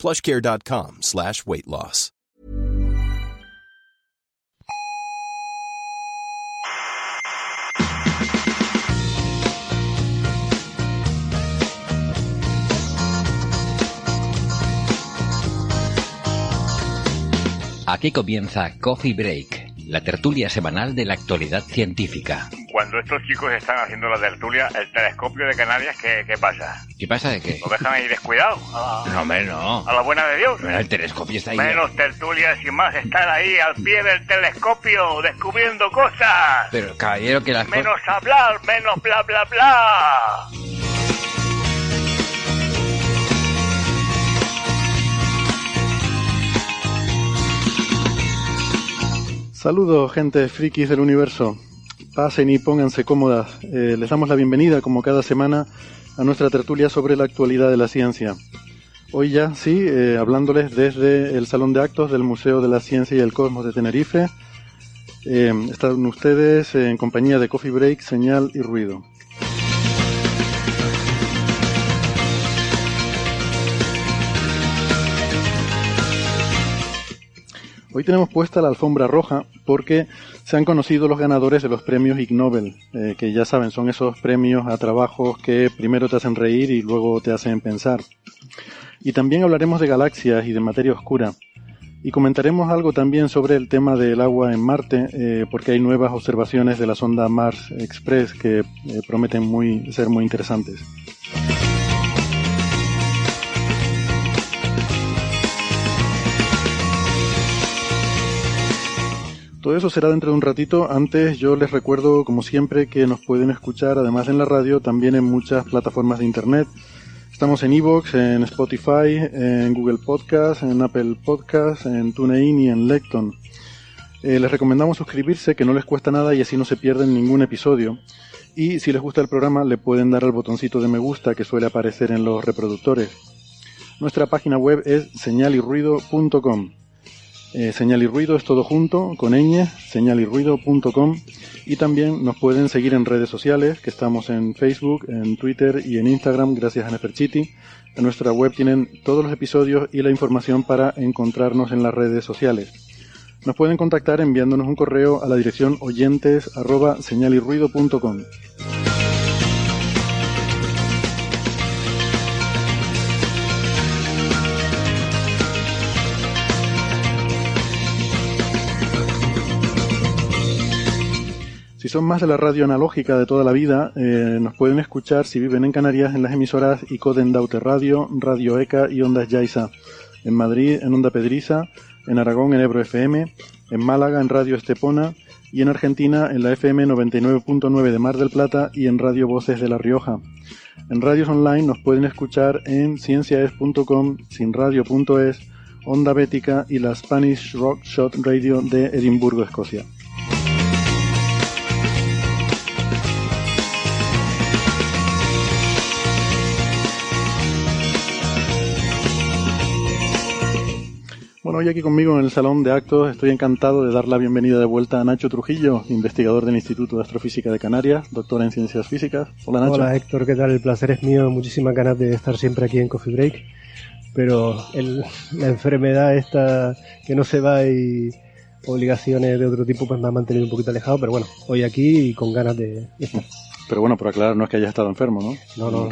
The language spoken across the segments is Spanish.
plushcare.com slash weight loss. Aquí comienza Coffee Break, la tertulia semanal de la actualidad científica. Cuando estos chicos están haciendo la tertulia, el telescopio de Canarias, ¿qué, qué pasa? ¿Qué pasa de qué? ¿Lo dejan ahí descuidado? A la, No, hombre, no. a la buena de Dios. El telescopio está ahí. Menos tertulias y más estar ahí al pie del telescopio descubriendo cosas. Pero, caballero, que las. Menos hablar, menos bla bla bla. Saludos, gente frikis del universo. Pasen y pónganse cómodas. Eh, les damos la bienvenida, como cada semana, a nuestra tertulia sobre la actualidad de la ciencia. Hoy ya, sí, eh, hablándoles desde el Salón de Actos del Museo de la Ciencia y el Cosmos de Tenerife. Eh, están ustedes en compañía de Coffee Break, Señal y Ruido. Hoy tenemos puesta la alfombra roja porque se han conocido los ganadores de los premios Ig Nobel, eh, que ya saben, son esos premios a trabajos que primero te hacen reír y luego te hacen pensar. Y también hablaremos de galaxias y de materia oscura. Y comentaremos algo también sobre el tema del agua en Marte, eh, porque hay nuevas observaciones de la sonda Mars Express que eh, prometen muy, ser muy interesantes. Todo eso será dentro de un ratito. Antes yo les recuerdo, como siempre, que nos pueden escuchar, además en la radio, también en muchas plataformas de Internet. Estamos en Evox, en Spotify, en Google Podcast, en Apple Podcast, en TuneIn y en Lecton. Eh, les recomendamos suscribirse, que no les cuesta nada y así no se pierden ningún episodio. Y si les gusta el programa, le pueden dar al botoncito de me gusta que suele aparecer en los reproductores. Nuestra página web es señalirruido.com. Eh, señal y ruido es todo junto, con ñ, señalirruido.com y también nos pueden seguir en redes sociales, que estamos en Facebook, en Twitter y en Instagram gracias a Neferchiti. En nuestra web tienen todos los episodios y la información para encontrarnos en las redes sociales. Nos pueden contactar enviándonos un correo a la dirección oyentes arroba señalirruido.com. son más de la radio analógica de toda la vida, eh, nos pueden escuchar si viven en Canarias en las emisoras ICODEN Daute Radio, Radio ECA y Ondas Yaiza. En Madrid en Onda Pedriza, en Aragón en Ebro FM, en Málaga en Radio Estepona y en Argentina en la FM 99.9 de Mar del Plata y en Radio Voces de La Rioja. En radios online nos pueden escuchar en cienciaes.com, sinradio.es, Onda Bética y la Spanish Rock Shot Radio de Edimburgo, Escocia. Bueno, hoy aquí conmigo en el Salón de Actos estoy encantado de dar la bienvenida de vuelta a Nacho Trujillo, investigador del Instituto de Astrofísica de Canarias, doctor en Ciencias Físicas. Hola Nacho. Hola Héctor, ¿qué tal? El placer es mío, muchísimas ganas de estar siempre aquí en Coffee Break, pero el- la enfermedad esta que no se va y obligaciones de otro tipo pues me ha mantenido un poquito alejado, pero bueno, hoy aquí y con ganas de estar. Pero bueno, por aclarar, no es que hayas estado enfermo, ¿no? No, no,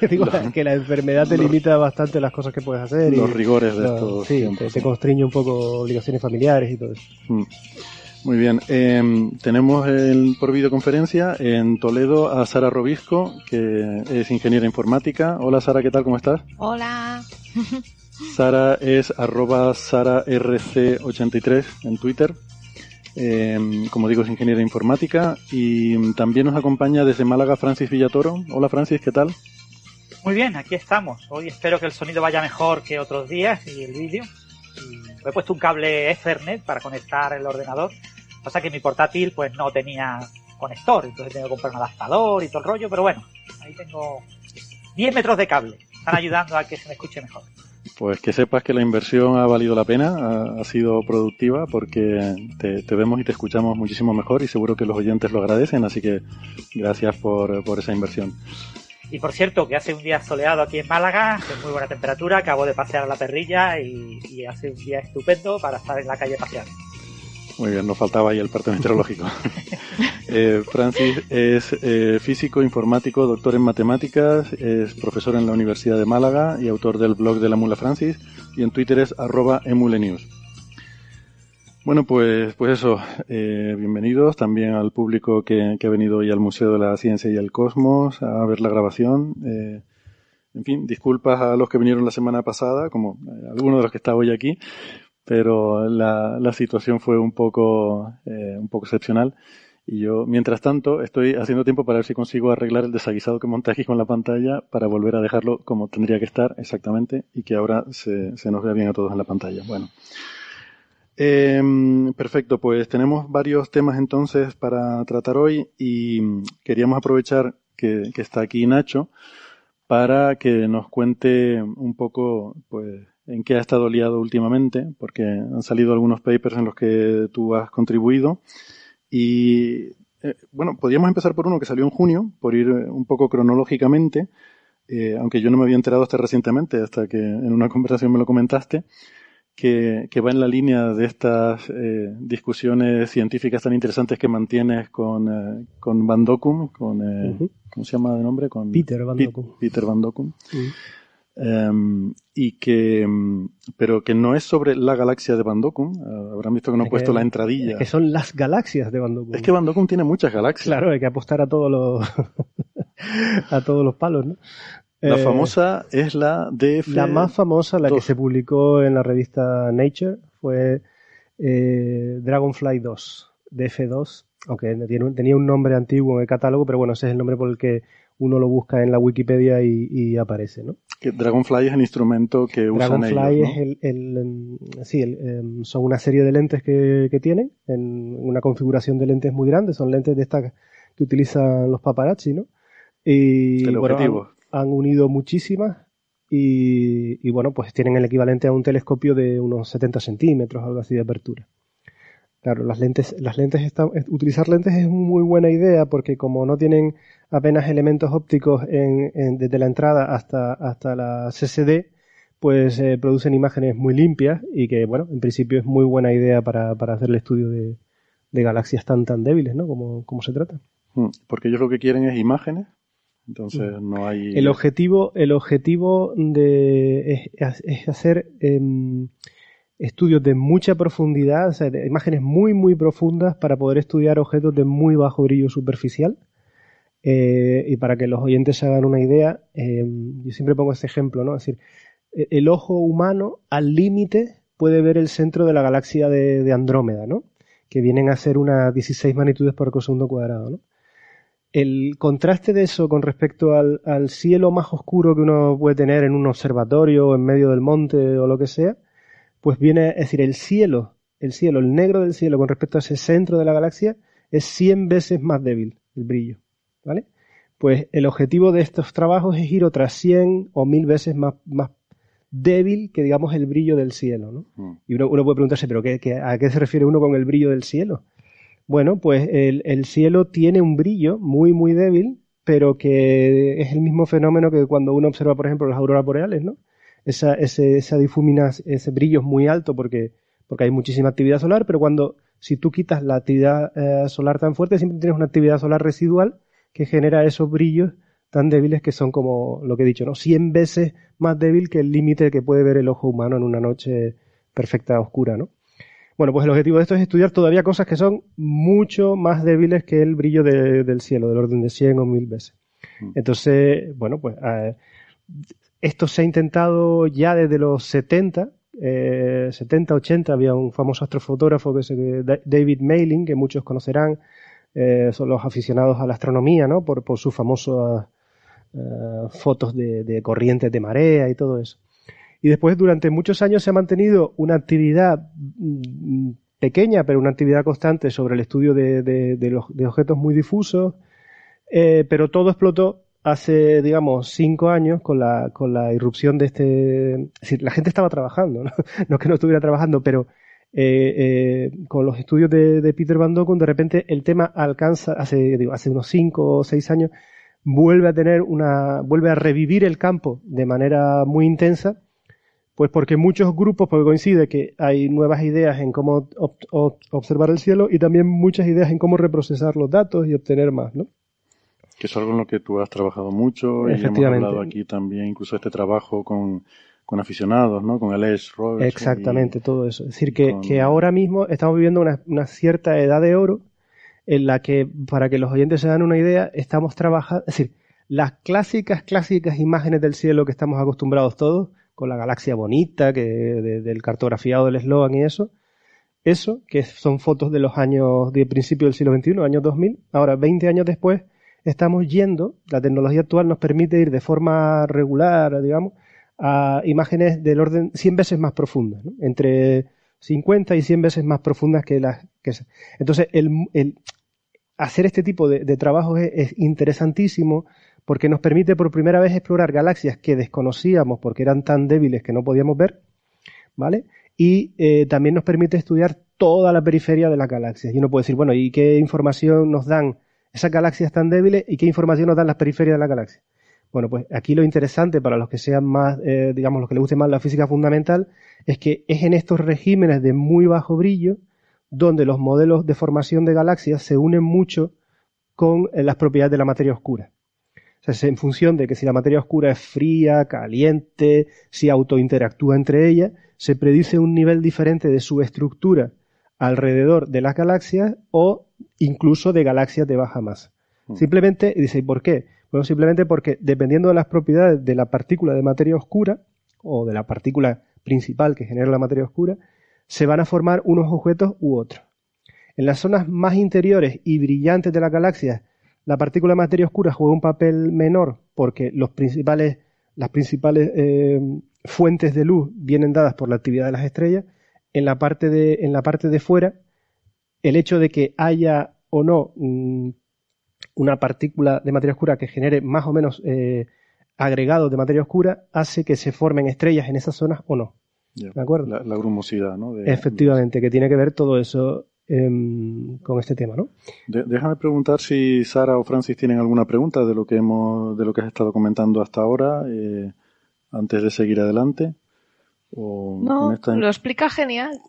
Que digo que la enfermedad te los- limita bastante las cosas que puedes hacer. y los rigores de lo- estos Sí, tiempos, te, constriñe un poco obligaciones familiares y todo eso. Mm. Muy bien. Eh, tenemos el- por videoconferencia en Toledo a Sara Robisco, que es ingeniera informática. Hola Sara, ¿qué tal? ¿Cómo estás? Hola. Sara es arroba sararc83 en Twitter. Eh, como digo, es ingeniera informática y también nos acompaña desde Málaga Francis Villatoro. Hola Francis, ¿qué tal? Muy bien, aquí estamos. Hoy espero que el sonido vaya mejor que otros días y el vídeo. he puesto un cable Ethernet para conectar el ordenador. Pasa que mi portátil pues no tenía conector, entonces tengo que comprar un adaptador y todo el rollo, pero bueno, ahí tengo 10 metros de cable. Están ayudando a que se me escuche mejor. Pues que sepas que la inversión ha valido la pena, ha, sido productiva porque te, vemos y te escuchamos muchísimo mejor y seguro que los oyentes lo agradecen, así que gracias por, por esa inversión. Y por cierto, que hace un día soleado aquí en Málaga, hace muy buena temperatura, acabo de pasear a la perrilla y, y hace un día estupendo para estar en la calle paseando. Muy bien, nos faltaba ahí el parte meteorológico. eh, Francis es eh, físico, informático, doctor en matemáticas, es profesor en la Universidad de Málaga y autor del blog de la Mula Francis y en Twitter es arroba emulenews. Bueno, pues, pues eso, eh, bienvenidos también al público que, que, ha venido hoy al Museo de la Ciencia y el Cosmos a ver la grabación. Eh, en fin, disculpas a los que vinieron la semana pasada, como eh, algunos de los que está hoy aquí, pero la, situación fue un poco, eh, un poco excepcional. Y yo, mientras tanto, estoy haciendo tiempo para ver si consigo arreglar el desaguisado que monté aquí con la pantalla para volver a dejarlo como tendría que estar exactamente y que ahora se, se nos vea bien a todos en la pantalla. Bueno. Eh, perfecto, pues tenemos varios temas entonces para tratar hoy y queríamos aprovechar que, que está aquí Nacho para que nos cuente un poco, pues, en qué ha estado liado últimamente, porque han salido algunos papers en los que tú has contribuido. Y eh, bueno, podríamos empezar por uno que salió en junio, por ir un poco cronológicamente, eh, aunque yo no me había enterado hasta recientemente, hasta que en una conversación me lo comentaste, que, que va en la línea de estas eh, discusiones científicas tan interesantes que mantienes con, eh, con Van Dokum, con, eh, ¿cómo se llama de nombre? Con Peter Van Dokum. Peter Van Dokum. Um, y que, pero que no es sobre la galaxia de Van. Uh, habrán visto que no he puesto la entradilla. Es que son las galaxias de Van. Es que Van tiene muchas galaxias. Claro, hay que apostar a todos los, a todos los palos, ¿no? La eh, famosa es la DF. La más famosa, la que se publicó en la revista Nature, fue eh, Dragonfly 2, DF2, aunque tenía un nombre antiguo en el catálogo, pero bueno, ese es el nombre por el que uno lo busca en la Wikipedia y, aparece, ¿no? Que Dragonfly es el instrumento que usan Dragonfly es el, el, em, sí, el, em, son una serie de lentes que, que tienen, en una configuración de lentes muy grande, son lentes de estas que utilizan los paparazzi, ¿no? Y, objetivo han unido muchísimas y, bueno, pues tienen el equivalente a un telescopio de unos 70 centímetros, algo así de apertura. Claro, las lentes, las lentes están, utilizar lentes es muy buena idea porque como no tienen apenas elementos ópticos en, desde la entrada hasta, hasta la CCD, pues eh, producen imágenes muy limpias y que, bueno, en principio es muy buena idea para, para hacer el estudio de, de galaxias tan tan débiles, ¿no? Como, como se trata. Hmm, porque ellos lo que quieren es imágenes entonces no hay. El objetivo, el objetivo de, es, hacer em, estudios de mucha profundidad, o sea, imágenes muy, muy profundas para poder estudiar objetos de muy bajo brillo superficial. Eh, y para que los oyentes se hagan una idea, em, yo siempre pongo este ejemplo, ¿no? Es decir, e, el ojo humano al límite puede ver el centro de la galaxia de, de Andrómeda, ¿no? Que vienen a ser unas 16 magnitudes por segundo cuadrado, ¿no? el contraste de eso con respecto al, cielo más oscuro que uno puede tener en un observatorio o en medio del monte o lo que sea, pues viene, es decir, el cielo, el cielo, el negro del cielo con respecto a ese centro de la galaxia es 100 veces más débil el brillo, ¿vale? Pues el objetivo de estos trabajos es ir otras 100 o 1000 veces más, más débil que digamos el brillo del cielo, ¿no? Mm. Y uno, puede preguntarse, ¿pero qué, a qué se refiere uno con el brillo del cielo? Bueno, pues el, cielo tiene un brillo muy, muy débil, pero que es el mismo fenómeno que cuando uno observa, por ejemplo, las auroras boreales, ¿no? Esa, ese, esa difumina, ese brillo es muy alto porque, porque hay muchísima actividad solar, pero cuando, si tú quitas la actividad eh, solar tan fuerte, siempre tienes una actividad solar residual que genera esos brillos tan débiles que son como lo que he dicho, ¿no? 100 veces más débil que el límite que puede ver el ojo humano en una noche perfecta oscura, ¿no? Bueno, pues el objetivo de esto es estudiar todavía cosas que son mucho más débiles que el brillo del cielo, del orden de 100 o 1000 veces. Mm. Entonces, bueno, pues esto se ha intentado ya desde los 70, 70, 80, había un famoso astrofotógrafo que es David Mailing, que muchos conocerán, eh, son los aficionados a la astronomía, ¿no? Por, sus famosas eh, fotos de corrientes de marea y todo eso. Y después, durante muchos años, se ha mantenido una actividad mm, pequeña, pero una actividad constante sobre el estudio de, de, de objetos muy difusos, eh, pero todo explotó hace, digamos, cinco años con la, con la irrupción de este... La gente estaba trabajando, no, no es que no estuviera trabajando, pero eh, eh, con los estudios de, de, Peter Van Dokun, de repente el tema alcanza, hace, digo, hace unos cinco o seis años, vuelve a tener una, vuelve a revivir el campo de manera muy intensa, pues porque muchos grupos, porque coincide que hay nuevas ideas en cómo observar el cielo y también muchas ideas en cómo reprocesar los datos y obtener más, ¿no? Que es algo en lo que tú has trabajado mucho y hemos hablado aquí también, incluso este trabajo con, con aficionados, ¿no? Con el Edge Exactamente, todo eso. Es decir, que, que ahora mismo estamos viviendo una, una, cierta edad de oro en la que, para que los oyentes se den una idea, estamos trabajando, es decir, las clásicas, clásicas imágenes del cielo que estamos acostumbrados todos, con la galaxia bonita, que del cartografiado del eslogan y eso, eso, que son fotos de los años, de principio del siglo XXI, años 2000, ahora 20 años después, estamos yendo, la tecnología actual nos permite ir de forma regular, digamos, a imágenes del orden 100 veces más profundas, ¿no? entre 50 y 100 veces más profundas que las que entonces el, el hacer este tipo de, trabajos es, es, interesantísimo porque nos permite por primera vez explorar galaxias que desconocíamos porque eran tan débiles que no podíamos ver, ¿vale? Y eh, también nos permite estudiar toda la periferia de las galaxias. Y uno puede decir, bueno, ¿y qué información nos dan esas galaxias tan débiles y qué información nos dan las periferias de la galaxia? Bueno, pues aquí lo interesante para los que sean más, eh, digamos, los que les guste más la física fundamental, es que es en estos regímenes de muy bajo brillo donde los modelos de formación de galaxias se unen mucho con eh, las propiedades de la materia oscura en función de que si la materia oscura es fría, caliente, si autointeractúa entre ellas, se predice un nivel diferente de su estructura alrededor de las galaxias o incluso de galaxias de baja masa. Mm. Simplemente, y dice, ¿y por qué? Bueno, simplemente porque dependiendo de las propiedades de la partícula de materia oscura o de la partícula principal que genera la materia oscura, se van a formar unos objetos u otros. En las zonas más interiores y brillantes de las galaxias la partícula de materia oscura juega un papel menor porque principales, las principales eh, fuentes de luz vienen dadas por la actividad de las estrellas. En la parte de, en la parte de fuera, el hecho de que haya o no mm, una partícula de materia oscura que genere más o menos eh, agregados de materia oscura hace que se formen estrellas en esas zonas o no. ¿De acuerdo? La, grumosidad, ¿no? Efectivamente, que tiene que ver todo eso Em, con este tema, ¿no? déjame preguntar si Sara o Francis tienen alguna pregunta de lo que hemos, de lo que has estado comentando hasta ahora, eh, antes de seguir adelante. no, lo explica genial.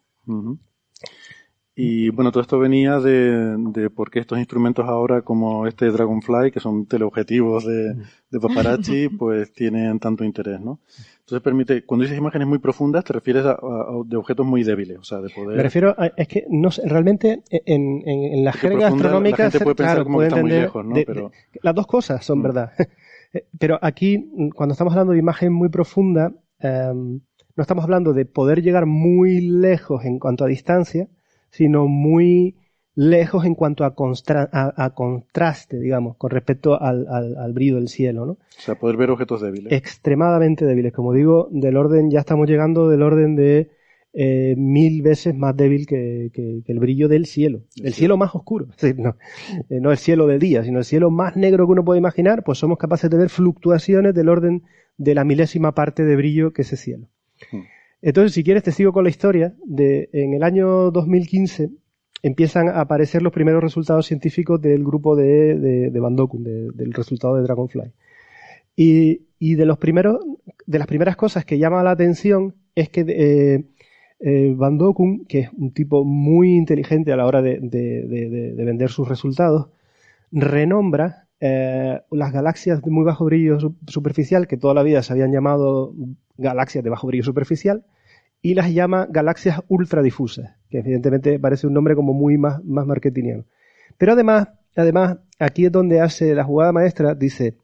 Y bueno, todo esto venía de, de por qué estos instrumentos ahora como este Dragonfly, que son teleobjetivos de, de paparazzi, pues tienen tanto interés, ¿no? Entonces permite, cuando dices imágenes muy profundas, te refieres a, de objetos muy débiles, o sea, de poder... Me refiero a, es que no realmente en, en, en la jerga astronómica... La gente puede pensar como que está muy lejos, ¿no? Pero... las dos cosas son mm. verdad. Pero aquí, cuando estamos hablando de imagen muy profunda, um, no estamos hablando de poder llegar muy lejos en cuanto a distancia, sino muy lejos en cuanto a, a, contraste, digamos, con respecto al, al, brillo del cielo, ¿no? O sea, poder ver objetos débiles. Extremadamente débiles. Como digo, del orden, ya estamos llegando del orden de eh, mil veces más débil que, que, el brillo del cielo. El cielo más oscuro. no, eh, no el cielo del día, sino el cielo más negro que uno puede imaginar, pues somos capaces de ver fluctuaciones del orden de la milésima parte de brillo que ese cielo. Hmm. Entonces, si quieres, te sigo con la historia. De, en el año 2015 empiezan a aparecer los primeros resultados científicos del grupo de, de, Van del resultado de Dragonfly. Y, y, de, los primeros, de las primeras cosas que llama la atención es que eh, eh, Van que es un tipo muy inteligente a la hora de, de vender sus resultados, renombra eh, las galaxias de muy bajo brillo superficial, que toda la vida se habían llamado galaxias de bajo brillo superficial, y las llama galaxias ultradifusas, que evidentemente parece un nombre como muy más, más marketingiano. Pero además, además, aquí es donde hace la jugada maestra, dice,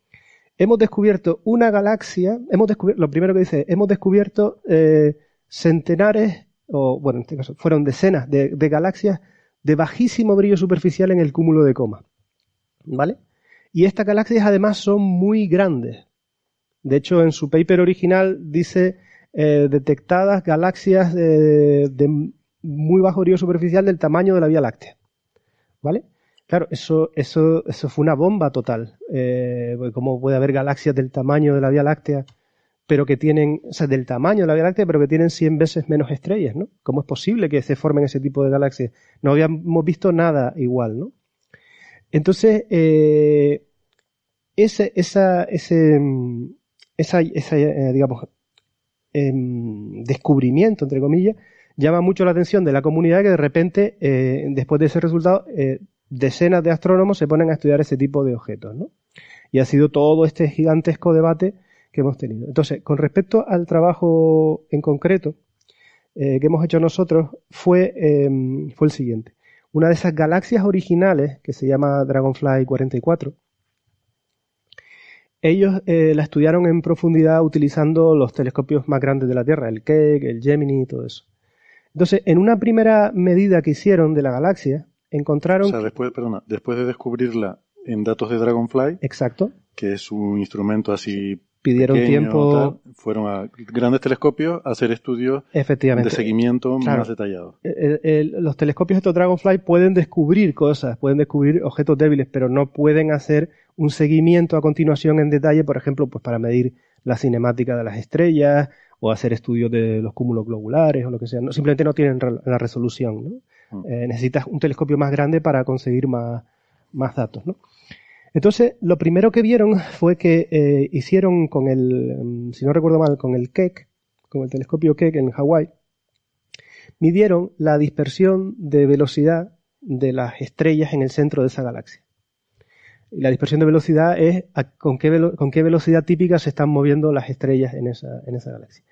hemos descubierto una galaxia, hemos descubierto, lo primero que dice, hemos descubierto eh, centenares, o bueno, en este caso, fueron decenas de, de galaxias de bajísimo brillo superficial en el cúmulo de coma. ¿Vale? Y estas galaxias además son muy grandes. De hecho, en su paper original dice eh, detectadas galaxias de, muy bajo brillo superficial del tamaño de la Vía Láctea. ¿Vale? Claro, eso, eso, eso fue una bomba total. Eh, ¿Cómo puede haber galaxias del tamaño de la Vía Láctea, pero que tienen, o sea, del tamaño de la Vía Láctea, pero que tienen 100 veces menos estrellas, ¿no? ¿Cómo es posible que se formen ese tipo de galaxias? No habíamos visto nada igual, ¿no? Entonces, eh, ese, esa eh, em, descubrimiento, entre comillas, llama mucho la atención de la comunidad que de repente, eh, después de ese resultado, decenas de astrónomos se ponen a estudiar ese tipo de objetos, ¿no? Y ha sido todo este gigantesco debate que hemos tenido. Entonces, con respecto al trabajo en concreto que hemos hecho nosotros, fue, em, fue el siguiente. Una de esas galaxias originales, que se llama Dragonfly 44, ellos eh, la estudiaron en profundidad utilizando los telescopios más grandes de la Tierra, el Keck, el Gemini y todo eso. Entonces, en una primera medida que hicieron de la galaxia, encontraron... O sea, después, perdona, después de descubrirla en datos de Dragonfly... Exacto. Que es un instrumento así pidieron tiempo. fueron a grandes telescopios a hacer estudios de seguimiento más detallados. los telescopios estos Dragonfly pueden descubrir cosas, pueden descubrir objetos débiles, pero no pueden hacer un seguimiento a continuación en detalle, por ejemplo, pues para medir la cinemática de las estrellas o hacer estudios de los cúmulos globulares o lo que sea. No, simplemente no tienen la resolución. Mm. Eh, necesitas un telescopio más grande para conseguir más, más datos. ¿no? Entonces, lo primero que vieron fue que eh, hicieron con el, mm, si no recuerdo mal, con el Keck, con el telescopio Keck en Hawái, midieron la dispersión de velocidad de las estrellas en el centro de esa galaxia. Y la dispersión de velocidad es con, qué con, qué velocidad típica se están moviendo las estrellas en esa, en esa galaxia.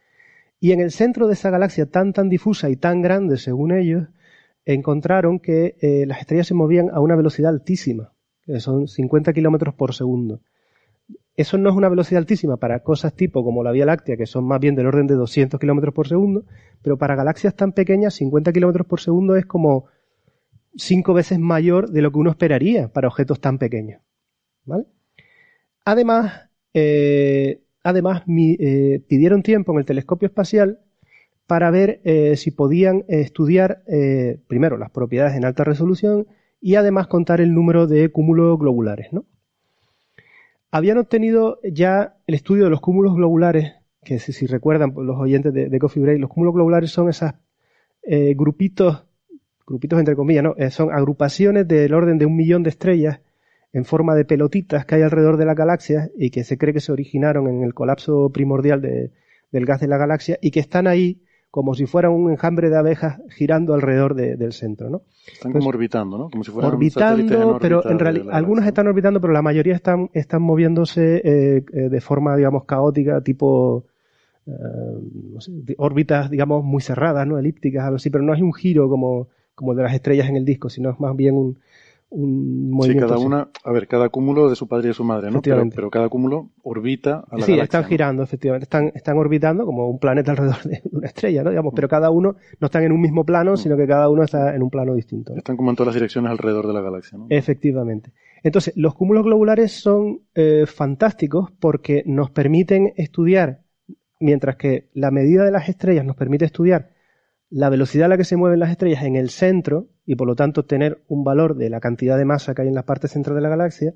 Y en el centro de esa galaxia tan tan difusa y tan grande, según ellos, encontraron que eh, las estrellas se movían a una velocidad altísima que son 50 kilómetros por segundo. Eso no es una velocidad altísima para cosas tipo como la Vía Láctea, que son más bien del orden de 200 kilómetros por segundo, pero para galaxias tan pequeñas, 50 kilómetros por segundo es como cinco veces mayor de lo que uno esperaría para objetos tan pequeños. ¿Vale? Además, eh, además eh, pidieron tiempo en el telescopio espacial para ver eh, si podían estudiar primero las propiedades en alta resolución y además contar el número de cúmulos globulares. ¿no? Habían obtenido ya el estudio de los cúmulos globulares, que si, recuerdan los oyentes de, Coffee Break, los cúmulos globulares son esos eh, grupitos, grupitos entre comillas, ¿no? Eh, son agrupaciones del orden de un millón de estrellas en forma de pelotitas que hay alrededor de la galaxia y que se cree que se originaron en el colapso primordial del gas de la galaxia y que están ahí como si fuera un enjambre de abejas girando alrededor del centro, ¿no? Están como orbitando, ¿no? Como si fueran orbitando, pero en realidad algunos están orbitando, pero la mayoría están están moviéndose eh, eh, de forma, digamos, caótica, tipo eh, órbitas, digamos, muy cerradas, ¿no? Elípticas, algo así, pero no es un giro como como el de las estrellas en el disco, sino es más bien un un Sí, cada una, a ver, cada cúmulo de su padre y de su madre, ¿no? Pero, cada cúmulo orbita a la Sí, están girando, efectivamente. Están, están orbitando como un planeta alrededor de una estrella, ¿no? Digamos, pero cada uno no están en un mismo plano, mm. sino que cada uno está en un plano distinto. Están como en todas las direcciones alrededor de la galaxia, ¿no? Efectivamente. Entonces, los cúmulos globulares son eh, fantásticos porque nos permiten estudiar, mientras que la medida de las estrellas nos permite estudiar la velocidad a la que se mueven las estrellas en el centro y por lo tanto tener un valor de la cantidad de masa que hay en la parte central de la galaxia,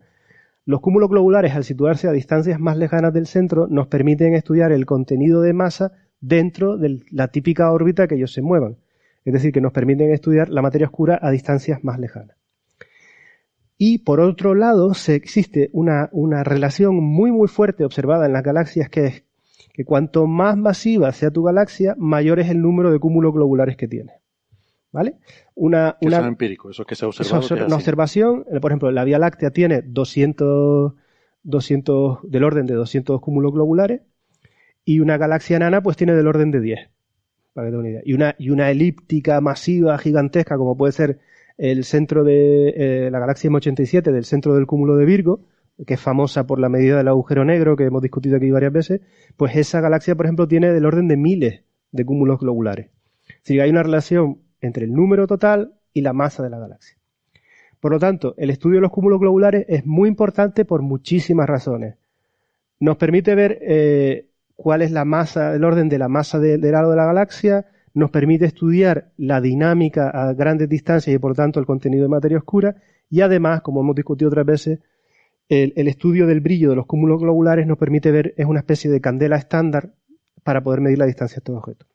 los cúmulos globulares al situarse a distancias más lejanas del centro nos permiten estudiar el contenido de masa dentro de la típica órbita que ellos se muevan. Es decir, que nos permiten estudiar la materia oscura a distancias más lejanas. Y por otro lado, se existe una, una relación muy muy fuerte observada en las galaxias que es que cuanto más masiva sea tu galaxia, mayor es el número de cúmulos globulares que tiene. ¿Vale? Una, una, eso es empírico, eso que se ha observado. una observación, eh, por ejemplo, la Vía Láctea tiene 200, 200, del orden de 200 cúmulos globulares y una galaxia enana pues tiene del orden de 10, para que te una idea. Y una, y una elíptica masiva, gigantesca, como puede ser el centro de eh, la galaxia M87, del centro del cúmulo de Virgo, que es famosa por la medida del agujero negro que hemos discutido aquí varias veces, pues esa galaxia, por ejemplo, tiene del orden de miles de cúmulos globulares. Si hay una relación entre el número total y la masa de la galaxia. Por lo tanto, el estudio de los cúmulos globulares es muy importante por muchísimas razones. Nos permite ver eh, cuál es la masa, el orden de la masa del halo de la galaxia, nos permite estudiar la dinámica a grandes distancias y por tanto el contenido de materia oscura y además, como hemos discutido otras veces, el, estudio del brillo de los cúmulos globulares nos permite ver, es una especie de candela estándar para poder medir la distancia de estos objetos.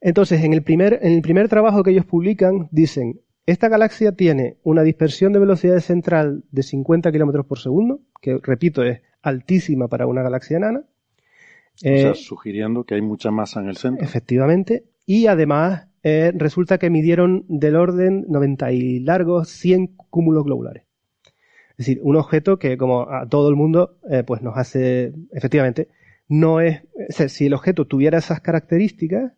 Entonces, en el primer, en el primer trabajo que ellos publican, dicen, esta galaxia tiene una dispersión de velocidad central de 50 kilómetros por segundo, que repito es altísima para una galaxia enana. O sea, eh, sugiriendo que hay mucha masa en el centro. Efectivamente. Y además eh, resulta que midieron del orden 90 y largos 100 cúmulos globulares. Es decir, un objeto que como a todo el mundo eh, pues nos hace, efectivamente, no es, si el objeto tuviera esas características,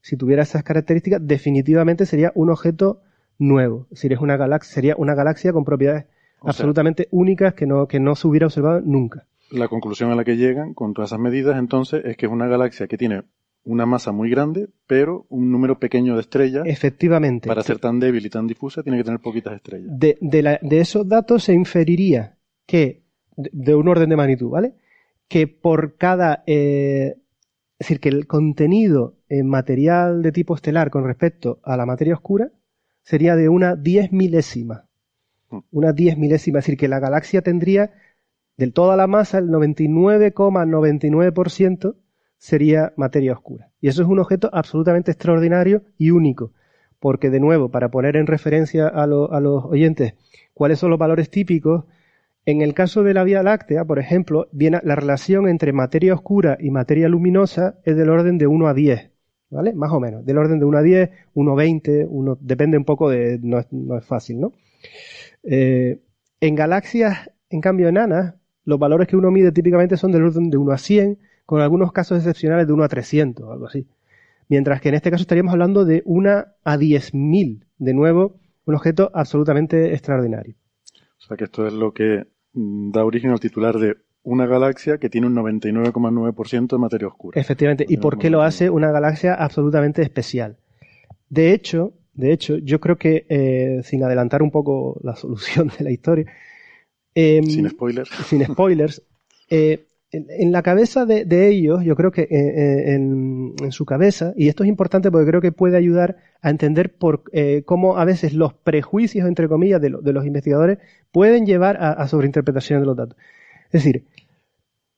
si tuviera esas características, definitivamente sería un objeto nuevo. Es decir, es una galaxia, sería una galaxia con propiedades absolutamente únicas que no, que no se hubiera observado nunca. La conclusión a la que llegan con todas esas medidas entonces es que es una galaxia que tiene una masa muy grande, pero un número pequeño de estrellas. Efectivamente. Para ser tan débil y tan difusa, tiene que tener poquitas estrellas. De, de, esos datos se inferiría que, de, un orden de magnitud, ¿vale? Que por cada. Eh, es decir, que el contenido en material de tipo estelar con respecto a la materia oscura sería de una diez milésima. Hmm. Una diez milésima, es decir, que la galaxia tendría de toda la masa el 99,99% sería materia oscura. Y eso es un objeto absolutamente extraordinario y único, porque de nuevo, para poner en referencia a, los oyentes cuáles son los valores típicos, en el caso de la Vía Láctea, por ejemplo, viene la relación entre materia oscura y materia luminosa es del orden de 1 a 10. ¿vale? Más o menos, del orden de 1 a 10, 1 a 20, uno, depende un poco de, no es, no es fácil, ¿no? Eh, en galaxias, en cambio enanas, los valores que uno mide típicamente son del orden de 1 a 100, con algunos casos excepcionales de 1 a 300, algo así. Mientras que en este caso estaríamos hablando de 1 a 10.000, de nuevo, un objeto absolutamente extraordinario. O sea que esto es lo que mm, da origen al titular de una galaxia que tiene un 99,9% de materia oscura. Efectivamente. ¿Y por qué lo hace una galaxia absolutamente especial? De hecho, de hecho, yo creo que, eh, sin adelantar un poco la solución de la historia. Em, sin spoilers. Sin spoilers. Eh, en, la cabeza de, ellos, yo creo que eh, en, su cabeza, y esto es importante porque creo que puede ayudar a entender por cómo a veces los prejuicios, entre comillas, de, los investigadores pueden llevar a, a sobreinterpretación de los datos. Es decir,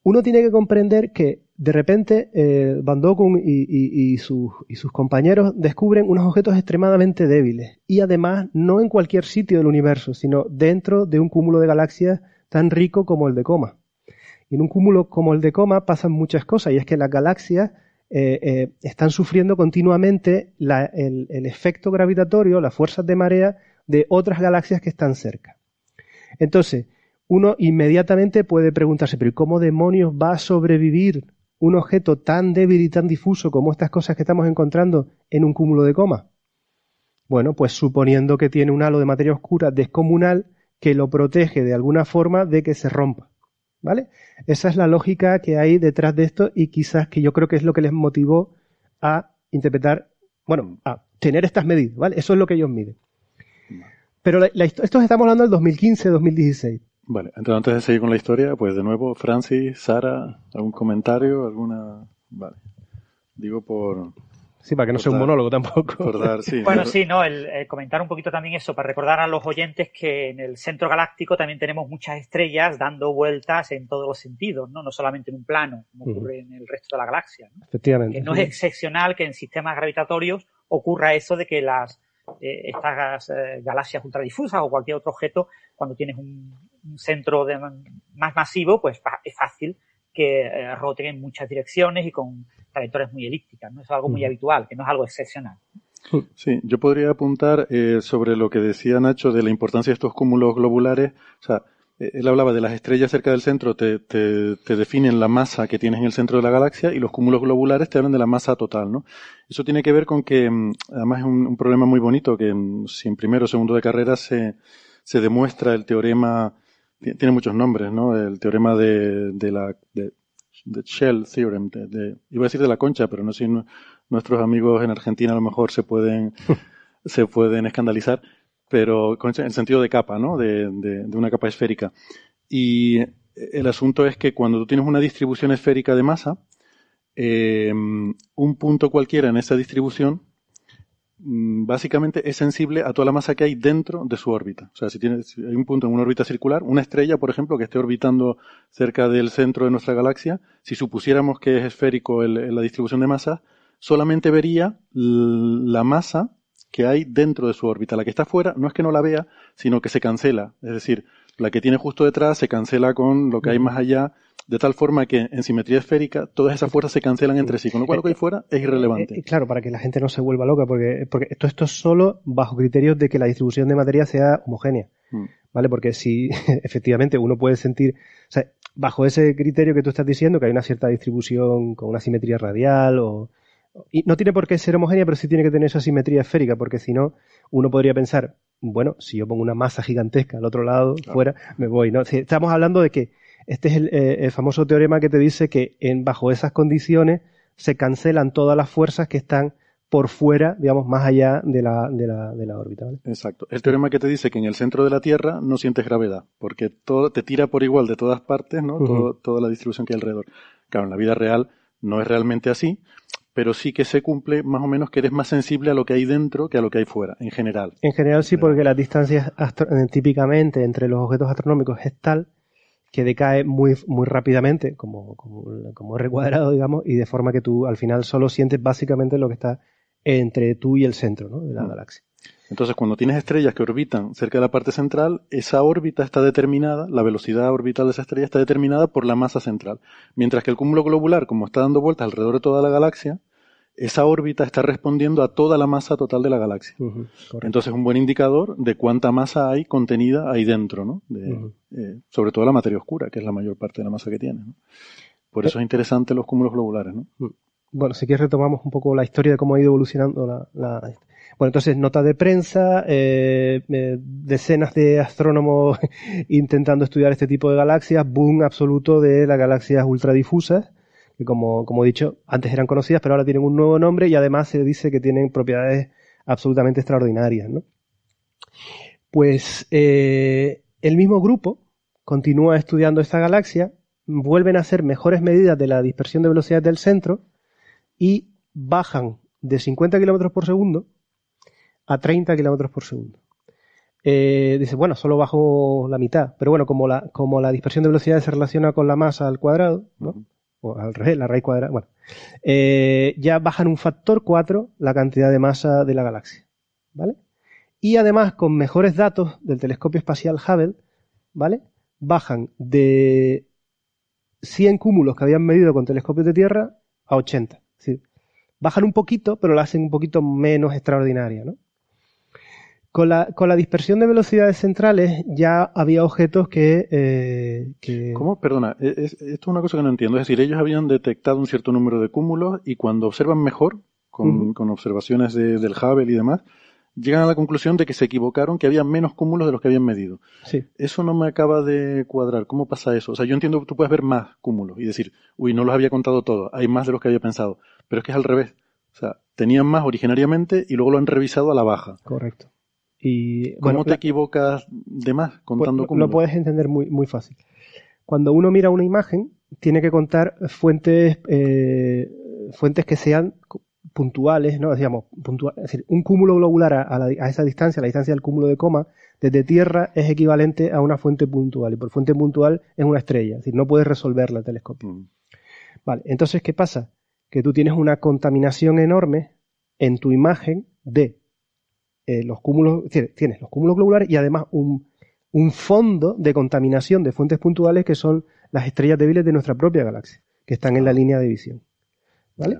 uno tiene que comprender que de repente eh, Van Dokun y, sus, compañeros descubren unos objetos extremadamente débiles y además no en cualquier sitio del universo, sino dentro de un cúmulo de galaxias tan rico como el de Coma. Y en un cúmulo como el de Coma pasan muchas cosas y es que las galaxias eh, eh, están sufriendo continuamente el, el efecto gravitatorio, las fuerzas de marea de otras galaxias que están cerca. Entonces, uno inmediatamente puede preguntarse, pero ¿cómo demonios va a sobrevivir un objeto tan débil y tan difuso como estas cosas que estamos encontrando en un cúmulo de coma? Bueno, pues suponiendo que tiene un halo de materia oscura descomunal que lo protege de alguna forma de que se rompa. ¿Vale? Esa es la lógica que hay detrás de esto y quizás que yo creo que es lo que les motivó a interpretar, bueno, a tener estas medidas, ¿vale? Eso es lo que ellos miden. Pero esto estamos hablando del 2015-2016. Vale, entonces antes de seguir con la historia, pues de nuevo, Francis, Sara, ¿algún comentario? ¿Alguna...? Vale. Digo por... Sí, para que no sea un monólogo tampoco. bueno, sí, no, el, comentar un poquito también eso, para recordar a los oyentes que en el centro galáctico también tenemos muchas estrellas dando vueltas en todos los sentidos, ¿no? No solamente en un plano, como ocurre en el resto de la galaxia. ¿no? Efectivamente. Que no es excepcional que en sistemas gravitatorios ocurra eso de que las eh, estas eh, galaxias ultradifusas o cualquier otro objeto, cuando tienes un, centro más masivo, pues es fácil que eh, roten en muchas direcciones y con trayectorias muy elípticas. ¿no? es algo muy habitual, que no es algo excepcional. Sí, yo podría apuntar sobre lo que decía Nacho de la importancia de estos cúmulos globulares. O sea, eh, él hablaba de las estrellas cerca del centro, te, te, te, definen la masa que tienes en el centro de la galaxia y los cúmulos globulares te hablan de la masa total, ¿no? Eso tiene que ver con que, mm, además es un, problema muy bonito, que si en primero o segundo de carrera se, se demuestra el teorema, tiene muchos nombres, ¿no? El teorema de, de la, de, Shell Theorem, de, iba a decir de la concha, pero no sé si nuestros amigos en Argentina a lo mejor se pueden, se pueden escandalizar pero el sentido de capa, ¿no? De, de, una capa esférica. Y el asunto es que cuando tú tienes una distribución esférica de masa, eh, un punto cualquiera en esa distribución básicamente es sensible a toda la masa que hay dentro de su órbita. O sea, si, tienes, hay un punto en una órbita circular, una estrella, por ejemplo, que esté orbitando cerca del centro de nuestra galaxia, si supusiéramos que es esférico la distribución de masa, solamente vería la masa que hay dentro de su órbita. La que está fuera no es que no la vea, sino que se cancela. Es decir, la que tiene justo detrás se cancela con lo que hay más allá, de tal forma que en simetría esférica todas esas fuerzas se cancelan entre sí, con lo cual lo que hay fuera es irrelevante. Eh, eh, claro, para que la gente no se vuelva loca, porque, porque esto, esto es solo bajo criterios de que la distribución de materia sea homogénea. Mm. ¿Vale? Porque si efectivamente uno puede sentir, o sea, bajo ese criterio que tú estás diciendo, que hay una cierta distribución con una simetría radial o, y no tiene por qué ser homogénea, pero sí tiene que tener esa simetría esférica, porque si no, uno podría pensar, bueno, si yo pongo una masa gigantesca al otro lado, fuera, me voy, ¿no? estamos hablando de que este es eh, el, famoso teorema que te dice que en, bajo esas condiciones se cancelan todas las fuerzas que están por fuera, digamos, más allá de la, de la, de la órbita. ¿vale? Exacto. El teorema que te dice que en el centro de la Tierra no sientes gravedad, porque todo te tira por igual de todas partes, ¿no? toda la distribución que hay alrededor. Claro, en la vida real no es realmente así, pero sí que se cumple más o menos que eres más sensible a lo que hay dentro que a lo que hay fuera, en general. En general sí, porque la distancia eh, típicamente entre los objetos astronómicos es tal que decae muy, muy rápidamente, como, como, como recuadrado, digamos, y de forma que tú al final solo sientes básicamente lo que está entre tú y el centro ¿no? de la mm. galaxia. Entonces, cuando tienes estrellas que orbitan cerca de la parte central, esa órbita está determinada, la velocidad orbital de esa estrella está determinada por la masa central. Mientras que el cúmulo globular, como está dando vueltas alrededor de toda la galaxia, esa órbita está respondiendo a toda la masa total de la galaxia. Entonces, es un buen indicador de cuánta masa hay contenida ahí dentro, ¿no? Eh, sobre todo la materia oscura, que es la mayor parte de la masa que tiene. Por eso es interesante los cúmulos globulares, ¿no? Mm. Bueno, si quieres retomamos un poco la historia de cómo ha ido evolucionando la, bueno, entonces, nota de prensa, eh, eh, decenas de astrónomos intentando estudiar este tipo de galaxias, boom absoluto de las galaxias ultradifusas, que como, como he dicho, antes eran conocidas, pero ahora tienen un nuevo nombre y además se dice que tienen propiedades absolutamente extraordinarias. ¿no? Pues eh, el mismo grupo continúa estudiando esta galaxia, vuelven a hacer mejores medidas de la dispersión de velocidad del centro y bajan de 50 kilómetros por segundo a 30 kilómetros por segundo. Eh, dice, bueno, solo bajo la mitad, pero bueno, como la, como la dispersión de velocidad se relaciona con la masa al cuadrado, ¿no? O al revés, la raíz cuadrada, bueno, eh, ya bajan un factor 4 la cantidad de masa de la galaxia, ¿vale? Y además, con mejores datos del telescopio espacial Hubble, ¿vale? Bajan de 100 cúmulos que habían medido con telescopios de Tierra a 80. Es decir, bajan un poquito, pero la hacen un poquito menos extraordinaria, ¿no? Con la, con la dispersión de velocidades centrales ya había objetos que... Eh, ¿Cómo? Perdona, e, esto es una cosa que no entiendo. Es decir, ellos habían detectado un cierto número de cúmulos y cuando observan mejor, con, con observaciones del Hubble y demás, llegan a la conclusión de que se equivocaron, que había menos cúmulos de los que habían medido. Sí. Eso no me acaba de cuadrar. ¿Cómo pasa eso? O sea, yo entiendo que tú puedes ver más cúmulos y decir, uy, no los había contado todos, hay más de los que había pensado. Pero es que es al revés. O sea, tenían más originariamente y luego lo han revisado a la baja. Correcto. Y, ¿Cómo te equivocas de más contando pues, Lo puedes entender muy, muy fácil. Cuando uno mira una imagen, tiene que contar fuentes, eh, fuentes que sean puntuales, ¿no? Digamos, puntual, es decir, un cúmulo globular a, a, esa distancia, la distancia del cúmulo de coma, desde Tierra es equivalente a una fuente puntual. Y por fuente puntual es una estrella. Es decir, no puedes resolverla el telescopio. Mm. Vale, entonces, ¿qué pasa? Que tú tienes una contaminación enorme en tu imagen de eh, los cúmulos, tienes los cúmulos globulares y además un, fondo de contaminación de fuentes puntuales que son las estrellas débiles de nuestra propia galaxia, que están en la línea de visión. ¿Vale?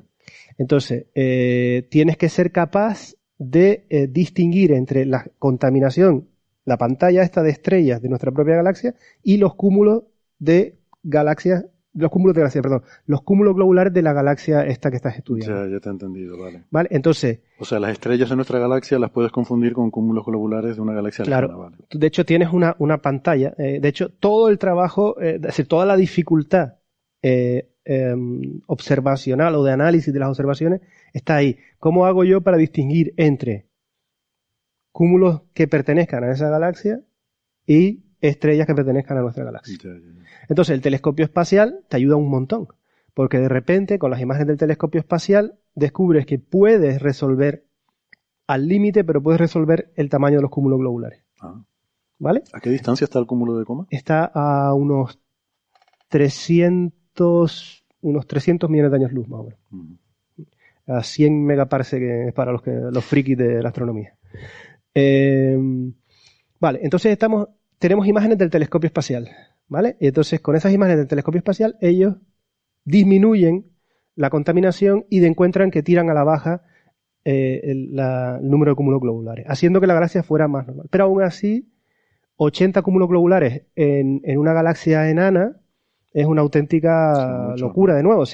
Entonces, eh, tienes que ser capaz de eh, distinguir entre la contaminación, la pantalla esta de estrellas de nuestra propia galaxia y los cúmulos de galaxias los cúmulos de galaxias, perdón, los cúmulos globulares de la galaxia esta que estás estudiando. Ya, ya te he entendido, vale. Vale, entonces. O sea, las estrellas de nuestra galaxia las puedes confundir con cúmulos globulares de una galaxia claro, vale. De hecho, tienes una, una pantalla. Eh, de hecho, todo el trabajo, eh, es decir, toda la dificultad eh, em, observacional o de análisis de las observaciones está ahí. ¿Cómo hago yo para distinguir entre cúmulos que pertenezcan a esa galaxia y estrellas que pertenezcan a nuestra galaxia. Entonces, el telescopio espacial te ayuda un montón, porque de repente, con las imágenes del telescopio espacial, descubres que puedes resolver al límite, pero puedes resolver el tamaño de los cúmulos globulares. Ah. ¿Vale? ¿A qué distancia está el cúmulo de coma? Está a unos 300, unos 300 millones de años luz, más o menos. A 100 megaparsecs para los, que, los frikis de la astronomía. Eh, vale, entonces estamos, tenemos imágenes del telescopio espacial. ¿Vale? Y entonces con esas imágenes del telescopio espacial ellos disminuyen la contaminación y encuentran que tiran a la baja eh, el, número de cúmulos globulares, haciendo que la galaxia fuera más normal. Pero aún así, 80 cúmulos globulares en, una galaxia enana es una auténtica locura de nuevo.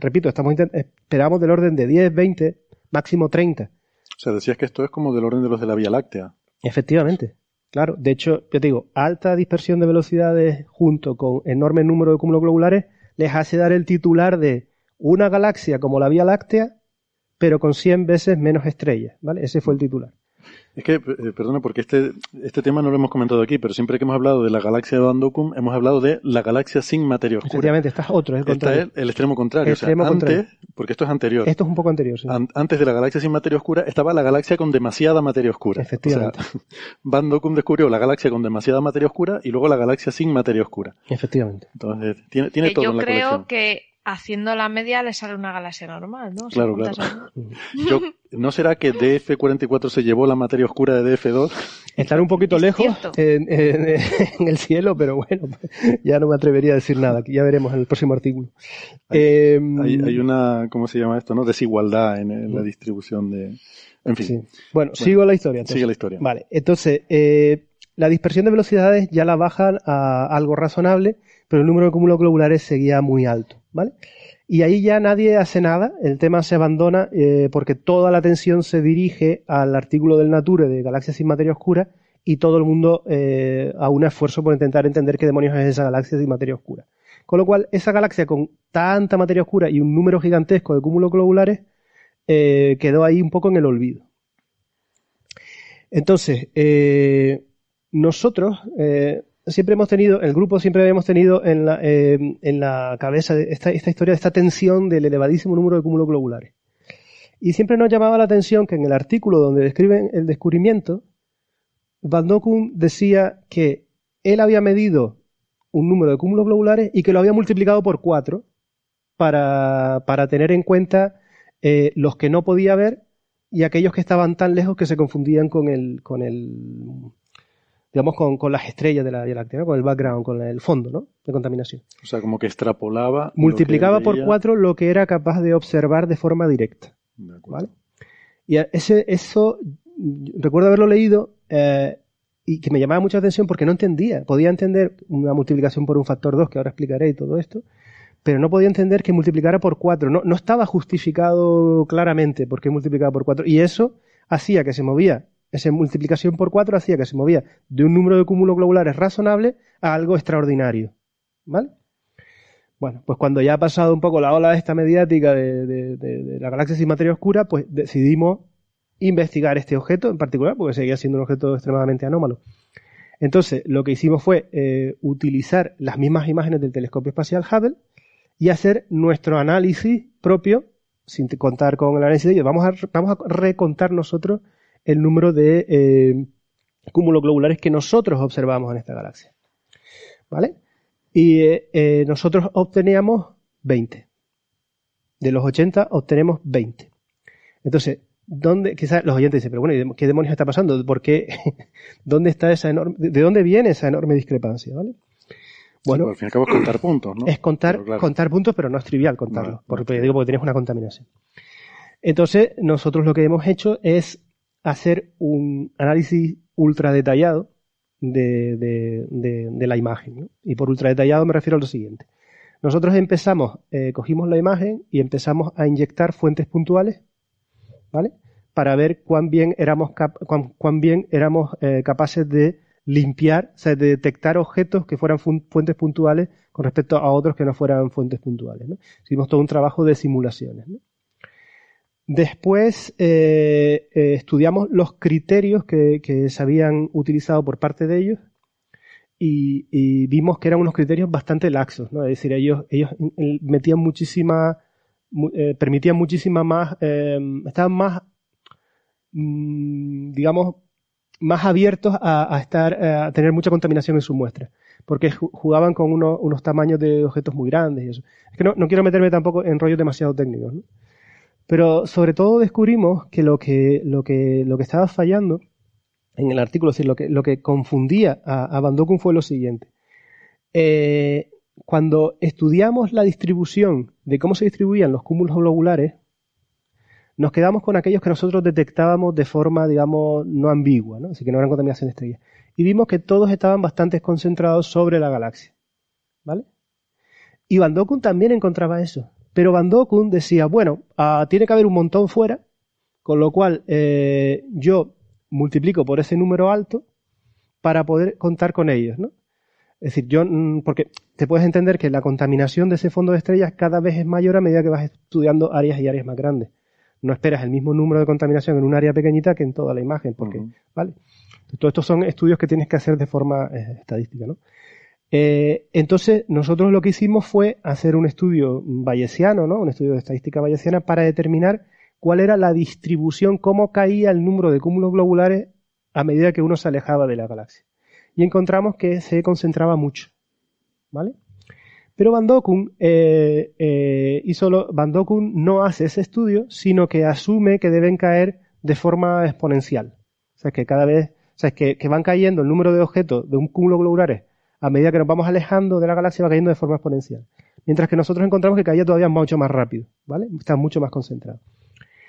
repito, estamos esperamos del orden de 10, 20, máximo 30. O sea, decías que esto es como del orden de los de la Vía Láctea. Efectivamente. Claro, de hecho, yo te digo, alta dispersión de velocidades junto con enorme número de cúmulos globulares les hace dar el titular de una galaxia como la Vía Láctea, pero con 100 veces menos estrellas, ¿vale? Ese fue el titular. Es que, eh, perdona, porque este, este tema no lo hemos comentado aquí, pero siempre que hemos hablado de la galaxia de Van hemos hablado de la galaxia sin materia oscura. Efectivamente, esta es otro. Es el, es el extremo contrario. antes, porque esto es anterior. Esto es un poco anterior, sí. antes de la galaxia sin materia oscura estaba la galaxia con demasiada materia oscura. Efectivamente. O sea, Van descubrió la galaxia con demasiada materia oscura y luego la galaxia sin materia oscura. Efectivamente. Entonces, tiene, tiene todo yo en la creo que haciendo la media le sale una galaxia normal, ¿no? Claro, claro. ¿No será que DF44 se llevó la materia oscura de DF2? Estar un poquito lejos en, el cielo, pero bueno, ya no me atrevería a decir nada, ya veremos en el próximo artículo. Hay, em, hay, una, ¿cómo se llama esto? no Desigualdad en, la distribución de... En fin. Bueno, sigo la historia. Sigue la historia. Vale, entonces, eh, la dispersión de velocidades ya la bajan a algo razonable, pero el número de cúmulos globulares seguía muy alto. ¿Vale? Y ahí ya nadie hace nada, el tema se abandona eh, porque toda la atención se dirige al artículo del Nature de Galaxias sin materia oscura y todo el mundo eh, a un esfuerzo por intentar entender qué demonios es esa galaxia sin materia oscura. Con lo cual, esa galaxia con tanta materia oscura y un número gigantesco de cúmulos globulares eh, quedó ahí un poco en el olvido. Entonces, nosotros, siempre hemos tenido, el grupo siempre habíamos tenido en la, eh, en la cabeza esta, esta historia, esta tensión del elevadísimo número de cúmulos globulares. Y siempre nos llamaba la atención que en el artículo donde describen el descubrimiento, Van Dokun decía que él había medido un número de cúmulos globulares y que lo había multiplicado por cuatro para, para tener en cuenta eh, los que no podía ver y aquellos que estaban tan lejos que se confundían con el, con el digamos, con, con las estrellas de la Vía Láctea, con el background, con el fondo ¿no? de contaminación. O sea, como que extrapolaba. Multiplicaba por cuatro lo que era capaz de observar de forma directa. ¿vale? Y ese, eso, recuerdo haberlo leído eh, y que me llamaba mucha atención porque no entendía. Podía entender una multiplicación por un factor 2, que ahora explicaré y todo esto, pero no podía entender que multiplicara por cuatro. No, no estaba justificado claramente por qué multiplicaba por cuatro. Y eso hacía que se movía esa multiplicación por 4 hacía que se movía de un número de cúmulos globulares razonable a algo extraordinario. ¿Vale? Bueno, pues cuando ya ha pasado un poco la ola esta mediática de, la galaxia sin materia oscura, pues decidimos investigar este objeto en particular, porque seguía siendo un objeto extremadamente anómalo. Entonces, lo que hicimos fue eh, utilizar las mismas imágenes del telescopio espacial Hubble y hacer nuestro análisis propio, sin contar con el análisis de ellos. Vamos a, vamos a recontar nosotros el número de eh, cúmulos globulares que nosotros observamos en esta galaxia. ¿Vale? Y eh, eh, nosotros obteníamos 20. De los 80 obtenemos 20. Entonces, ¿dónde, quizás los oyentes dicen, pero bueno, ¿qué demonios está pasando? ¿Por qué? ¿Dónde está esa enorme, de dónde viene esa enorme discrepancia? ¿Vale? Bueno, al fin y al cabo es contar puntos, ¿no? Es contar, contar puntos, pero no es trivial contarlos, porque, digo, porque tienes una contaminación. Entonces, nosotros lo que hemos hecho es hacer un análisis ultra detallado de, de, la imagen. Y por ultra detallado me refiero a lo siguiente. Nosotros empezamos, eh, cogimos la imagen y empezamos a inyectar fuentes puntuales, ¿vale? Para ver cuán bien éramos, cuán, bien éramos eh, capaces de limpiar, o sea, de detectar objetos que fueran fuentes puntuales con respecto a otros que no fueran fuentes puntuales. Hicimos todo un trabajo de simulaciones. Después eh, eh, estudiamos los criterios que, se habían utilizado por parte de ellos y, vimos que eran unos criterios bastante laxos, ¿no? Es decir, ellos, ellos metían muchísima, eh, permitían muchísima más, eh, estaban más, mm, digamos, más abiertos a, estar, a tener mucha contaminación en su muestra porque jugaban con unos, unos tamaños de objetos muy grandes y eso. Es que no, no quiero meterme tampoco en rollos demasiado técnicos, ¿no? Pero sobre todo descubrimos que lo que, lo que, lo que estaba fallando en el artículo, es decir, lo que, lo que confundía a, a Van Dokun fue lo siguiente. Eh, cuando estudiamos la distribución de cómo se distribuían los cúmulos globulares, nos quedamos con aquellos que nosotros detectábamos de forma, digamos, no ambigua, ¿no? así que no eran contaminación de estrellas. Y vimos que todos estaban bastante concentrados sobre la galaxia. ¿Vale? Y Van Dokun también encontraba eso. Pero Van Dokun decía, bueno, uh, tiene que haber un montón fuera, con lo cual eh, yo multiplico por ese número alto para poder contar con ellos, ¿no? Es decir, yo, mm, porque te puedes entender que la contaminación de ese fondo de estrellas cada vez es mayor a medida que vas estudiando áreas y áreas más grandes. No esperas el mismo número de contaminación en un área pequeñita que en toda la imagen, porque, uh -huh. ¿vale? Todos estos son estudios que tienes que hacer de forma eh, estadística, ¿no? Eh, entonces, nosotros lo que hicimos fue hacer un estudio bayesiano, ¿no? Un estudio de estadística bayesiana para determinar cuál era la distribución, cómo caía el número de cúmulos globulares a medida que uno se alejaba de la galaxia. Y encontramos que se concentraba mucho, ¿vale? Pero Van Dokun, eh, eh, y solo Van Dokun no hace ese estudio, sino que asume que deben caer de forma exponencial. O sea, que cada vez, o sea, que van cayendo el número de objetos de un cúmulo globulares a medida que nos vamos alejando de la galaxia va cayendo de forma exponencial. Mientras que nosotros encontramos que caía todavía mucho más rápido, ¿vale? Está mucho más concentrado.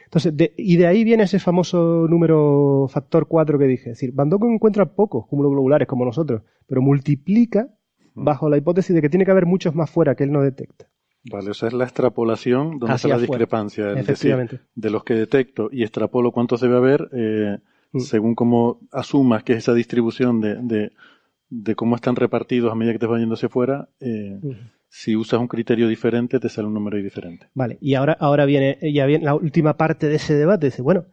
Entonces, de, y de ahí viene ese famoso número factor 4 que dije. Es decir, Van encuentra pocos cúmulos globulares como nosotros, pero multiplica bajo la hipótesis de que tiene que haber muchos más fuera que él no detecta. Vale, esa es la extrapolación donde está la discrepancia. Es decir, de los que detecto y extrapolo cuántos debe haber, eh, mm. según como asumas que es esa distribución de, de de cómo están repartidos a medida que te vas yendo hacia afuera, eh, uh -huh. si usas un criterio diferente, te sale un número diferente. Vale, y ahora, ahora viene, ya viene la última parte de ese debate. Dice, bueno,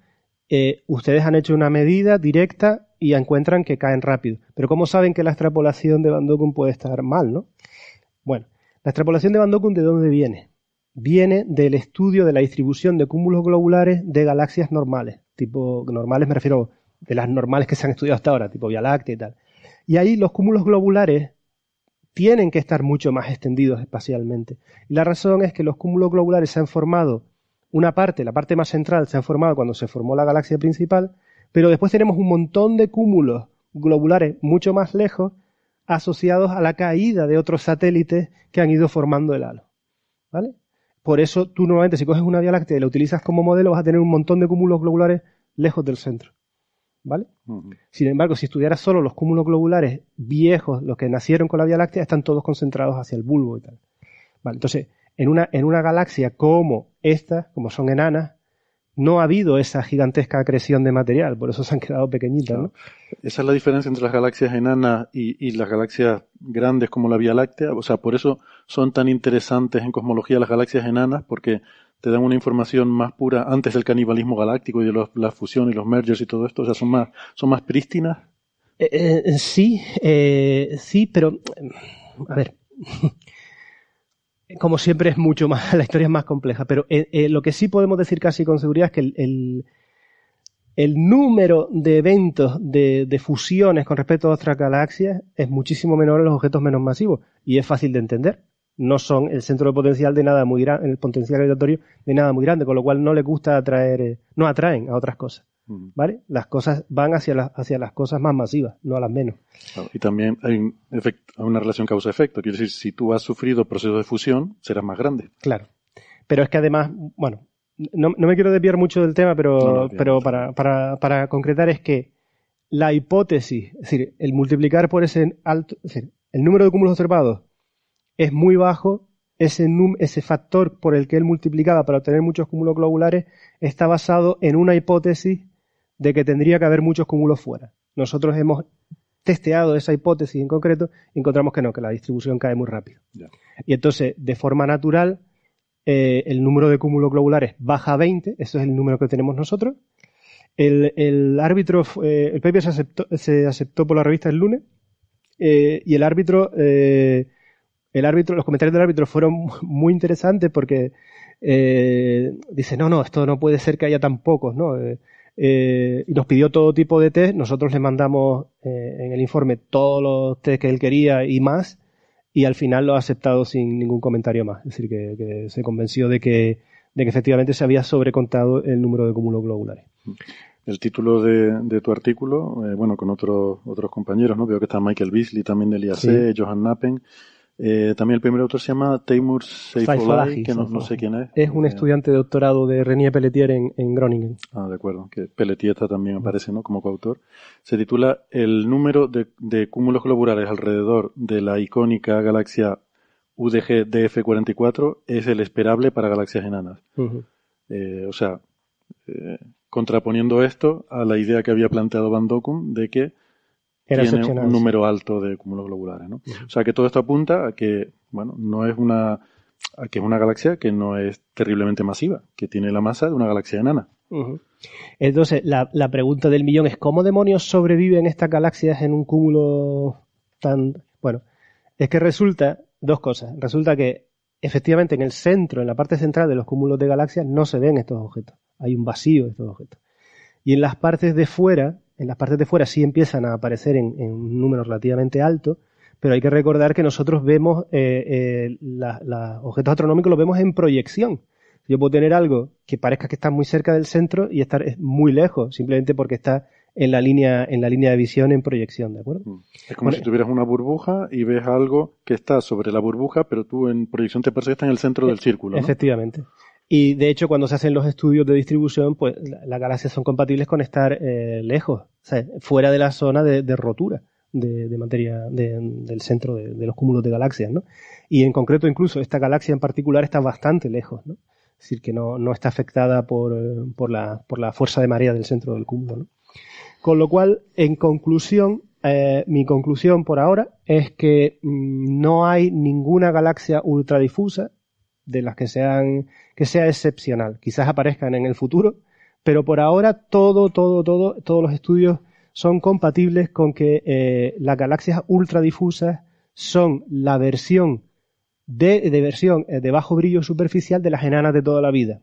eh, ustedes han hecho una medida directa y encuentran que caen rápido. Pero ¿cómo saben que la extrapolación de Van Dokun puede estar mal, no? Bueno, la extrapolación de Van Dokun, ¿de dónde viene? Viene del estudio de la distribución de cúmulos globulares de galaxias normales. Tipo, normales me refiero de las normales que se han estudiado hasta ahora, tipo Vía Láctea y tal. Y ahí los cúmulos globulares tienen que estar mucho más extendidos espacialmente. Y la razón es que los cúmulos globulares se han formado, una parte, la parte más central, se han formado cuando se formó la galaxia principal, pero después tenemos un montón de cúmulos globulares mucho más lejos asociados a la caída de otros satélites que han ido formando el halo. ¿Vale? Por eso tú normalmente si coges una Vía Láctea y la utilizas como modelo vas a tener un montón de cúmulos globulares lejos del centro. ¿Vale? Uh -huh. Sin embargo, si estudiaras solo los cúmulos globulares viejos, los que nacieron con la Vía Láctea, están todos concentrados hacia el bulbo y tal. Vale, entonces, en una, en una galaxia como esta, como son enanas, no ha habido esa gigantesca acreción de material, por eso se han quedado pequeñitas, ¿no? Esa es la diferencia entre las galaxias enanas y, y, las galaxias grandes como la Vía Láctea. O sea, por eso son tan interesantes en cosmología las galaxias enanas, porque te dan una información más pura antes del canibalismo galáctico y de los, la fusión y los mergers y todo esto. O sea, son más, son más prístinas. Eh, eh, sí, eh, sí, pero a ver. Como siempre es mucho más, la historia es más compleja, pero lo que sí podemos decir casi con seguridad es que el, número de eventos de, de, fusiones con respecto a otras galaxias es muchísimo menor en los objetos menos masivos y es fácil de entender. No son el centro de potencial de nada muy grande, el potencial gravitatorio de nada muy grande, con lo cual no les gusta atraer, eh, no atraen a otras cosas. ¿Vale? Las cosas van hacia, la, hacia las cosas más masivas, no a las menos. Claro, y también hay, un efecto, hay una relación causa-efecto. Quiere decir, si tú has sufrido procesos de fusión, serás más grande. Claro. Pero es que además, bueno, no, no me quiero desviar mucho del tema, pero, no, pero para, para, para concretar es que la hipótesis, es decir, el multiplicar por ese alto, es decir, el número de cúmulos observados es muy bajo, ese, ese factor por el que él multiplicaba para obtener muchos cúmulos globulares está basado en una hipótesis de que tendría que haber muchos cúmulos fuera. Nosotros hemos testeado esa hipótesis en concreto y encontramos que no, que la distribución cae muy rápido. Yeah. Y entonces, de forma natural, eh, el número de cúmulos globulares baja a 20, eso es el número que tenemos nosotros. El, el árbitro, eh, el paper se aceptó, se aceptó por la revista el lunes Eh, y el árbitro, eh, el árbitro, los comentarios del árbitro fueron muy interesantes porque eh, dice, no, no, esto no puede ser que haya tan pocos, ¿no? Eh, eh, y nos pidió todo tipo de test, nosotros le mandamos en el informe todos los test que él quería y más, y al final lo ha aceptado sin ningún comentario más. Es decir, que, que se convenció de que, de que efectivamente se había sobrecontado el número de cúmulos globulares. El título de, de tu artículo, bueno, con otros otros compañeros, ¿no? Veo que está Michael Beasley también del IAC, Sí. Johan Nappen. Eh, también el primer autor se llama Taimur Seyfolahi, Saifolahi, que no, sé quién es. Es un Eh, estudiante de doctorado de Renier Pelletier en, en Groningen. Ah, de acuerdo, que Pelletier también aparece, ¿no? Como coautor. Se titula El número de, de cúmulos globulares alrededor de la icónica galaxia UDG DF44 es el esperable para galaxias enanas. Eh, o sea, contraponiendo esto a la idea que había planteado Van Dokkum de que Era tiene un número alto de cúmulos globulares, ¿no? O sea que todo esto apunta a que, bueno, no es una, a que es una galaxia que no es terriblemente masiva, que tiene la masa de una galaxia enana. Ujú. Entonces, la, la pregunta del millón es ¿cómo demonios sobreviven estas galaxias en un cúmulo tan... Bueno, es que resulta dos cosas. Resulta que efectivamente en el centro, en la parte central de los cúmulos de galaxias, no se ven estos objetos. Hay un vacío de estos objetos. Y en las partes de fuera, en las partes de fuera sí empiezan a aparecer en, en un número relativamente alto, pero hay que recordar que nosotros vemos eh, eh, la- objetos astronómicos los vemos en proyección. Yo puedo tener algo que parezca que está muy cerca del centro y estar es muy lejos, simplemente porque está en la línea, en la línea de visión en proyección, ¿de acuerdo? Es como Bueno, si tuvieras una burbuja y ves algo que está sobre la burbuja, pero tú en proyección te parece que está en el centro del círculo, ¿no? Efectivamente. Y de hecho, cuando se hacen los estudios de distribución, pues la- las galaxias son compatibles con estar eh, lejos, o sea, fuera de la zona de, rotura de, materia de- del centro de, los cúmulos de galaxias, ¿no? Y en concreto, incluso esta galaxia en particular está bastante lejos, ¿no? Es decir, que no, no está afectada por, eh, por, la, por la fuerza de marea del centro del cúmulo, ¿no? Con lo cual, en conclusión, eh, mi conclusión por ahora es que mm, no hay ninguna galaxia ultradifusa de las que sean que sea excepcional. Quizás aparezcan en el futuro, pero por ahora todo, todo, todo, todos los estudios son compatibles con que eh, las galaxias ultradifusas son la versión de, versión eh, de bajo brillo superficial de las enanas de toda la vida.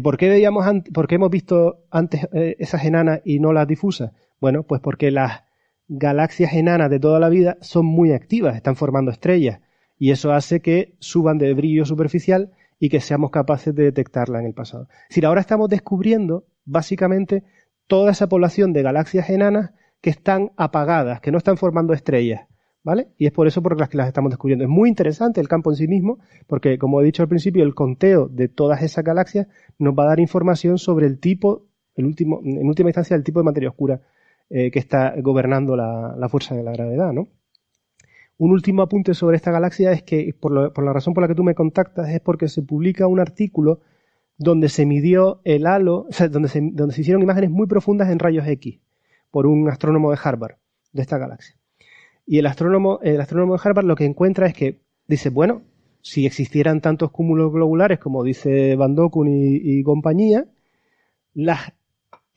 ¿por qué veíamos por qué hemos visto antes eh, esas enanas y no las difusas? Bueno, pues porque las galaxias enanas de toda la vida son muy activas, están formando estrellas y eso hace que suban de brillo superficial y que seamos capaces de detectarla en el pasado. Es decir, ahora estamos descubriendo básicamente toda esa población de galaxias enanas que están apagadas, que no están formando estrellas, ¿vale? Y es por eso por las que las estamos descubriendo. Es muy interesante el campo en sí mismo, porque como he dicho al principio, el conteo de todas esas galaxias nos va a dar información sobre el tipo, el último, en última instancia, el tipo de materia oscura eh, que está gobernando la, la fuerza de la gravedad, ¿no? Un último apunte sobre esta galaxia es que, por, la razón por la que tú me contactas, es porque se publica un artículo donde se midió el halo, o sea, donde se, donde se hicieron imágenes muy profundas en rayos X por un astrónomo de Harvard de esta galaxia. Y el astrónomo, el astrónomo de Harvard lo que encuentra es que dice, bueno, si existieran tantos cúmulos globulares como dice Van Dokun y, y compañía, las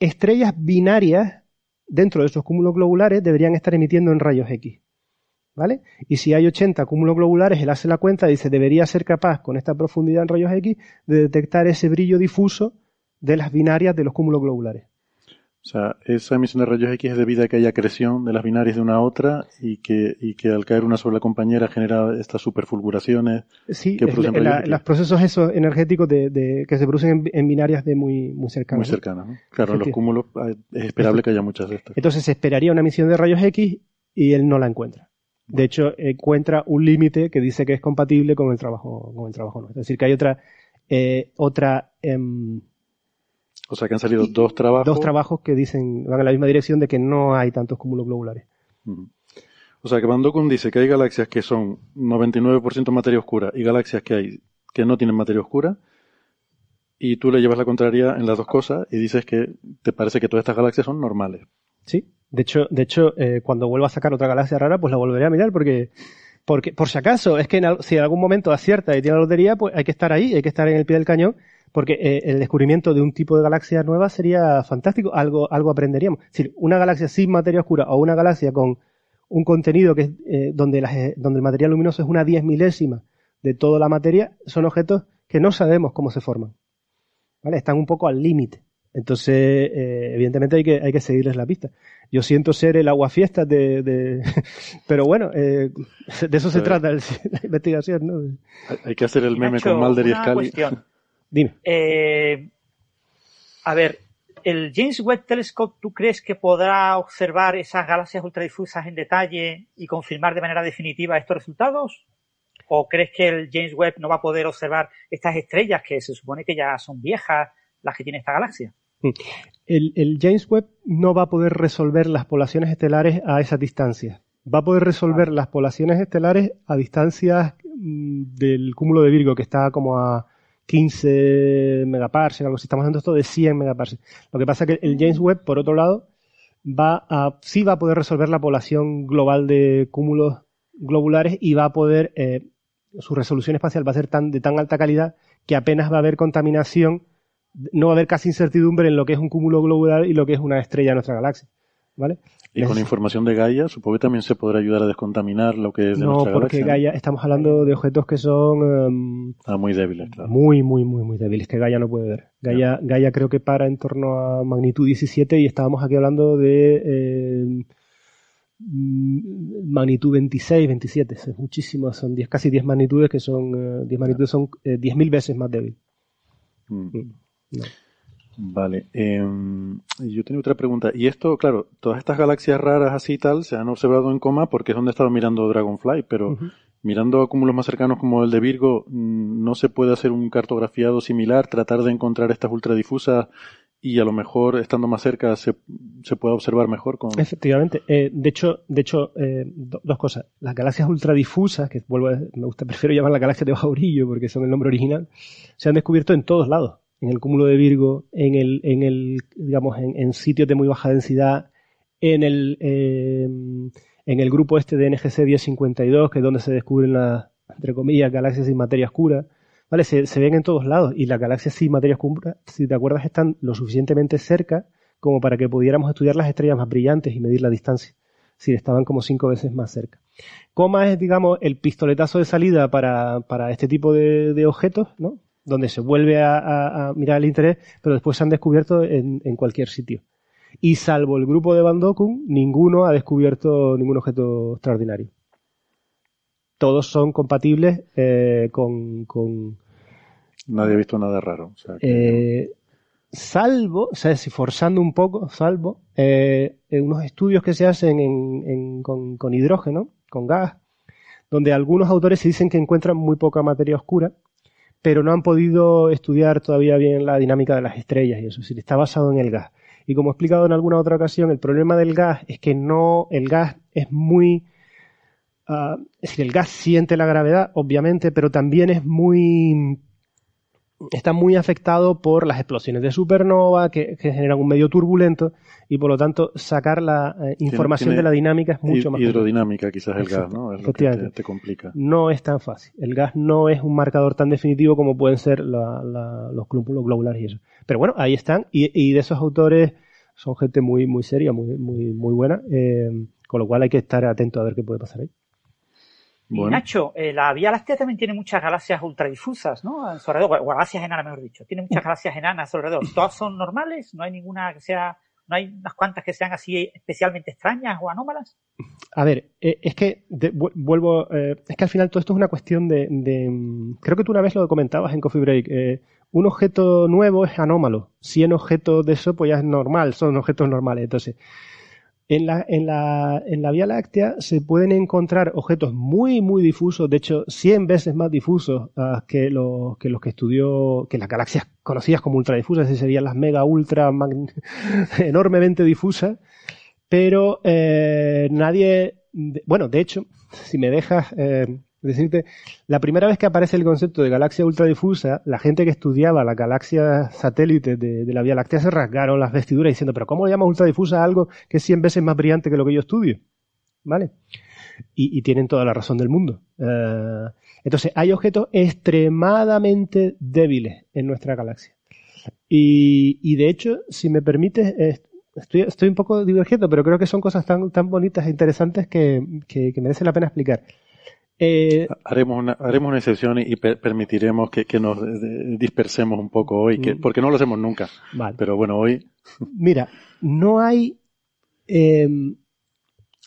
estrellas binarias dentro de esos cúmulos globulares deberían estar emitiendo en rayos X. ¿Vale? Y si hay 80 cúmulos globulares, él hace la cuenta y dice, debería ser capaz con esta profundidad en rayos X de detectar ese brillo difuso de las binarias de los cúmulos globulares. O sea, esa emisión de rayos X es debido a que hay acreción de las binarias de una a otra y que, y que al caer una sobre la compañera genera estas superfulguraciones. Sí, que producen la- los procesos esos energéticos de, de- que se producen en, en binarias de muy, muy cercanas. Muy cercanas, ¿no? Claro, en los cúmulos eh, es esperable que haya muchas de estas. Entonces se esperaría una emisión de rayos X y él no la encuentra. De hecho, encuentra un límite que dice que es compatible con el trabajo, con el trabajo nuestro. Es decir, que hay otra, eh, otra, em, O sea, que han salido dos trabajos. dos trabajos que dicen, van en la misma dirección de que no hay tantos cúmulos globulares. O sea, que Van Dokun dice que hay galaxias que son 99% materia oscura y galaxias que hay que no tienen materia oscura. Y tú le llevas la contraria en las dos cosas y dices que te parece que todas estas galaxias son normales. Sí. De hecho, de hecho, eh, cuando vuelva a sacar otra galaxia rara, pues la volveré a mirar porque, porque por si acaso, es que en si en algún momento acierta y tiene la lotería, pues hay que estar ahí, hay que estar en el pie del cañón, porque eh, el descubrimiento de un tipo de galaxia nueva sería fantástico, algo, algo aprenderíamos. Es una galaxia sin materia oscura o una galaxia con un contenido que eh, donde, donde el material luminoso es una diez milésima de toda la materia, son objetos que no sabemos cómo se forman. ¿Vale? Están un poco al límite. Entonces, eh, evidentemente hay que, hay que seguirles la pista. Yo siento ser el aguafiestas de, de pero bueno, eh, de eso se trata la investigación, ¿no? Hay que hacer el meme con Mulder y Scully. Dime. Eh, a ver, ¿el James Webb Telescope tú crees que podrá observar esas galaxias ultradifusas en detalle y confirmar de manera definitiva estos resultados? ¿O crees que el James Webb no va a poder observar estas estrellas que se supone que ya son viejas, las que tiene esta galaxia? El, James Webb no va a poder resolver las poblaciones estelares a esa distancia. Va a poder resolver las poblaciones estelares a distancias mm, del cúmulo de Virgo, que está como a 15 megaparsecs, algo así. Estamos hablando esto de 100 megaparsecs. Lo que pasa es que el James Webb, por otro lado, va a, sí va a poder resolver la población global de cúmulos globulares y va a poder, eh, su resolución espacial va a ser tan, de tan alta calidad que apenas va a haber contaminación no va a haber casi incertidumbre en lo que es un cúmulo globular y lo que es una estrella de nuestra galaxia. ¿Vale? Y con información de Gaia, supongo que también se podrá ayudar a descontaminar lo que es de nuestra galaxia. No, porque Gaia, estamos hablando de objetos que son... Em, ah, muy débiles, claro. Muy, muy, muy, muy débiles, que Gaia no puede ver. Gaia, Gaia creo que para en torno a magnitud 17 y estábamos aquí hablando de em, magnitud 26, 27. Es muchísimo, son 10, casi 10 magnitudes que son... 10 eh, magnitudes son 10.000 eh, veces más débiles. Mm. Mm. Vale. Em, yo tenía otra pregunta. Y esto, claro, todas estas galaxias raras así y tal se han observado en coma porque es donde estaba mirando Dragonfly, pero mirando a cúmulos más cercanos como el de Virgo, ¿no se puede hacer un cartografiado similar, tratar de encontrar estas ultradifusas y a lo mejor estando más cerca se, se puede observar mejor con efectivamente eh, de hecho de hecho eh, dos cosas las galaxias ultradifusas que vuelvo a, me gusta prefiero llamar las galaxias de bajo brillo porque son el nombre original se han descubierto en todos lados en el cúmulo de Virgo, en el, en el digamos, en, sitios de muy baja densidad, en el, eh, en el grupo este de NGC 1052, que es donde se descubren las, entre comillas, galaxias sin materia oscura. ¿Vale? Se, se ven en todos lados y las galaxias sin materia oscura, si te acuerdas, están lo suficientemente cerca como para que pudiéramos estudiar las estrellas más brillantes y medir la distancia. Si estaban como cinco veces más cerca. Coma es, digamos, el pistoletazo de salida para, para este tipo de, de objetos, ¿no? Donde se vuelve a, mirar el interés, pero después se han descubierto en, cualquier sitio. Y salvo el grupo de Van ninguno ha descubierto ningún objeto extraordinario. Todos son compatibles eh, con, Nadie ha visto nada raro. Eh, salvo, o sea, si forzando un poco, salvo eh, unos estudios que se hacen con, con hidrógeno, con gas, donde algunos autores se dicen que encuentran muy poca materia oscura pero no han podido estudiar todavía bien la dinámica de las estrellas y eso, es decir, está basado en el gas. Y como he explicado en alguna otra ocasión, el problema del gas es que no, el gas es muy, uh, es decir, el gas siente la gravedad, obviamente, pero también es muy está muy afectado por las explosiones de supernova que, generan un medio turbulento y por lo tanto sacar la eh, información de la dinámica es mucho más hidrodinámica quizás el gas no es lo que te, complica. No es tan fácil. El gas no es un marcador tan definitivo como pueden ser los cúmulos globulares y eso. Pero bueno ahí están y, de esos autores son gente muy muy seria muy muy muy buena eh, con lo cual hay que estar atento a ver qué puede pasar ahí y Nacho, eh, la Vía Láctea también tiene muchas galaxias ultradifusas, ¿no? En su alrededor, o galaxias enanas, mejor dicho. Tiene muchas galaxias enanas a su alrededor. ¿Todas son normales? ¿No hay ninguna que sea, no hay unas cuantas que sean así especialmente extrañas o anómalas? A ver, eh, es que vuelvo, eh, es que al final todo esto es una cuestión de, de, creo que tú una vez lo comentabas en Coffee Break. un objeto nuevo es anómalo. Si en objetos de eso, pues ya es normal, son objetos normales. Entonces, en la, en, la, en la Vía Láctea se pueden encontrar objetos muy, muy difusos, de hecho, 100 veces más difusos uh, que, los, que estudió, que las galaxias conocidas como ultradifusas, y serían las mega, ultra, enormemente difusas, pero eh, nadie, bueno, de hecho, si me dejas eh, decirte, la primera vez que aparece el concepto de galaxia ultradifusa, la gente que estudiaba la galaxia satélite de, la Vía Láctea se rasgaron las vestiduras diciendo, pero ¿cómo le llamas ultradifusa a algo que es 100 veces más brillante que lo que yo estudio? ¿Vale? Y, tienen toda la razón del mundo. Eh, entonces, hay objetos extremadamente débiles en nuestra galaxia. Y, de hecho, si me permites, estoy, estoy un poco divergiendo, pero creo que son cosas tan, tan bonitas e interesantes que, que, que merece la pena explicar. Eh, haremos, una, haremos una excepción y per permitiremos que, que nos dispersemos un poco hoy, que, mm. porque no lo hacemos nunca. Vale. Pero bueno, hoy. Mira, no hay. Eh,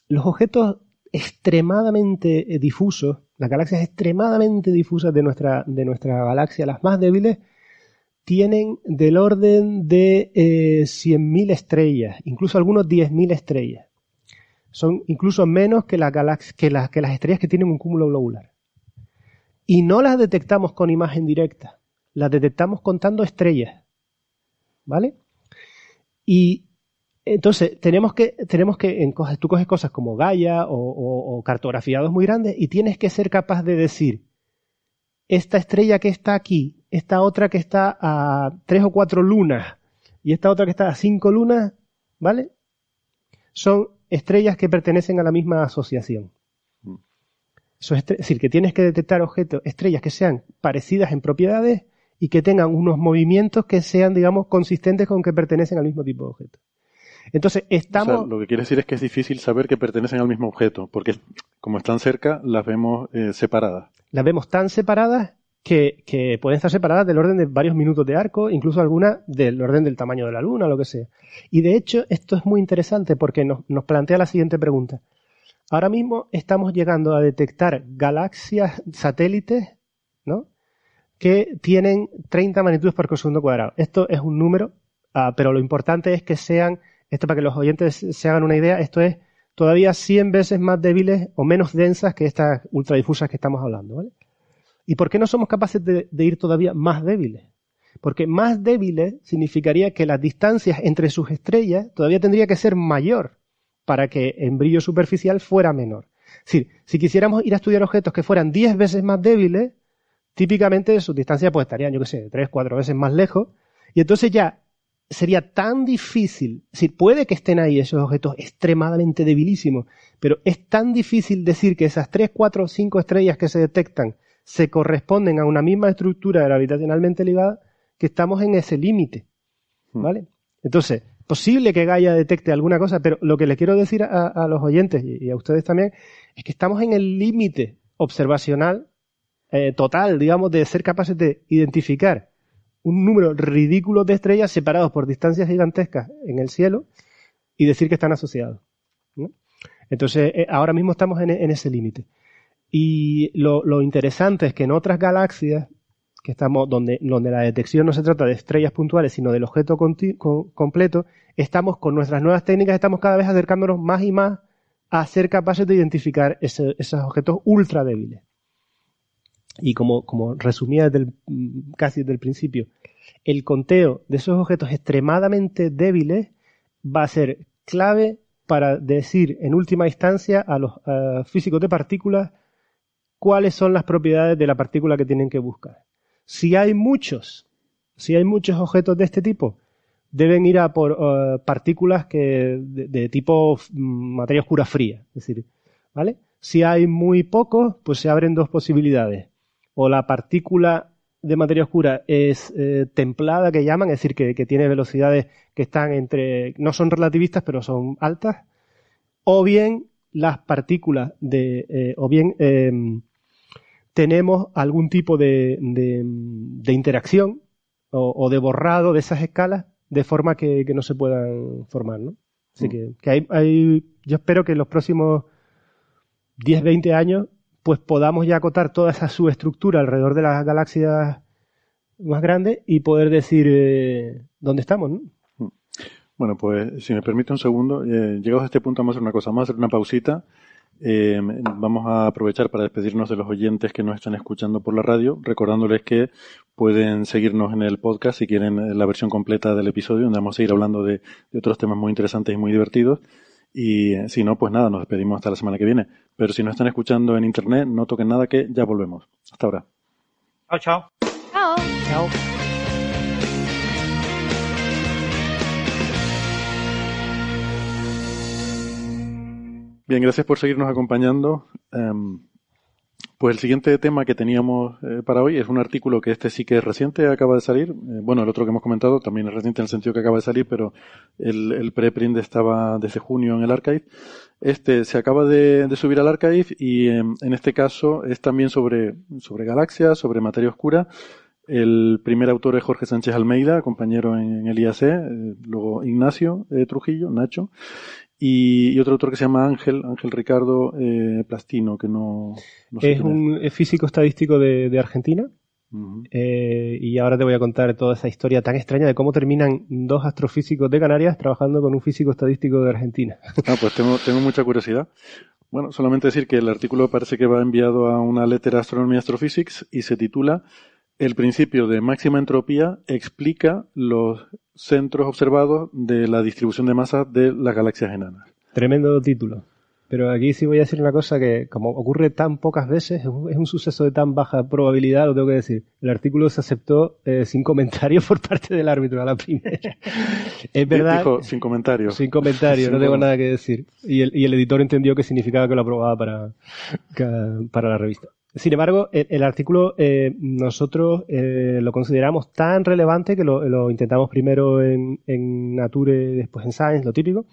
los objetos extremadamente eh, difusos, las galaxias extremadamente difusas de nuestra, de nuestra galaxia, las más débiles, tienen del orden de eh, 100.000 estrellas, incluso algunos 10.000 estrellas. Son incluso menos que, la que, que las estrellas que tienen un cúmulo globular. Y no las detectamos con imagen directa, las detectamos contando estrellas. ¿Vale? Y entonces, tenemos que, tenemos que, tú coges cosas como Gaia o, cartografiados muy grandes y tienes que ser capaz de decir, esta estrella que está aquí, esta otra que está a tres o cuatro lunas y esta otra que está a cinco lunas, ¿vale? Son estrellas que pertenecen a la misma asociación. Mm. es decir, que tienes que detectar objetos, estrellas que sean parecidas en propiedades y que tengan unos movimientos que sean, digamos, consistentes con que pertenecen al mismo tipo de objeto. Entonces, estamos... lo que quiere decir es que es difícil saber que pertenecen al mismo objeto, porque como están cerca, las vemos eh, separadas. Las vemos tan separadas que, pueden estar separadas del orden de varios minutos de arco, incluso algunas del orden del tamaño de la Luna, lo que sea. Y de hecho, esto es muy interesante porque nos, nos plantea la siguiente pregunta. Ahora mismo estamos llegando a detectar galaxias satélites, ¿no? Que tienen 30 magnitudes por segundo cuadrado. Esto es un número, ah, pero lo importante es que sean esto para que los oyentes se hagan una idea, esto es todavía 100 veces más débiles o menos densas que estas ultradifusas que estamos hablando. ¿vale? ¿Y por qué no somos capaces de, ir todavía más débiles? Porque más débiles significaría que las distancias entre sus estrellas todavía tendría que ser mayor para que en brillo superficial fuera menor. Es decir, si quisiéramos ir a estudiar objetos que fueran 10 veces más débiles, típicamente sus distancias pues estarían, yo qué sé, 3, 4 veces más lejos, y entonces ya sería tan difícil, si puede que estén ahí esos objetos extremadamente debilísimos, pero es tan difícil decir que esas 3, 4, 5 estrellas que se detectan se corresponden a una misma estructura gravitacionalmente ligada que estamos en ese límite. Hmm. ¿Vale? Entonces, posible que Gaia detecte alguna cosa, pero lo que le quiero decir a, los oyentes y, a ustedes también es que estamos en el límite observacional eh, total, digamos, de ser capaces de identificar un número ridículo de estrellas separados por distancias gigantescas en el cielo y decir que están asociados. Entonces, eh, ahora mismo estamos en, ese límite. Y lo, interesante es que en otras galaxias, que estamos donde, donde la detección no se trata de estrellas puntuales, sino del objeto completo, estamos con nuestras nuevas técnicas, estamos cada vez acercándonos más y más a ser capaces de identificar esos objetos ultra débiles. Y como, como resumía desde casi desde el principio, el conteo de esos objetos extremadamente débiles va a ser clave para decir en última instancia a los físicos de partículas cuáles son las propiedades de la partícula que tienen que buscar. Si hay muchos, si hay muchos objetos de este tipo, deben ir a por eh, partículas que de, tipo mm, materia oscura fría, es decir, ¿vale? Si hay muy pocos, pues se abren dos posibilidades o la partícula de materia oscura es eh, templada, que llaman, es decir, que, tiene velocidades que están entre, no son relativistas, pero son altas, o bien las partículas de, eh, o bien em, tenemos algún tipo de, de, interacción o, de borrado de esas escalas de forma que, no se puedan formar, ¿no? Así mm. que, que hay, hay, yo espero que en los próximos 10, 20 años pues podamos ya acotar toda esa subestructura alrededor de las galaxias más grandes y poder decir eh, dónde estamos. ¿no? Bueno, pues si me permite un segundo, eh, llegados a este punto vamos a hacer una cosa, vamos a hacer una pausita. Eh, vamos a aprovechar para despedirnos de los oyentes que nos están escuchando por la radio, recordándoles que pueden seguirnos en el podcast si quieren la versión completa del episodio, donde vamos a seguir hablando de otros temas muy interesantes y muy divertidos. Y eh, si no, pues nada, nos despedimos hasta la semana que viene. Pero si no están escuchando en internet, no toquen nada que ya volvemos. Hasta ahora. Chao, chao. Chao. Chao. Bien, gracias por seguirnos acompañando. Em, Pues el siguiente tema que teníamos eh, para hoy es un artículo que este sí que es reciente, acaba de salir. Eh, bueno, el otro que hemos comentado también es reciente en el sentido que acaba de salir, pero el, preprint estaba desde junio en el archive. Este se acaba de, subir al archive y eh, en este caso es también sobre, sobre galaxias, sobre materia oscura. El primer autor es Jorge Sánchez Almeida, compañero en, el IAC, luego Ignacio Trujillo, Nacho, y, otro autor que se llama Ángel, Ángel Ricardo eh, Plastino, que no, es un físico estadístico de, Argentina. Eh, y ahora te voy a contar toda esa historia tan extraña de cómo terminan dos astrofísicos de Canarias trabajando con un físico estadístico de Argentina. Ah, pues tengo, tengo mucha curiosidad. Bueno, solamente decir que el artículo parece que va enviado a una letra Astronomy Astrophysics y se titula El principio de máxima entropía explica los centros observados de la distribución de masa de las galaxias enanas. Tremendo título. Pero aquí sí voy a decir una cosa que, como ocurre tan pocas veces, es un, suceso de tan baja probabilidad, lo tengo que decir. El artículo se aceptó eh, sin comentarios por parte del árbitro a la primera. es verdad. Dijo, sin comentarios. Sin comentarios, no tengo nada que decir. Y el, y el editor entendió que significaba que lo aprobaba para, para la revista. Sin embargo, el, artículo eh, nosotros eh, lo consideramos tan relevante que lo, intentamos primero en, Nature, después en Science, lo típico.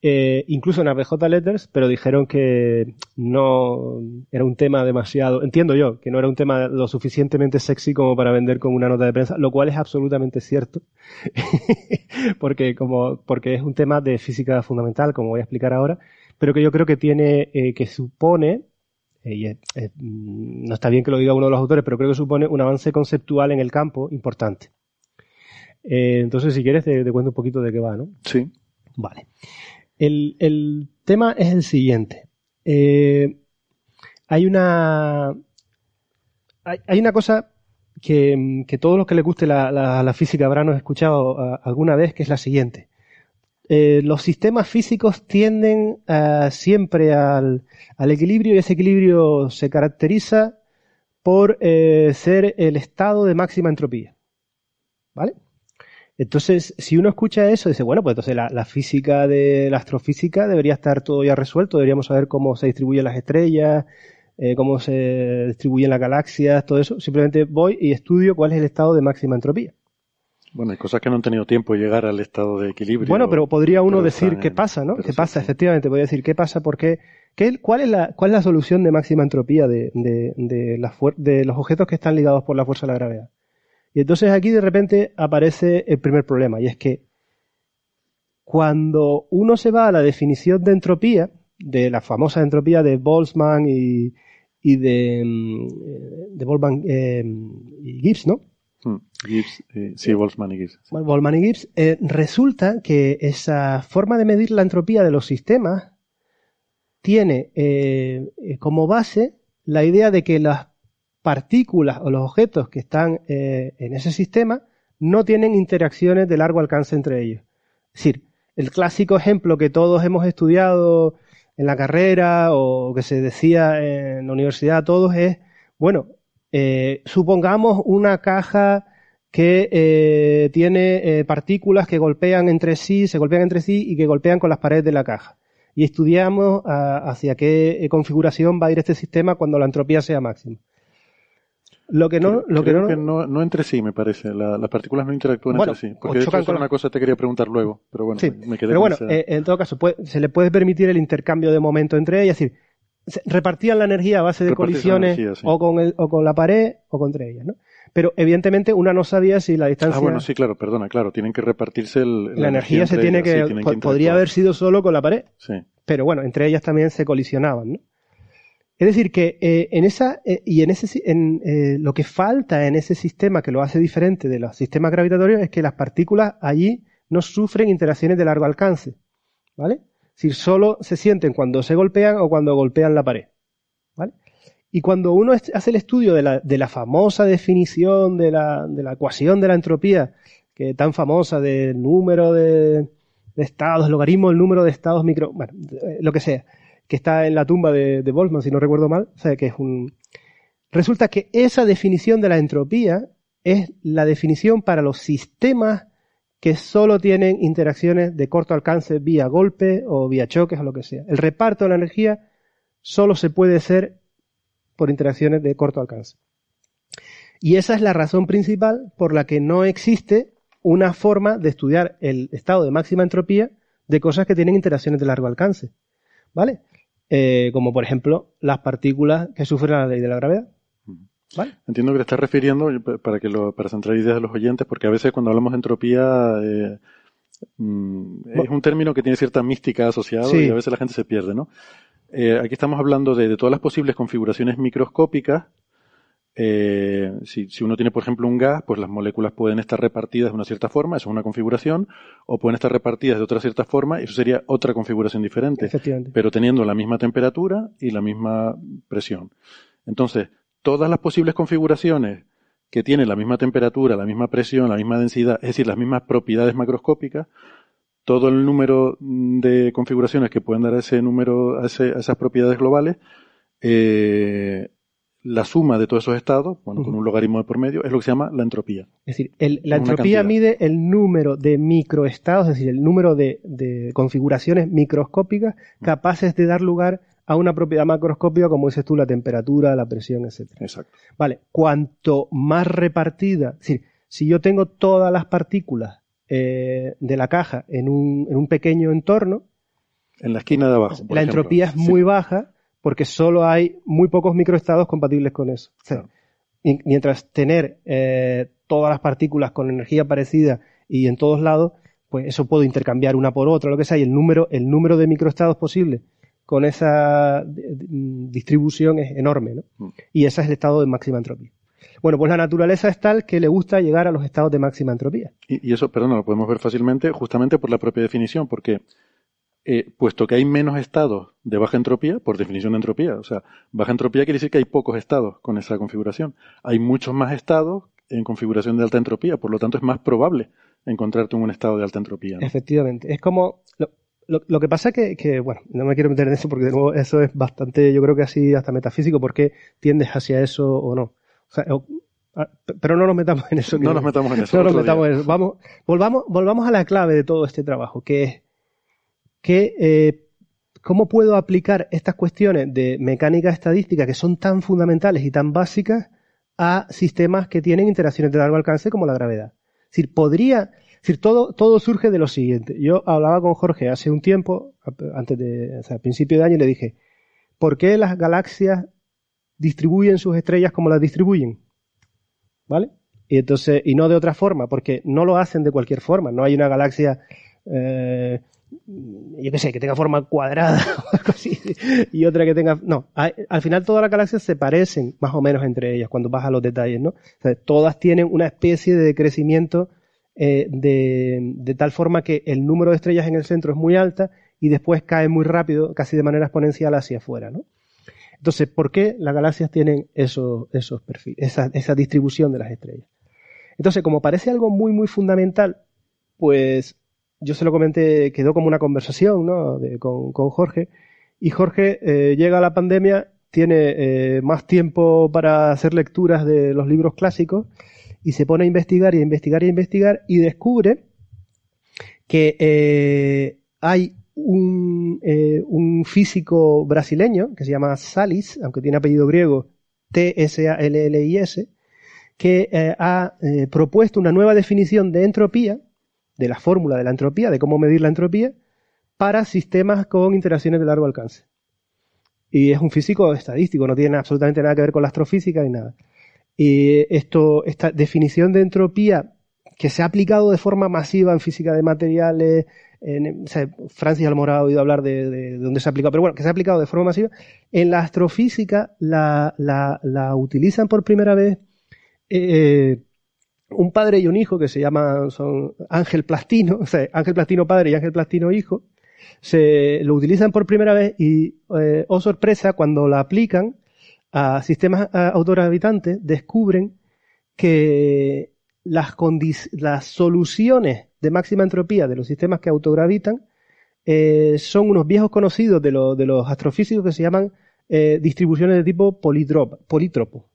Eh, incluso en ABJ Letters, pero dijeron que no era un tema demasiado, entiendo yo, que no era un tema lo suficientemente sexy como para vender como una nota de prensa, lo cual es absolutamente cierto, porque como porque es un tema de física fundamental, como voy a explicar ahora, pero que yo creo que tiene que supone eh, y mm, no está bien que lo diga uno de los autores, pero creo que supone un avance conceptual en el campo importante. Eh, entonces, si quieres, te, cuento un poquito de qué va, ¿no? Sí. Vale. El, tema es el siguiente. Eh, hay una. Hay, una cosa que, todos los que les guste la, física habrán escuchado alguna vez, que es la siguiente. Eh, los sistemas físicos tienden eh, siempre al, equilibrio y ese equilibrio se caracteriza por eh, ser el estado de máxima entropía. ¿Vale? Entonces, si uno escucha eso, dice, bueno, pues entonces la, física de la astrofísica debería estar todo ya resuelto, deberíamos saber cómo se distribuyen las estrellas, cómo se distribuyen las galaxias, todo eso. Simplemente voy y estudio cuál es el estado de máxima entropía. Bueno, hay cosas que no han tenido tiempo de llegar al estado de equilibrio. Bueno, pero podría uno decir qué pasa, ¿no? ¿Qué pasa? Efectivamente, podría decir qué pasa, porque qué, cuál, es la, ¿cuál es la solución de máxima entropía de, de, de, de los objetos que están ligados por la fuerza de la gravedad? Y entonces aquí de repente aparece el primer problema, y es que cuando uno se va a la definición de entropía, de la famosa entropía de Boltzmann y, y de, mm, de Boltzmann eh, y Gibbs, ¿no? Hmm. Gibbs, eh, sí, Boltzmann y Gibbs. Boltzmann y Gibbs. Eh, resulta que esa forma de medir la entropía de los sistemas tiene eh, como base la idea de que las partículas o los objetos que están en ese sistema no tienen interacciones de largo alcance entre ellos. Es decir, el clásico ejemplo que todos hemos estudiado en la carrera o que se decía en la universidad a todos es, bueno, eh, supongamos una caja que eh, tiene eh, partículas que golpean entre sí, se golpean entre sí y que golpean con las paredes de la caja. Y estudiamos ah, hacia qué configuración va a ir este sistema cuando la entropía sea máxima. Lo que no, lo que no, no, entre sí, me parece. las partículas no interactúan entre sí. Porque eso es una cosa que te quería preguntar luego. Pero bueno, me quedé Pero bueno, en todo caso, se le puede permitir el intercambio de momento entre ellas. Es decir, repartían la energía a base de colisiones o, con el, o con la pared o contra ellas, ¿no? Pero evidentemente una no sabía si la distancia. Ah, bueno, sí, claro, perdona, claro, tienen que repartirse el, la, energía, se tiene que, podría haber sido solo con la pared. Sí. Pero bueno, entre ellas también se colisionaban, ¿no? Es decir, que eh, en esa eh, y en ese en, eh, lo que falta en ese sistema que lo hace diferente de los sistemas gravitatorios es que las partículas allí no sufren interacciones de largo alcance, ¿vale? Decir, solo se sienten cuando se golpean o cuando golpean la pared. ¿vale? Y cuando uno hace el estudio de la, de la famosa definición de la, de la, ecuación de la entropía, que es tan famosa del número de, estados, logaritmo del número de estados micro, bueno, lo que sea, que está en la tumba de, de Boltzmann, si no recuerdo mal, o sea, que es un... Resulta que esa definición de la entropía es la definición para los sistemas que solo tienen interacciones de corto alcance vía golpe o vía choques o lo que sea. El reparto de la energía solo se puede hacer por interacciones de corto alcance. Y esa es la razón principal por la que no existe una forma de estudiar el estado de máxima entropía de cosas que tienen interacciones de largo alcance. ¿Vale? Eh, como por ejemplo las partículas que sufren la ley de la gravedad. ¿Vale? Entiendo que te estás refiriendo, para, que lo, para centrar ideas de los oyentes, porque a veces cuando hablamos de entropía eh, mm, es un término que tiene cierta mística asociado Sí. y a veces la gente se pierde, ¿no? Eh, aquí estamos hablando de, de todas las posibles configuraciones microscópicas. Eh, si, si uno tiene, por ejemplo, un gas, pues las moléculas pueden estar repartidas de una cierta forma, eso es una configuración, o pueden estar repartidas de otra cierta forma, y eso sería otra configuración diferente pero teniendo la misma temperatura y la misma presión. Entonces, todas las posibles configuraciones que tienen la misma temperatura, la misma presión, la misma densidad, es decir, las mismas propiedades macroscópicas, todo el número mm, de configuraciones que pueden dar a ese número, a, ese- a esas propiedades globales, eh, la suma de todos esos estados, bueno, con un logaritmo de por medio, es lo que se llama la entropía. Es decir, el- la entropía mide el número de microestados, es decir, el número de, de configuraciones microscópicas capaces de dar lugar a una propiedad macroscópica, como dices tú, la temperatura, la presión, etcétera. Exacto. Vale, cuanto más repartida, es decir, si yo tengo todas las partículas eh, de la caja en un, en un pequeño entorno, En la esquina de abajo. por la ejemplo. entropía es Sí. muy baja porque solo hay muy pocos microestados compatibles con eso. O sea, Claro. y- mientras tener eh, todas las partículas con energía parecida y en todos lados, pues eso puedo intercambiar una por otra, lo que sea, y el número, el número de microestados posibles con esa mm, distribución es enorme, ¿no? Mm. Y ese es el estado de máxima entropía. Bueno, pues la naturaleza es tal que le gusta llegar a los estados de máxima entropía. Y, y eso, perdón, lo podemos ver fácilmente justamente por la propia definición, porque eh, puesto que hay menos estados de baja entropía, por definición de entropía, o sea, baja entropía quiere decir que hay pocos estados con esa configuración. Hay muchos más estados en configuración de alta entropía, por lo tanto es más probable encontrarte en un estado de alta entropía. ¿no? Efectivamente. Es como. Lo, lo- lo que pasa que, que, bueno, no me quiero meter en eso porque de nuevo eso es bastante, yo creo que así hasta metafísico, porque tiendes hacia eso o no. O sea, o- pero no nos metamos en eso. No nos metamos en eso. no nos día. metamos en eso. Vamos, volvamos, volvamos a la clave de todo este trabajo, que es que eh, cómo puedo aplicar estas cuestiones de mecánica estadística que son tan fundamentales y tan básicas a sistemas que tienen interacciones de largo alcance como la gravedad. Es decir, podría, es decir, todo, todo surge de lo siguiente. Yo hablaba con Jorge hace un tiempo, antes de, o sea, a principio de año, y le dije, ¿por qué las galaxias distribuyen sus estrellas como las distribuyen? ¿Vale? Y entonces, y no de otra forma, porque no lo hacen de cualquier forma. No hay una galaxia, eh, yo qué sé, que tenga forma cuadrada o algo así, y otra que tenga, no, al final todas las galaxias se parecen más o menos entre ellas cuando vas a los detalles, ¿no? O sea, todas tienen una especie de crecimiento eh, de, tal forma que el número de estrellas en el centro es muy alta y después cae muy rápido, casi de manera exponencial hacia afuera, ¿no? Entonces, ¿por qué las galaxias tienen esos, esos perfiles, esa, esa distribución de las estrellas? Entonces, como parece algo muy, muy fundamental, pues yo se lo comenté, quedó como una conversación ¿no? de- con, con Jorge, y Jorge eh, llega a la pandemia, tiene eh, más tiempo para hacer lecturas de los libros clásicos, y se pone a investigar y a investigar y a investigar, y descubre que eh, hay un, eh, un físico brasileño que se llama Salis, aunque tiene apellido griego, T-S-A-L-L-I-S, que eh, ha propuesto una nueva definición de entropía, de la fórmula de la entropía, de cómo medir la entropía, para sistemas con interacciones de largo alcance. Y es un físico estadístico, no tiene absolutamente nada que ver con la astrofísica ni nada. Y esto, esta definición de entropía que se ha aplicado de forma masiva en física de materiales, en, o sea, Francis Almora ha oído hablar de, de, de dónde se ha aplicado, pero bueno, que se ha aplicado de forma masiva. En la astrofísica la, la, la utilizan por primera vez eh, un padre y un hijo que se llaman son Ángel Plastino, o sea, Ángel Plastino padre y Ángel Plastino hijo, se lo utilizan por primera vez y, eh, oh sorpresa, cuando la aplican a sistemas a, autogravitantes, descubren que las, las soluciones de máxima entropía de los sistemas que autogravitan eh, son unos viejos conocidos de, lo- de los astrofísicos que se llaman eh, distribuciones de tipo polítropo,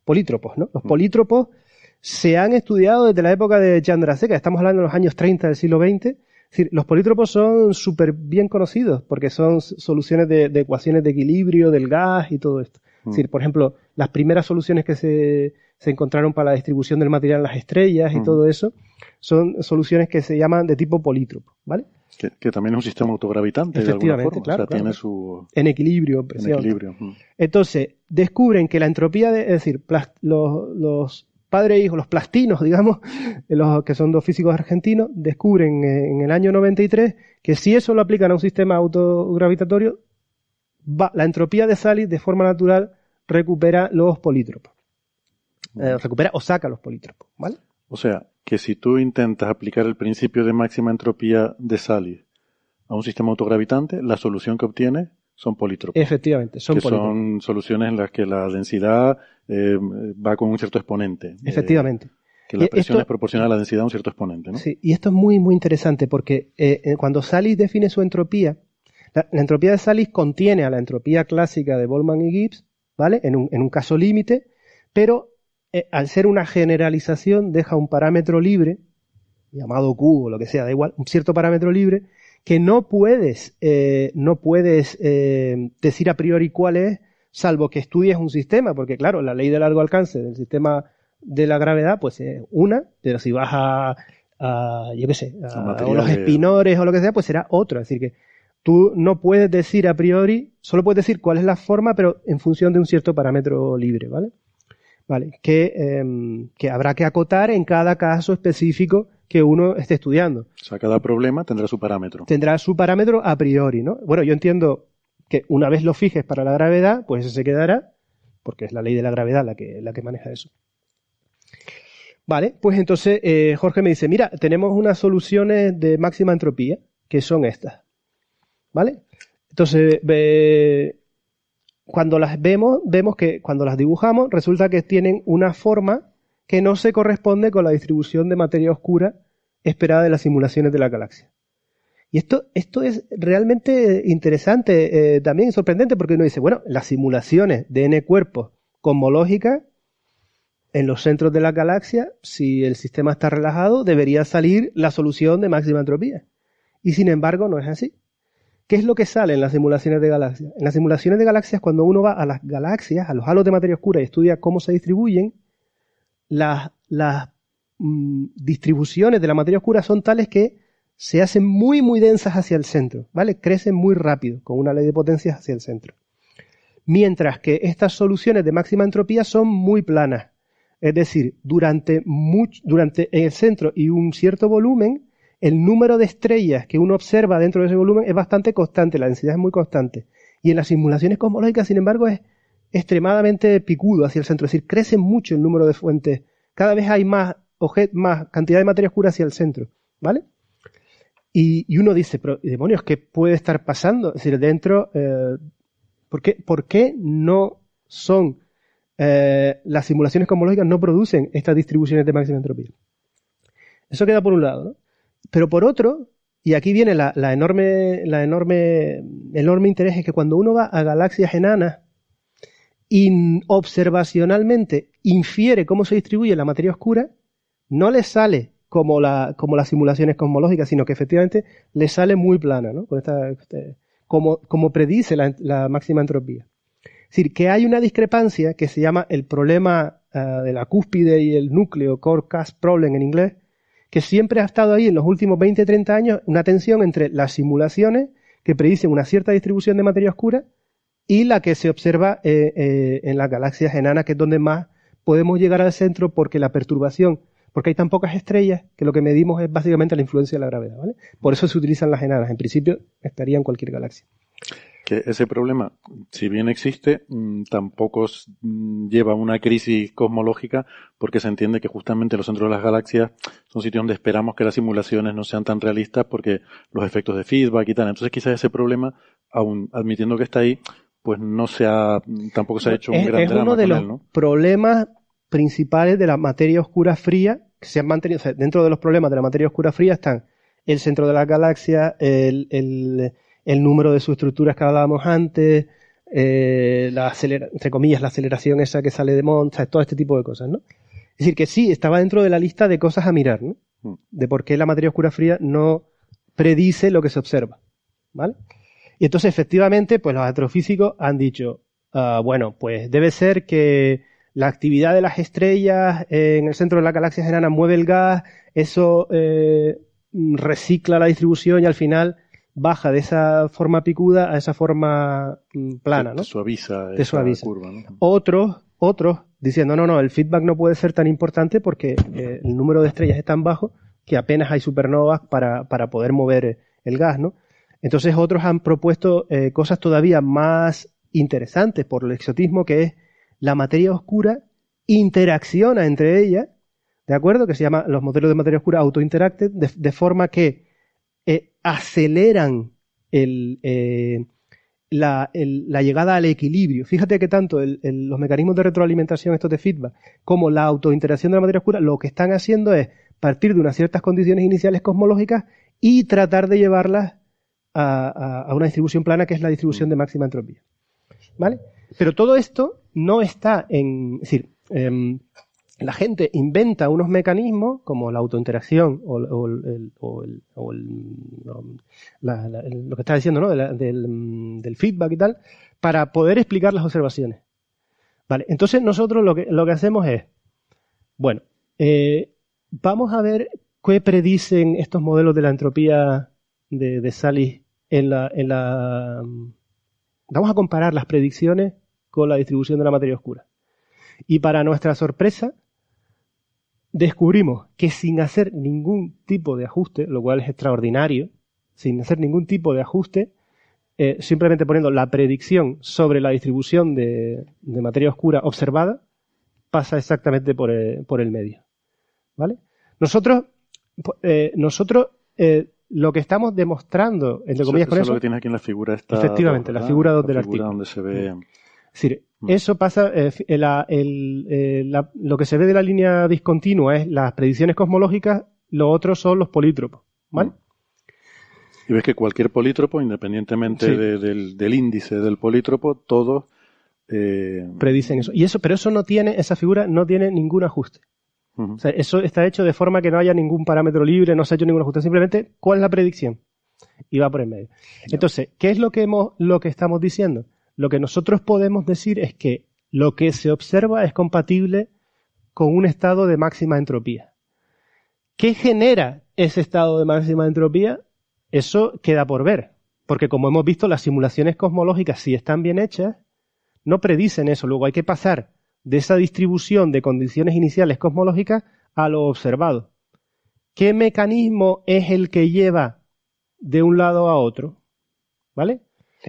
polítropos. ¿no? Los polítropos se han estudiado desde la época de Chandrasekhar, estamos hablando de los años 30 del siglo XX. Es decir, los polítropos son súper bien conocidos porque son soluciones de, de ecuaciones de equilibrio del gas y todo esto. Es decir, por ejemplo, las primeras soluciones que se, se encontraron para la distribución del material en las estrellas y Mm. todo eso, son soluciones que se llaman de tipo polítropo, ¿vale? Que, que también es un sistema autogravitante de alguna Efectivamente, forma. claro, o sea, claro. tiene su En equilibrio, en equilibrio. Mm. Entonces, descubren que la entropía, de, es decir, plas- los, los padres e hijos, los plastinos, digamos, los que son dos físicos argentinos, descubren en el año 93 que si eso lo aplican a un sistema autogravitatorio, va, la entropía de Sally de forma natural recupera los polítropos. Eh, recupera o saca los polítropos, ¿vale? O sea, que si tú intentas aplicar el principio de máxima entropía de Sally a un sistema autogravitante, la solución que obtienes son polítropos. Efectivamente, son que polítropos. son soluciones en las que la densidad eh, va con un cierto exponente. Eh, Efectivamente. que la presión esto- es proporcional a la densidad a un cierto exponente, ¿no? Sí, y esto es muy, muy interesante porque eh, cuando Sally define su entropía, la, la entropía de Sally contiene a la entropía clásica de Boltzmann y Gibbs, ¿vale? En un, en un caso límite, pero eh, al ser una generalización deja un parámetro libre, llamado Q o lo que sea, da igual, un cierto parámetro libre, que no puedes, eh, no puedes eh, decir a priori cuál es, salvo que estudies un sistema, porque claro, la ley de largo alcance del sistema de la gravedad, pues es una, pero si vas a, a, yo qué sé, a, A los espinores o lo que sea, pues será otro. Es decir, que tú no puedes decir a priori, solo puedes decir cuál es la forma, pero en función de un cierto parámetro libre, ¿vale? Vale, que, em, que habrá que acotar en cada caso específico que uno esté estudiando O sea, cada problema tendrá su parámetro. tendrá su parámetro a priori, ¿no? Bueno, yo entiendo que una vez lo fijes para la gravedad, pues ese se quedará, porque es la ley de la gravedad la que, la que maneja eso. Vale, pues entonces eh, Jorge me dice, mira, tenemos unas soluciones de máxima entropía, que son estas. ¿Vale? Entonces, cuando las vemos, vemos que cuando las dibujamos, resulta que tienen una forma que no se corresponde con la distribución de materia oscura esperada de las simulaciones de la galaxia. Y esto, esto es realmente interesante, eh, también sorprendente, porque uno dice, bueno, las simulaciones de n cuerpos cosmológicas en los centros de la galaxia, si el sistema está relajado, debería salir la solución de máxima entropía. Y sin embargo, no es así. ¿Qué es lo que sale en las simulaciones de galaxias? En las simulaciones de galaxias, cuando uno va a las galaxias, a los halos de materia oscura y estudia cómo se distribuyen, las, mm, distribuciones de la materia oscura son tales que se hacen muy, muy densas hacia el centro, ¿vale? Crecen muy rápido, con una ley de potencias hacia el centro. Mientras que estas soluciones de máxima entropía son muy planas. Es decir, durante, durante el centro y un cierto volumen, el número de estrellas que uno observa dentro de ese volumen es bastante constante, la densidad es muy constante. Y en las simulaciones cosmológicas, sin embargo, es extremadamente picudo hacia el centro, es decir, crece mucho el número de fuentes. Cada vez hay más, más cantidad de materia oscura hacia el centro, ¿vale? Y, uno dice, pero demonios, ¿qué puede estar pasando? Es decir, dentro, eh, ¿por, qué, por qué no son eh, las simulaciones cosmológicas no producen estas distribuciones de máxima entropía? Eso queda por un lado, ¿no? Pero por otro, y aquí viene la, enorme, la enorme, enorme interés, es que cuando uno va a galaxias enanas y observacionalmente infiere cómo se distribuye la materia oscura, no le sale como, la, como las simulaciones cosmológicas, sino que efectivamente le sale muy plana, ¿no? Con esta, este, como, como predice la, la máxima entropía. Es decir, que hay una discrepancia que se llama el problema ah, de la cúspide y el núcleo, core cast problem en inglés, que siempre ha estado ahí en los últimos 20-30 años, una tensión entre las simulaciones que predicen una cierta distribución de materia oscura y la que se observa eh, eh, en las galaxias enanas, que es donde más podemos llegar al centro porque la perturbación, porque hay tan pocas estrellas que lo que medimos es básicamente la influencia de la gravedad, ¿vale? Por eso se utilizan las enanas. En principio estaría en cualquier galaxia. Que ese problema, si bien existe, mm, tampoco mm, lleva a una crisis cosmológica porque se entiende que justamente los centros de las galaxias son sitios donde esperamos que las simulaciones no sean tan realistas porque los efectos de feedback y tal. Entonces quizás ese problema, aun admitiendo que está ahí, pues no se ha, tampoco se ha hecho un es, gran es drama uno de con los él, ¿no? problemas principales de la materia oscura fría que se han mantenido. o sea, dentro de los problemas de la materia oscura fría están el centro de la galaxia, el, el- el número de sus estructuras que hablábamos antes, eh, la acelera- entre comillas, la aceleración esa que sale de ¿sabes? todo este tipo de cosas, ¿no? Es decir, que sí, estaba dentro de la lista de cosas a mirar, ¿no? Mm. De por qué la materia oscura fría no predice lo que se observa, ¿vale? Y entonces, efectivamente, pues los astrofísicos han dicho, Ah, bueno, pues debe ser que la actividad de las estrellas en el centro de la galaxia enana mueve el gas, eso eh, recicla la distribución y al final baja de esa forma picuda a esa forma mm, plana, Te ¿no? suaviza Te esa suaviza. curva, ¿no? Otros, otros diciendo, no, no, el feedback no puede ser tan importante porque eh, el número de estrellas es tan bajo que apenas hay supernovas para, para poder mover eh, el gas, ¿no? Entonces otros han propuesto eh, cosas todavía más interesantes por el exotismo que es la materia oscura interacciona entre ellas, ¿de acuerdo? Que se llama los modelos de materia oscura auto-interacted, de, de forma que eh, aceleran el, eh, la, llegada al equilibrio. Fíjate que tanto los mecanismos de retroalimentación, estos de feedback, como la autointeracción de la materia oscura, lo que están haciendo es partir de unas ciertas condiciones iniciales cosmológicas y tratar de llevarlas a una distribución plana que es la distribución de máxima entropía. ¿Vale? Pero todo esto no está en. Es decir, em, la gente inventa unos mecanismos como la autointeracción o, lo que estás diciendo, ¿no? Del, feedback y tal, para poder explicar las observaciones. Vale, entonces nosotros lo que, lo que hacemos es, bueno, eh, vamos a ver qué predicen estos modelos de la entropía de, de Salis en la, en la... Vamos a comparar las predicciones con la distribución de la materia oscura. Y para nuestra sorpresa, descubrimos que sin hacer ningún tipo de ajuste, lo cual es extraordinario, sin hacer ningún tipo de ajuste, eh, simplemente poniendo la predicción sobre la distribución de, de materia oscura observada, pasa exactamente por, eh, por el medio. ¿Vale? Nosotros, eh, nosotros eh, lo que estamos demostrando, entre Eso, comillas, eso con es eso, lo que tienes aquí en la figura esta. Efectivamente, la figura dos del artículo. donde se ve. Es decir, eso pasa, eh, eh, la- el- eh, la- lo que se ve de la línea discontinua es las predicciones cosmológicas, lo otro son los polítropos, ¿vale? Y ves que cualquier polítropo, independientemente Sí. de- del, del índice del polítropo, todos. eh, Predicen eso. Y eso, pero eso no tiene, esa figura no tiene ningún ajuste. O sea, eso está hecho de forma que no haya ningún parámetro libre, no se ha hecho ningún ajuste. Simplemente, ¿cuál es la predicción? Y va por el medio. Entonces, ¿qué es lo que hemos, lo que estamos diciendo? Lo que nosotros podemos decir es que lo que se observa es compatible con un estado de máxima entropía. ¿Qué genera ese estado de máxima entropía? Eso queda por ver. Porque como hemos visto, las simulaciones cosmológicas, si están bien hechas, no predicen eso. Luego hay que pasar de esa distribución de condiciones iniciales cosmológicas a lo observado. ¿Qué mecanismo es el que lleva de un lado a otro? ¿Vale?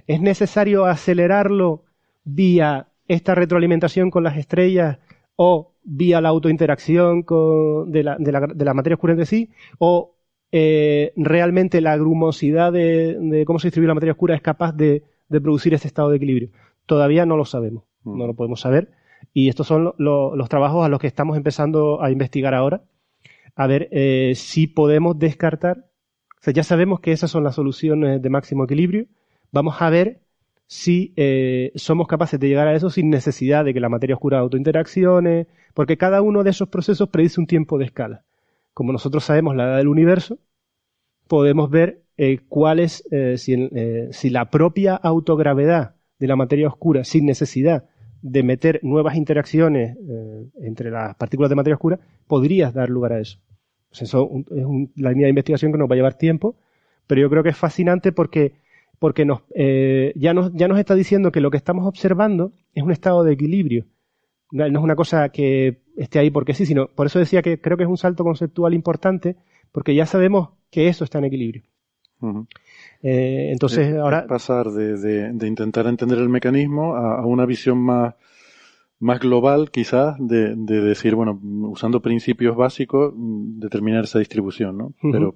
¿Es necesario acelerarlo vía esta retroalimentación con las estrellas o vía la autointeracción con- de, la, de la- de la materia oscura entre sí? ¿O eh, realmente la grumosidad de, de cómo se distribuye la materia oscura es capaz de, producir este estado de equilibrio? Todavía no lo sabemos, Mm. no lo podemos saber. Y estos son lo- lo- los trabajos a los que estamos empezando a investigar ahora. A ver eh, si podemos descartar. O sea, ya sabemos que esas son las soluciones de máximo equilibrio. Vamos a ver si eh, somos capaces de llegar a eso sin necesidad de que la materia oscura autointeraccione, porque cada uno de esos procesos predice un tiempo de escala. Como nosotros sabemos la edad del universo, podemos ver eh, cuál es, eh, si, la propia autogravedad de la materia oscura, sin necesidad de meter nuevas interacciones entre las partículas de materia oscura, podría dar lugar a eso. Pues es la línea de investigación que nos va a llevar tiempo, pero yo creo que es fascinante porque, porque nos, eh, ya, nos, ya nos está diciendo que lo que estamos observando es un estado de equilibrio. No es una cosa que esté ahí porque sí, sino por eso decía que creo que es un salto conceptual importante, porque ya sabemos que eso está en equilibrio. Eh, entonces, Es- es ahora, pasar de, de- de intentar entender el mecanismo a, a una visión más, más global, quizás, de, de decir, bueno, usando principios básicos, mm, determinar esa distribución, ¿no? Pero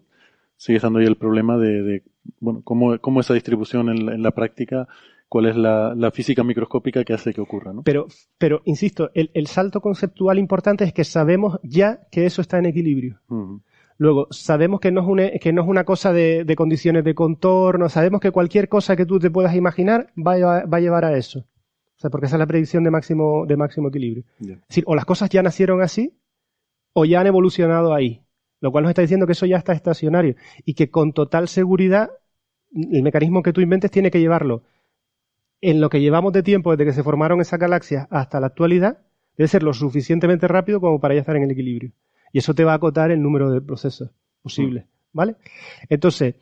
sigue estando ahí el problema de, de, bueno, cómo, cómo esa distribución en la, en la práctica, cuál es la, la física microscópica que hace que ocurra, ¿no? pero, pero insisto, el, el salto conceptual importante es que sabemos ya que eso está en equilibrio. Luego, sabemos que no es una, que no es una cosa de, de condiciones de contorno, sabemos que cualquier cosa que tú te puedas imaginar va a, va a llevar a eso. O sea, porque esa es la predicción de máximo, de máximo equilibrio. Es decir, o las cosas ya nacieron así, o ya han evolucionado ahí. Lo cual nos está diciendo que eso ya está estacionario. Y que con total seguridad, el mecanismo que tú inventes tiene que llevarlo en lo que llevamos de tiempo desde que se formaron esas galaxias hasta la actualidad, debe ser lo suficientemente rápido como para ya estar en el equilibrio. Y eso te va a acotar el número de procesos posibles, ¿vale? Entonces,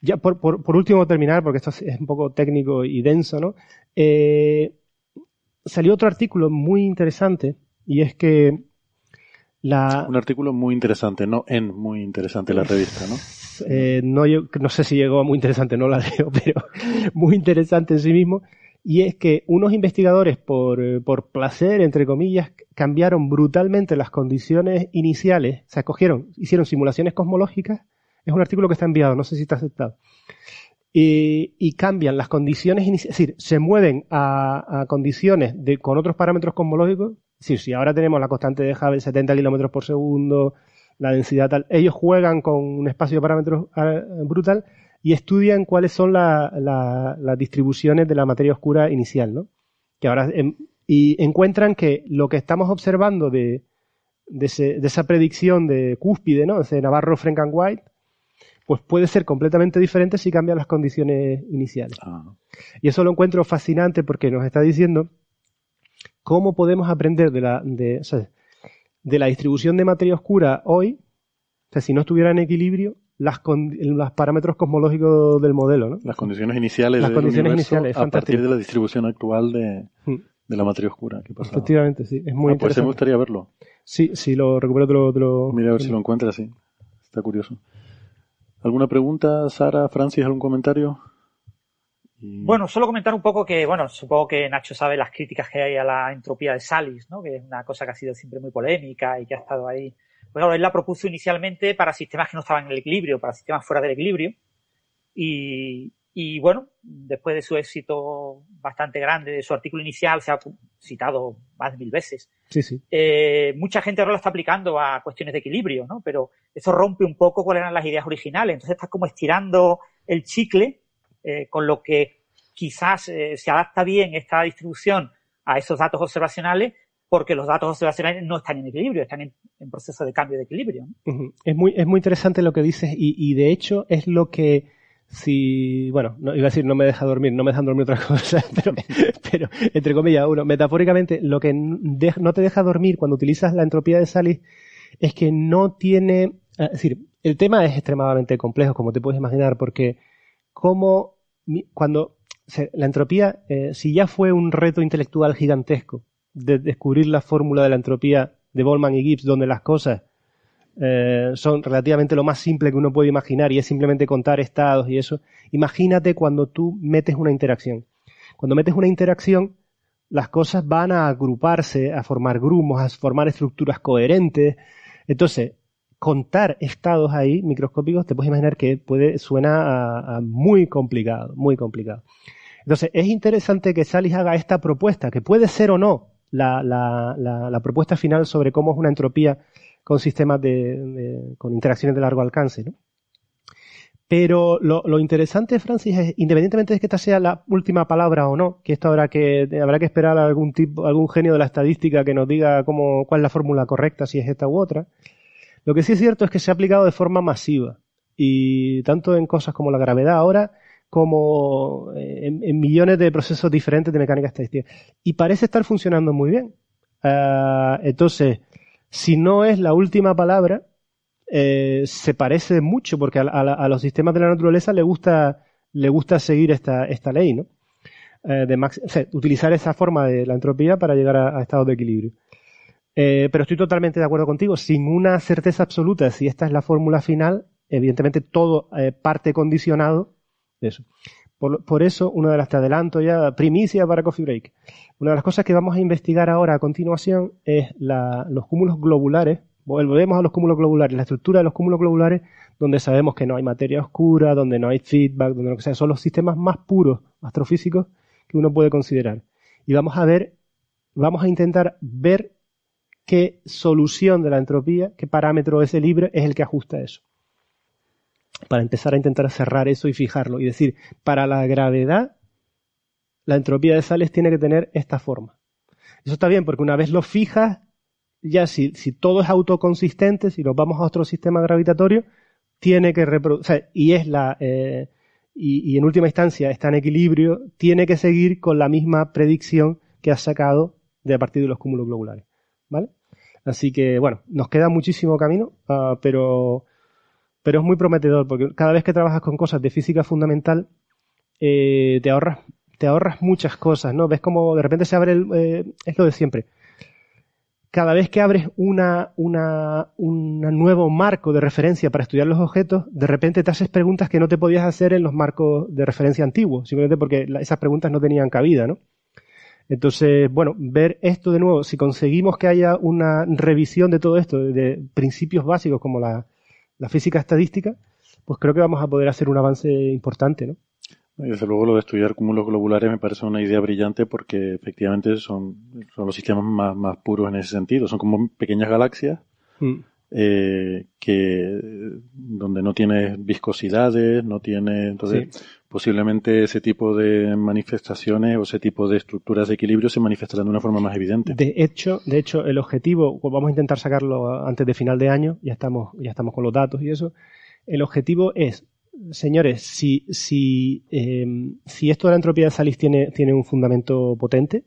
ya por, por, último terminar, porque esto es un poco técnico y denso, ¿no? Eh, salió otro artículo muy interesante y es que la... Un artículo muy interesante, no en muy interesante la revista, ¿no? Eh, no, yo, no sé si llegó a muy interesante, no la leo, pero muy interesante en sí mismo. Y es que unos investigadores, por, eh, por placer, entre comillas, cambiaron brutalmente las condiciones iniciales, o sea, cogieron, hicieron simulaciones cosmológicas. Es un artículo que está enviado, no sé si está aceptado. Y, cambian las condiciones iniciales, es decir, se mueven a, a condiciones de, con otros parámetros cosmológicos. Es decir, si ahora tenemos la constante de Hubble 70 kilómetros por segundo, la densidad tal. Ellos juegan con un espacio de parámetros ah, brutal y estudian cuáles son las distribuciones de la materia oscura inicial, ¿no? Que ahora, em, y encuentran que lo que estamos observando de, de, esa predicción de cúspide, ¿no? De Navarro, Frank and White, pues puede ser completamente diferente si cambian las condiciones iniciales. Ah. Y eso lo encuentro fascinante porque nos está diciendo cómo podemos aprender de la, de, de la distribución de materia oscura hoy, o sea, si no estuviera en equilibrio, las los parámetros cosmológicos del modelo, ¿no? Las condiciones iniciales las condiciones iniciales, a partir de la distribución actual de, de la materia oscura. ¿Qué Efectivamente, sí. Es muy ah, pues interesante. me gustaría verlo. Sí, si lo recupero, te lo, Mira a ver si lo encuentras, sí. Está curioso. ¿Alguna pregunta, Sara, Francis, algún comentario? Bueno, solo comentar un poco que, bueno, supongo que Nacho sabe las críticas que hay a la entropía de Salis, ¿no? Que es una cosa que ha sido siempre muy polémica y que ha estado ahí. Pues claro, él la propuso inicialmente para sistemas que no estaban en el equilibrio, para sistemas fuera del equilibrio. Y, y bueno, después de su éxito bastante grande de su artículo inicial, se ha citado más de mil veces. Sí, sí. Eh, mucha gente ahora lo está aplicando a cuestiones de equilibrio, ¿no? Pero eso rompe un poco cuáles eran las ideas originales. Entonces está como estirando el chicle eh, con lo que quizás eh, se adapta bien esta distribución a esos datos observacionales porque los datos observacionales no están en equilibrio, están en, proceso de cambio de equilibrio. Es, muy, es muy interesante lo que dices y, de hecho es lo que si, bueno, no, iba a decir no me deja dormir, no me dejan dormir otra cosa, pero, entre comillas, uno, metafóricamente, lo que no te deja dormir cuando utilizas la entropía de Salis es que no tiene, es decir, el tema es extremadamente complejo, como te puedes imaginar, porque cómo cuando la entropía, eh, si ya fue un reto intelectual gigantesco de descubrir la fórmula de la entropía de Boltzmann y Gibbs, donde las cosas eh, son relativamente lo más simple que uno puede imaginar y es simplemente contar estados y eso, imagínate cuando tú metes una interacción. Cuando metes una interacción, las cosas van a agruparse, a formar grumos, a formar estructuras coherentes. Entonces, contar estados ahí microscópicos, te puedes imaginar que puede, suena a, muy complicado, muy complicado. Entonces, es interesante que Salis haga esta propuesta, que puede ser o no la, la, propuesta final sobre cómo es una entropía con sistemas de, con interacciones de largo alcance, ¿no? Pero lo, lo, interesante, Francis, es, independientemente de que esta sea la última palabra o no, que esto habrá que, habrá que esperar a algún tipo, algún genio de la estadística que nos diga cómo, cuál es la fórmula correcta, si es esta u otra, lo que sí es cierto es que se ha aplicado de forma masiva y tanto en cosas como la gravedad ahora como eh, en, millones de procesos diferentes de mecánica estadística. Y parece estar funcionando muy bien. Ah, entonces, si no es la última palabra, eh, se parece mucho porque a, los sistemas de la naturaleza le gusta, le gusta seguir esta, esta ley, ¿no? Eh, de utilizar esa forma de la entropía para llegar a estados de equilibrio. Eh, pero estoy totalmente de acuerdo contigo. Sin una certeza absoluta si esta es la fórmula final, evidentemente todo eh, parte condicionado de eso. Por, eso, una de las te adelanto ya, primicia para Coffee Break. Una de las cosas que vamos a investigar ahora a continuación es los cúmulos globulares. Volvemos a los cúmulos globulares, la estructura de los cúmulos globulares, donde sabemos que no hay materia oscura, donde no hay feedback, donde lo que sea, son los sistemas más puros astrofísicos que uno puede considerar. Y vamos a ver, vamos a intentar ver qué solución de la entropía, qué parámetro ese libre es el que ajusta eso. Para empezar a intentar cerrar eso y fijarlo. Y decir, para la gravedad, la entropía de sales tiene que tener esta forma. Eso está bien, porque una vez lo fijas, ya si, si todo es autoconsistente, si nos vamos a otro sistema gravitatorio, tiene que reproducir, y es la, eh, y, y en última instancia está en equilibrio, tiene que seguir con la misma predicción que has sacado de a partir de los cúmulos globulares. ¿Vale? Así que, bueno, nos queda muchísimo camino, ah, pero, pero es muy prometedor, porque cada vez que trabajas con cosas de física fundamental, eh, te ahorras te ahorras muchas cosas, ¿no? Ves como de repente se abre el, eh, es lo de siempre. Cada vez que abres una, una, un nuevo marco de referencia para estudiar los objetos, de repente te haces preguntas que no te podías hacer en los marcos de referencia antiguos, simplemente porque esas preguntas no tenían cabida, ¿no? Entonces, bueno, ver esto de nuevo, si conseguimos que haya una revisión de todo esto, de, principios básicos como la, la física estadística, pues creo que vamos a poder hacer un avance importante, ¿no? Y desde luego lo de estudiar cúmulos globulares me parece una idea brillante porque efectivamente son, son los sistemas más, más puros en ese sentido. Son como pequeñas galaxias Mm. eh, que donde no tienes viscosidades, no tiene entonces posiblemente ese tipo de manifestaciones o ese tipo de estructuras de equilibrio se manifestarán de una forma más evidente. De hecho, de hecho, el objetivo, vamos a intentar sacarlo antes de final de año, ya estamos, ya estamos con los datos y eso. El objetivo es, señores, si, si, eh, si esto de la entropía de Salis tiene, tiene un fundamento potente,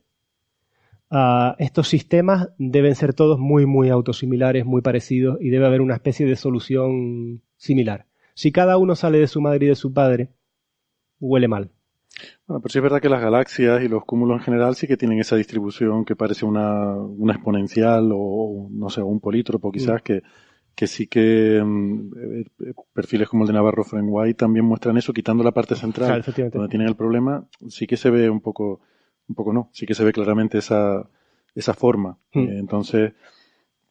ah, estos sistemas deben ser todos muy, muy autosimilares, muy parecidos y debe haber una especie de solución similar. Si cada uno sale de su madre y de su padre, huele mal. Bueno, pero sí es verdad que las galaxias y los cúmulos en general sí que tienen esa distribución que parece una, una exponencial o, no sé, un polítropo quizás, que, que sí que mm, eh, perfiles como el de Navarro White también muestran eso, quitando la parte central, Claro, donde tienen el problema, sí que se ve un poco, un poco no, sí que se ve claramente esa, esa forma. Mm. Eh, entonces,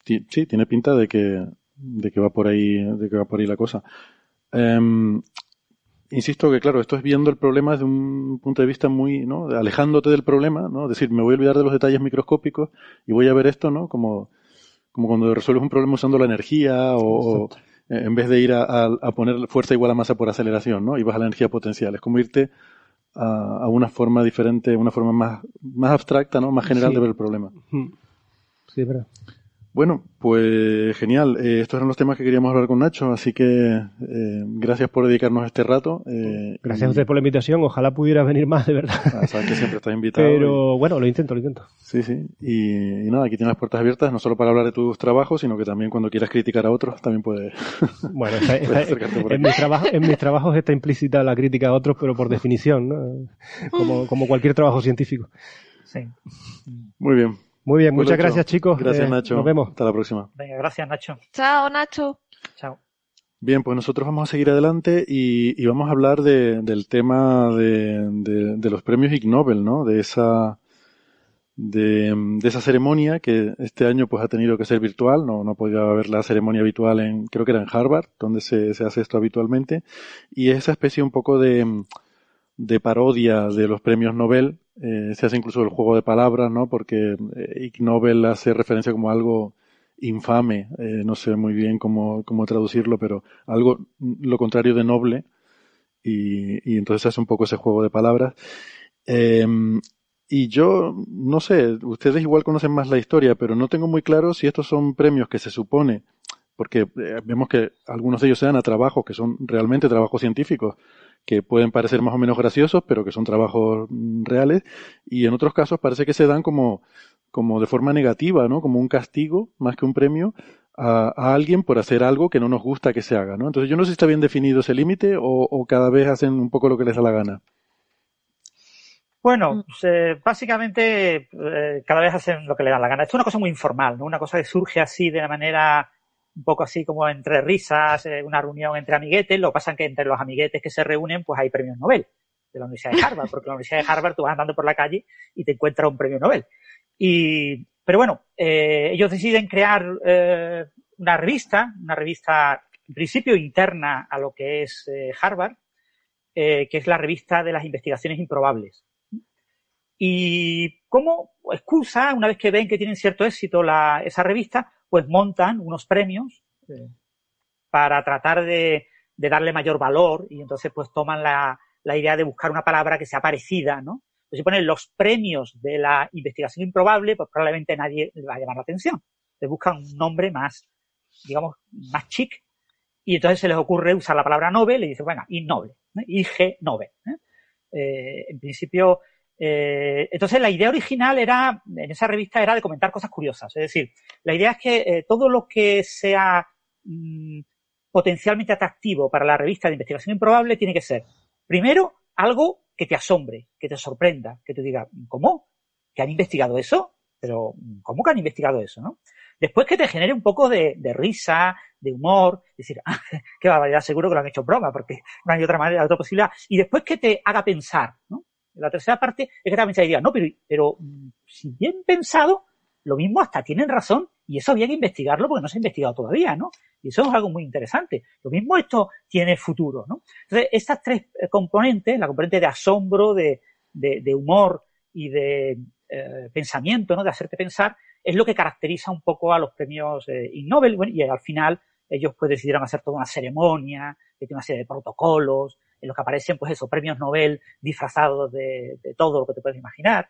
sí, tiene pinta de que, de que va por ahí, de que va por ahí la cosa. Em, Insisto que, claro, esto es viendo el problema desde un punto de vista muy, ¿no? Alejándote del problema, ¿no? Es decir, me voy a olvidar de los detalles microscópicos y voy a ver esto, ¿no? Como, como cuando resuelves un problema usando la energía o, o, eh, en vez de ir a, a- a poner fuerza igual a masa por aceleración, ¿no? Y vas a la energía potencial. Es como irte a, a una forma diferente, una forma más, más abstracta, ¿no? Más general Sí. de ver el problema. Sí, verdad. Bueno, pues genial. Eh, estos eran los temas que queríamos hablar con Nacho, así que eh, gracias por dedicarnos este rato. eh, Gracias a usted por la invitación. Ojalá pudiera venir más, de verdad. Ah, sabes que siempre estás invitado. y- Pero bueno, lo intento, lo intento. Sí, sí. Y, y nada, aquí tienes las puertas abiertas, no solo para hablar de tus trabajos, sino que también cuando quieras criticar a otros, también puedes. Bueno, está- está- puedes acercarte por en, aquí. mis trabajos, en mis trabajos está implícita la crítica a otros, pero por definición, ¿no? Como, como cualquier trabajo científico. Sí. Muy bien. Muy bien, Pues muchas gracias chicos. Gracias, Eh, Nacho. Nos vemos. Hasta la próxima. Venga, gracias, Nacho. Chao, Nacho. Chao. Bien, pues nosotros vamos a seguir adelante y, y vamos a hablar de- del tema de, de- de los premios Ig Nobel, ¿no? De esa, de, de esa ceremonia que este año pues ha tenido que ser virtual, no, no podía haber la ceremonia habitual en, creo que era en Harvard, donde se, se hace esto habitualmente, y esa especie un poco de, de parodia de los premios Nobel, eh, se hace incluso el juego de palabras, ¿no? Porque eh, Ig Nobel hace referencia como algo infame, eh, no sé muy bien cómo, cómo traducirlo, pero algo lo contrario de noble, y, entonces hace un poco ese juego de palabras. Eh, y yo, no sé, ustedes igual conocen más la historia, pero no tengo muy claro si estos son premios que se supone, porque eh, vemos que algunos de ellos se dan a trabajos que son realmente trabajos científicos, que pueden parecer más o menos graciosos, pero que son trabajos mm, reales, y en otros casos parece que se dan como, como de forma negativa, ¿no? Como un castigo, más que un premio, a, a alguien por hacer algo que no nos gusta que se haga, ¿no? Entonces yo no sé si está bien definido ese límite o, o cada vez hacen un poco lo que les da la gana. Bueno, eh, básicamente eh, cada vez hacen lo que le dan la gana. Esto es una cosa muy informal, ¿no? Una cosa que surge así de la manera un poco así como entre risas, eh, una reunión entre amiguetes. Lo que pasa es que entre los amiguetes que se reúnen, pues hay premios Nobel de la Universidad de Harvard, porque en la Universidad de Harvard tú vas andando por la calle y te encuentras un premio Nobel. Y, pero bueno, eh, ellos deciden crear eh, una revista, una revista en principio interna a lo que es Harvard, que es la revista de las investigaciones improbables. Y como excusa, una vez que ven que tienen cierto éxito la, esa revista, pues montan unos premios eh, para tratar de, de, darle mayor valor y entonces pues toman la, la, idea de buscar una palabra que sea parecida, ¿no? Pues si ponen los premios de la investigación improbable, pues probablemente nadie le va a llamar la atención. Les buscan un nombre más, digamos, más chic y entonces se les ocurre usar la palabra Nobel y dicen, bueno, innoble, IG Nobel. en principio, entonces la idea original era, en esa revista era de comentar cosas curiosas. Es decir, la idea es que todo lo que sea mm, potencialmente atractivo para la revista de investigación improbable tiene que ser, primero, algo que te asombre, que te sorprenda, que te diga, ¿cómo? ¿Que han investigado eso? Pero, ¿cómo que han investigado eso, no? Después que te genere un poco de, risa, de humor, decir, ah, qué barbaridad, seguro que lo han hecho broma, porque no hay otra manera, otra posibilidad. Y después que te haga pensar, ¿no? La tercera parte es que te haga idea, no, pero, pero si bien pensado, lo mismo hasta tienen razón y eso había que investigarlo porque no se ha investigado todavía, ¿no? Y eso es algo muy interesante. Lo mismo esto tiene futuro, ¿no? Entonces, estas tres eh, componentes, la componente de asombro, de, de, humor y de eh, pensamiento, ¿no? De hacerte pensar, es lo que caracteriza un poco a los premios eh, Nobel y al final ellos pues decidieron hacer toda una ceremonia, que tiene una serie de protocolos, en los que aparecen pues esos premios Nobel disfrazados de, de todo lo que te puedes imaginar.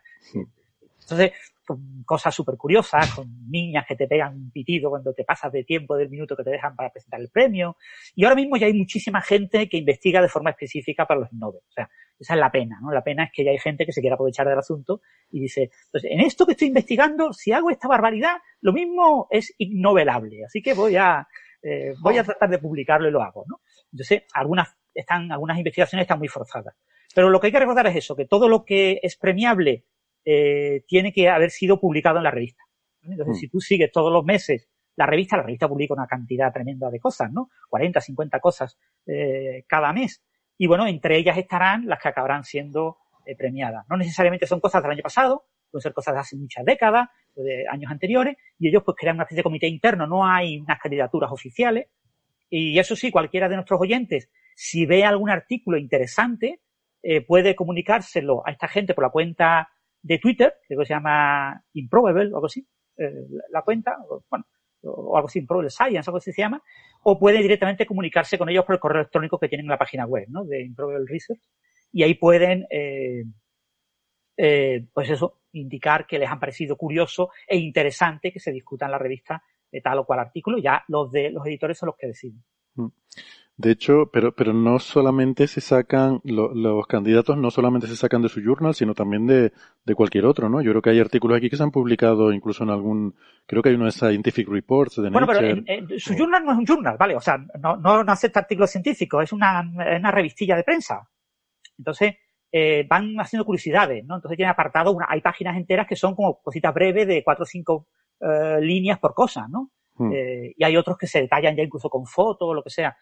Entonces, con cosas súper curiosas, con niñas que te pegan un pitido cuando te pasas de tiempo del minuto que te dejan para presentar el premio. Y ahora mismo ya hay muchísima gente que investiga de forma específica para los Nobel. O sea, esa es la pena, ¿no? La pena es que ya hay gente que se quiere aprovechar del asunto y dice, pues en esto que estoy investigando, si hago esta barbaridad, lo mismo es ignovelable. Así que voy a, eh, voy a tratar de publicarlo y lo hago, ¿no? Entonces, algunas están, algunas investigaciones están muy forzadas. Pero lo que hay que recordar es eso, que todo lo que es premiable eh, tiene que haber sido publicado en la revista. Entonces, mm. si tú sigues todos los meses la revista, la revista publica una cantidad tremenda de cosas, ¿no? 40, 50 cosas eh, cada mes. Y bueno, entre ellas estarán las que acabarán siendo eh, premiadas. No necesariamente son cosas del año pasado, pueden ser cosas de hace muchas décadas, de años anteriores, y ellos pues crean una especie de comité interno, no hay unas candidaturas oficiales. Y eso sí, cualquiera de nuestros oyentes, si ve algún artículo interesante, puede comunicárselo a esta gente por la cuenta de Twitter, que se llama Improbable o algo así, eh, la cuenta, bueno, o algo así, Improbable Science, algo así se llama, o puede directamente comunicarse con ellos por el correo electrónico que tienen en la página web, ¿no? De Improbable Research, y ahí pueden, eh, eh, pues eso, indicar que les han parecido curioso e interesante que se discuta en la revista de tal o cual artículo, ya los de los editores son los que deciden. De hecho, pero, pero no solamente se sacan, los candidatos no solamente se sacan de su journal, sino también de, de, cualquier otro, ¿no? Yo creo que hay artículos aquí que se han publicado incluso en algún, creo que hay uno de Scientific Reports de Bueno, pero su journal no es un journal, ¿vale? O sea, no, no, no acepta artículos científicos, es una, una revistilla de prensa. Entonces, eh, van haciendo curiosidades, ¿no? Entonces tiene apartado, una, hay páginas enteras que son como cositas breves de cuatro o cinco eh, líneas por cosa, ¿no? Hmm. Eh, y hay otros que se detallan ya incluso con fotos o lo que sea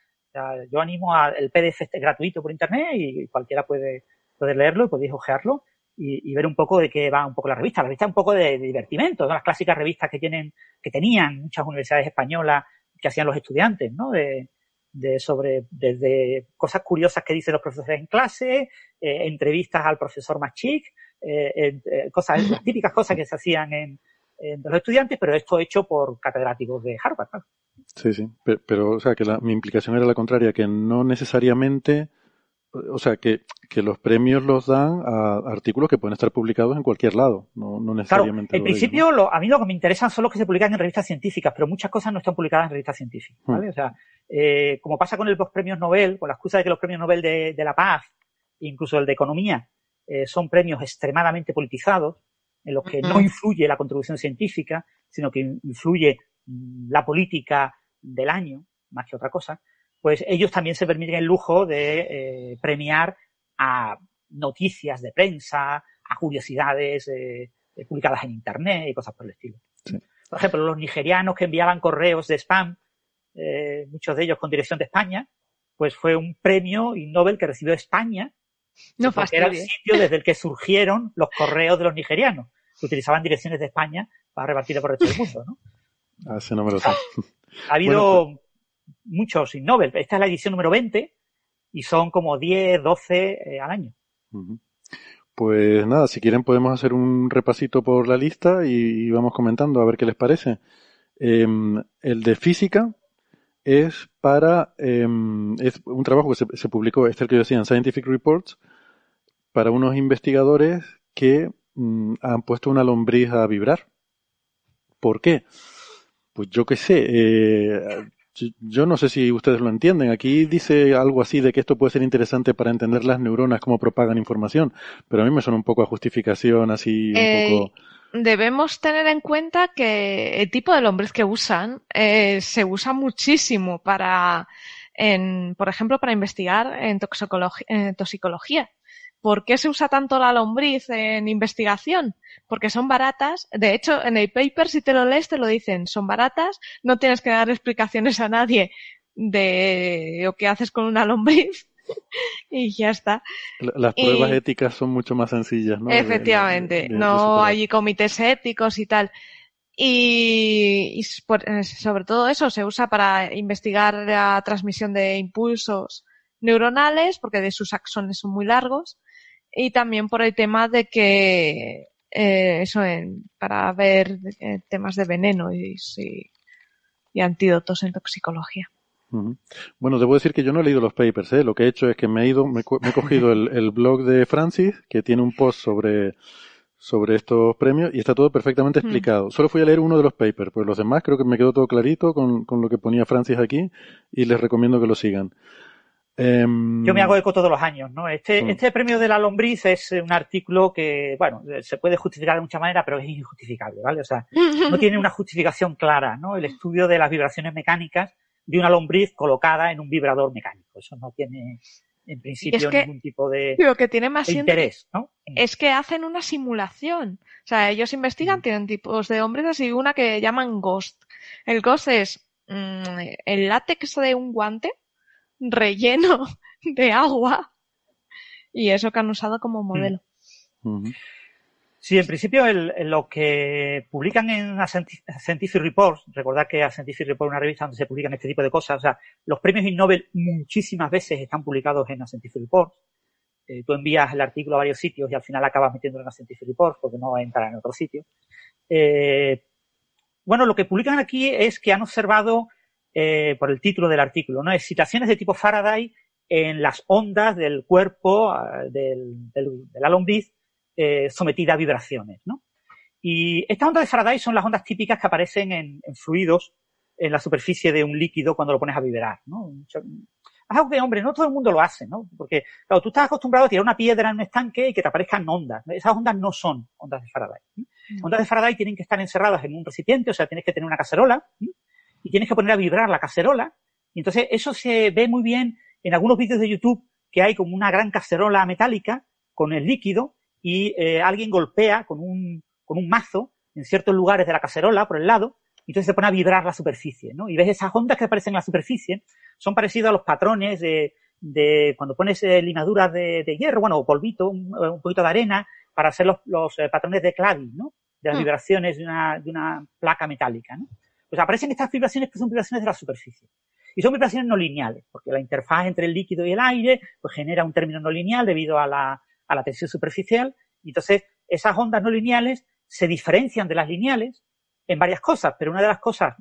yo animo al PDF este gratuito por internet y cualquiera puede, puede leerlo y podéis ojearlo y, ver un poco de qué va un poco la revista. La revista es un poco de, divertimento, las clásicas revistas que tienen, que tenían muchas universidades españolas que hacían los estudiantes, ¿no? De, de sobre, desde cosas curiosas que dicen los profesores en clase, eh, entrevistas al profesor más chic, eh, eh, cosas, las típicas cosas que se hacían en, en los estudiantes, pero esto hecho por catedráticos de Harvard. Sí, sí, pero, o sea, que mi implicación era la contraria, que no necesariamente, o sea, que, que los premios los dan a artículos que pueden estar publicados en cualquier lado, no, no necesariamente. Claro, en principio, lo, a mí lo que me interesan son los que se publican en revistas científicas, pero muchas cosas no están publicadas en revistas científicas, hmm. ¿vale? O sea, eh, como pasa con los premios Nobel, con la excusa de que los premios Nobel de, de la paz, incluso el de economía, eh, son premios extremadamente politizados, en los que no influye la contribución científica, sino que influye la política del año, más que otra cosa, pues ellos también se permiten el lujo de eh, premiar a noticias de prensa, a curiosidades eh, publicadas en Internet y cosas por el estilo. Por ejemplo, los nigerianos que enviaban correos de spam, eh, muchos de ellos con dirección de España, pues fue un premio y Nobel que recibió España, no porque era el sitio desde el que surgieron los correos de los nigerianos, que utilizaban direcciones de España para repartir por el resto del mundo, ¿no? Ah, ese no me lo sé. Ha habido pues- muchos sin Nobel. Esta es la edición número 20 y son como 10, 12 eh, al año. Pues nada, si quieren podemos hacer un repasito por la lista y, vamos comentando a ver qué les parece. Em, el de física es para, em, es un trabajo que se, publicó, este es el que yo decía en Scientific Reports, para unos investigadores que mm, han puesto una lombriz a vibrar. ¿Por qué? Pues yo qué sé, eh, Yo no sé si ustedes lo entienden. Aquí dice algo así de que esto puede ser interesante para entender las neuronas, cómo propagan información, pero a mí me suena un poco a justificación, así un Eh, poco... Debemos tener en cuenta que el tipo de lombriz que usan eh, se usa muchísimo para, en, por ejemplo, para investigar en toxicología. ¿Por qué se usa tanto la lombriz en investigación? Porque son baratas. De hecho, en el paper, si te lo lees, te lo dicen. Son baratas, no tienes que dar explicaciones a nadie de lo que haces con una lombriz y ya está. La- Las pruebas y- éticas son mucho más sencillas, ¿no? Efectivamente, de- de- de no hay comités éticos y tal. Y, y s- por- eh, sobre todo eso se usa para investigar la transmisión de impulsos neuronales, porque de sus axones son muy largos, y también por el tema de que eh, eso en- para ver eh, temas de veneno y, y- y antídotos en toxicología. Bueno, debo decir que yo no he leído los papers, ¿eh? Lo que he hecho es que me he ido, me, me he cogido el, el blog de Francis, que tiene un post sobre, sobre estos premios, y está todo perfectamente Mm. explicado. Solo fui a leer uno de los papers, pues los demás creo que me quedó todo clarito con, con lo que ponía Francis aquí, y les recomiendo que lo sigan. Em, Yo me hago eco todos los años, ¿no? Este, Mm. este premio de la lombriz es un artículo que, bueno, se puede justificar de muchas maneras, pero es injustificable, ¿vale? O sea, no tiene una justificación clara, ¿no? El estudio de las vibraciones mecánicas de una lombriz colocada en un vibrador mecánico. Eso no tiene, en principio, que- ningún tipo de, Lo que tiene más de interés, ¿no? es que hacen una simulación. O sea, ellos investigan, tienen tipos de hombres y una que llaman Ghost. El Ghost es mm, el látex de un guante relleno de agua y eso que han usado como modelo. ujú. Sí, en principio el- lo que publican en Scientific Reports, recordad que a Scientific Report es una revista donde se publican este tipo de cosas, o sea, los premios Ig Nobel muchísimas veces están publicados en la Scientific Reports. Eh, tú envías el artículo a varios sitios y al final acabas metiéndolo en la Scientific Reports porque no va a entrar en otro sitio. Eh, bueno, lo que publican aquí es que han observado, eh, por el título del artículo, ¿no? excitaciones de tipo Faraday en las ondas del cuerpo ah, del, del, de la lombriz eh, sometida a vibraciones, ¿no? Y estas ondas de Faraday son las ondas típicas que aparecen en, en fluidos en la superficie de un líquido cuando lo pones a vibrar, ¿no? Es algo que, hombre, no todo el mundo lo hace, ¿no? Porque, claro, tú estás acostumbrado a tirar una piedra en un estanque y que te aparezcan ondas. Esas ondas no son ondas de Faraday. ¿no? Ondas de Faraday tienen que estar encerradas en un recipiente, o sea, tienes que tener una cacerola ¿sí? Y tienes que poner a vibrar la cacerola. Y entonces eso se ve muy bien en algunos vídeos de YouTube que hay como una gran cacerola metálica con el líquido y eh, alguien golpea con un, con un mazo en ciertos lugares de la cacerola por el lado y entonces se pone a vibrar la superficie, ¿no? Y ves esas ondas que aparecen en la superficie, son parecidos a los patrones de, de cuando pones eh, limaduras de, de hierro, bueno, o polvito, un, un poquito de arena, para hacer los, los eh, patrones de clavis, ¿no? De las Hmm. vibraciones de una, de una placa metálica, ¿no? Pues aparecen estas vibraciones que son vibraciones de la superficie. Y son vibraciones no lineales, porque la interfaz entre el líquido y el aire pues genera un término no lineal debido a la, a la tensión superficial. Y entonces, esas ondas no lineales se diferencian de las lineales en varias cosas, pero una de las cosas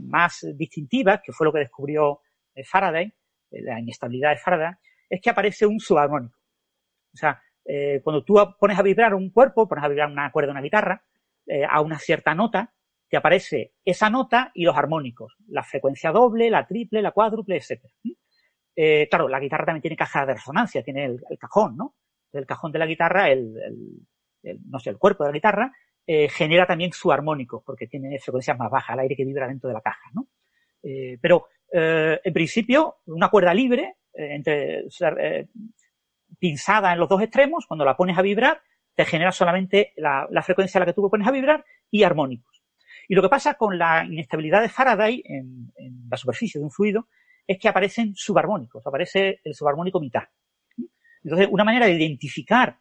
más distintivas, que fue lo que descubrió eh, Faraday, eh, la inestabilidad de Faraday, es que aparece un subarmónico. O sea, eh, cuando tú pones a vibrar un cuerpo, pones a vibrar una cuerda una guitarra, a una cierta nota, te aparece esa nota y los armónicos, la frecuencia doble, la triple, la cuádruple, etc. Eh, claro, la guitarra también tiene caja de resonancia, tiene el, cajón, ¿no? El cajón de la guitarra, el, el- no sé, el cuerpo de la guitarra, eh, genera también su armónico, porque tiene frecuencias más bajas, el aire que vibra dentro de la caja, ¿no? Eh, pero, en principio, una cuerda libre, entre, pinzada en los dos extremos, cuando la pones a vibrar, te genera solamente la, la frecuencia a la que tú lo pones a vibrar y armónicos. Y lo que pasa con la inestabilidad de Faraday en, la superficie de un fluido es que aparecen subarmónicos, aparece el subarmónico mitad. Entonces, una manera de identificar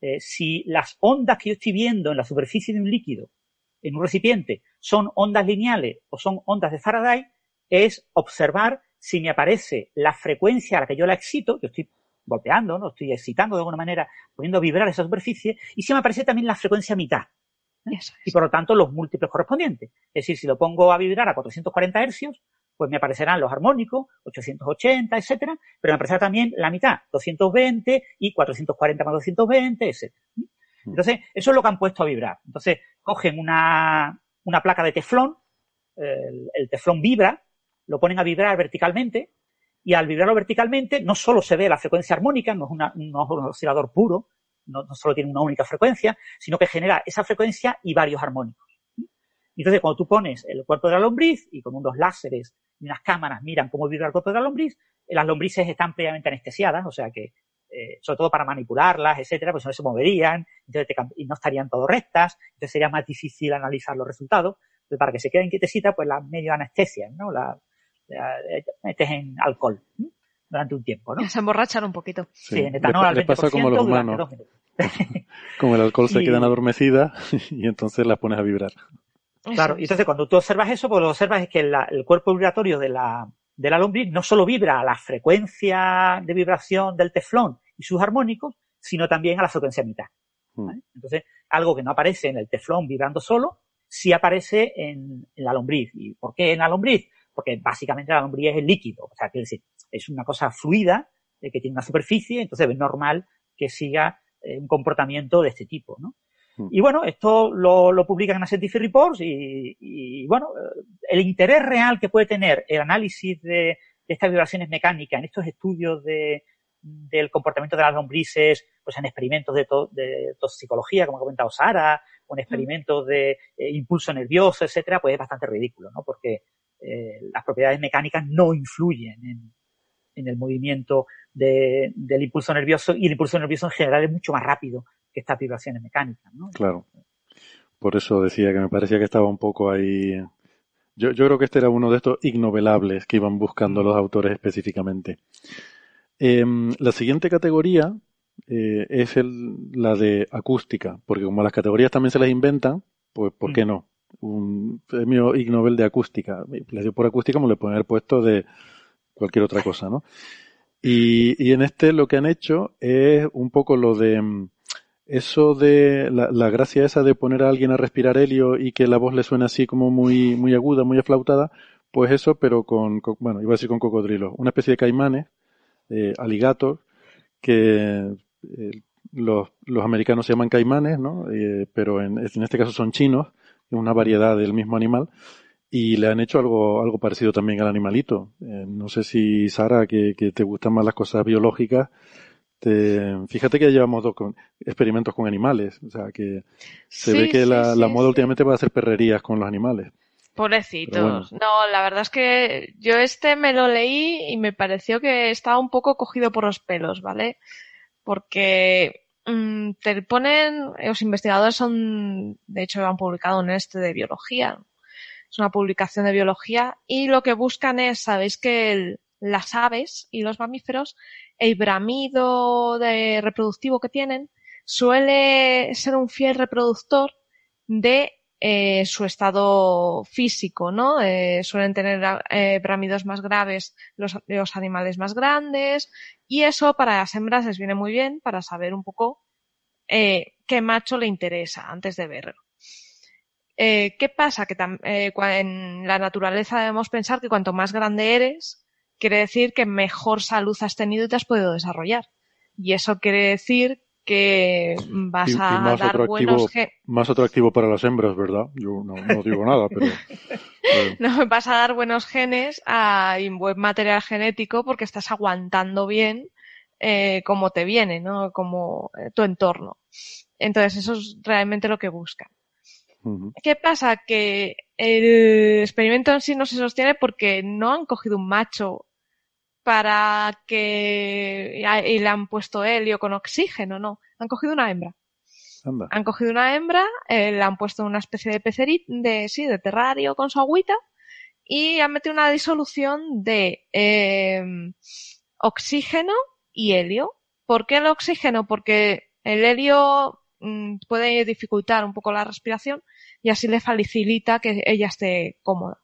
eh, si las ondas que yo estoy viendo en la superficie de un líquido, en un recipiente, son ondas lineales o son ondas de Faraday, es observar si me aparece la frecuencia a la que yo la excito, yo estoy golpeando, ¿no? Estoy excitando de alguna manera, poniendo a vibrar esa superficie, y si me aparece también la frecuencia mitad. Eso Y por lo tanto los múltiplos correspondientes. Es decir, si lo pongo a vibrar a 440 hercios, pues me aparecerán los armónicos, 880, etcétera, pero me aparecerá también la mitad, 220 y 440 más 220, etcétera. Entonces, eso es lo que han puesto a vibrar. Entonces, cogen una, una placa de teflón, el, el teflón vibra, lo ponen a vibrar verticalmente y al vibrarlo verticalmente no solo se ve la frecuencia armónica, no es, una, no es un oscilador puro, no, solo tiene una única frecuencia, sino que genera esa frecuencia y varios armónicos. Entonces, cuando tú pones el cuerpo de la lombriz y con unos láseres y unas cámaras miran cómo vibra el cuerpo de la lombriz, las lombrices están previamente anestesiadas, o sea que, eh, sobre todo para manipularlas, etcétera, pues no se moverían entonces y no estarían todo rectas, entonces sería más difícil analizar los resultados. Entonces, para que se queden quietecitas, pues las medio anestesian, ¿no? La, la, metes en alcohol durante un tiempo, ¿no? Se emborrachan un poquito. Sí, en etanol al 20% pasa como los humanos. Como el alcohol se Y- quedan adormecidas y entonces las pones a vibrar. Claro, y es. entonces cuando tú observas eso, pues lo que observas es que la- el cuerpo vibratorio de la, de la lombriz no solo vibra a la frecuencia de vibración del teflón y sus armónicos, sino también a la frecuencia mitad. Mm. ¿vale? Entonces, algo que no aparece en el teflón vibrando solo, sí aparece en, en la lombriz. ¿Y por qué en la lombriz? Porque básicamente la lombriz es el líquido, o sea, quiere decir, es una cosa fluida eh, que tiene una superficie, entonces es normal que siga eh, un comportamiento de este tipo, ¿no? Mm. Y bueno, esto lo, lo publican en la Scientific Reports y, y, bueno, eh, el interés real que puede tener el análisis de, de estas vibraciones mecánicas en estos estudios de, del comportamiento de las lombrices, pues en experimentos de, to- de toxicología, como ha comentado Sara, o en experimentos de eh, impulso nervioso, etcétera, pues es bastante ridículo, ¿no? Porque eh, las propiedades mecánicas no influyen en, en el movimiento de- del impulso nervioso y el impulso nervioso en general es mucho más rápido que estas vibraciones mecánicas, ¿no? Claro. Por eso decía que me parecía que estaba un poco ahí. Yo, yo creo que este era uno de estos ignovelables que iban buscando los autores específicamente. Em, la siguiente categoría eh, es el, la de acústica, porque como las categorías también se las inventan, pues ¿por qué Mm. no? Un premio Ig Nobel de acústica. Le dio por acústica como le pueden haber puesto de cualquier otra cosa, ¿no? Y, y en este lo que han hecho es un poco lo de mm, eso de la, la gracia esa de poner a alguien a respirar helio y que la voz le suene así como muy, muy aguda, muy aflautada, pues eso, pero con, con- bueno, iba a decir con cocodrilos, una especie de caimanes, eh, que los, los americanos se llaman caimanes, ¿no? Eh, pero en, en este caso son chinos, es una variedad del mismo animal, y le han hecho algo, algo parecido también al animalito. Eh, no sé si, Sara, que, que te gustan más las cosas biológicas, te- fíjate que ya llevamos dos con- experimentos con animales, o sea que se Sí, ve que sí, la, sí, la moda últimamente va a hacer perrerías con los animales. Pobrecitos. Bueno. No, la verdad es que yo este me lo leí y me pareció que estaba un poco cogido por los pelos, ¿vale? Porque mm, te ponen, los investigadores son, de hecho han publicado un este de biología, es una publicación de biología y lo que buscan es, sabéis que las aves y los mamíferos, el bramido de reproductivo que tienen suele ser un fiel reproductor de eh, su estado físico, ¿no? Eh, suelen tener eh, bramidos más graves los, los animales más grandes y eso para las hembras les viene muy bien para saber un poco qué macho le interesa antes de verlo. Eh, ¿Qué pasa? Que eh, en la naturaleza debemos pensar que cuanto más grande eres, quiere decir que mejor salud has tenido y te has podido desarrollar. Y eso quiere decir que vas Y- y a dar buenos ge- más atractivo para las hembras, ¿verdad? Yo no, no digo nada, pero, pero- No, vas a dar buenos genes a, y buen material genético porque estás aguantando bien eh, como te viene, ¿no? Como eh, tu entorno. Entonces, eso es realmente lo que buscan. ¿Qué pasa? Que el experimento en sí no se sostiene porque no han cogido un macho para que y le han puesto helio con oxígeno, no. Han cogido una hembra. Anda. Han cogido una hembra, eh, le han puesto una especie de pecerito, de, sí, de terrario con su agüita y han metido una disolución de eh, oxígeno y helio. ¿Por qué el oxígeno? Porque el helio mm, puede dificultar un poco la respiración y así le facilita que ella esté cómoda.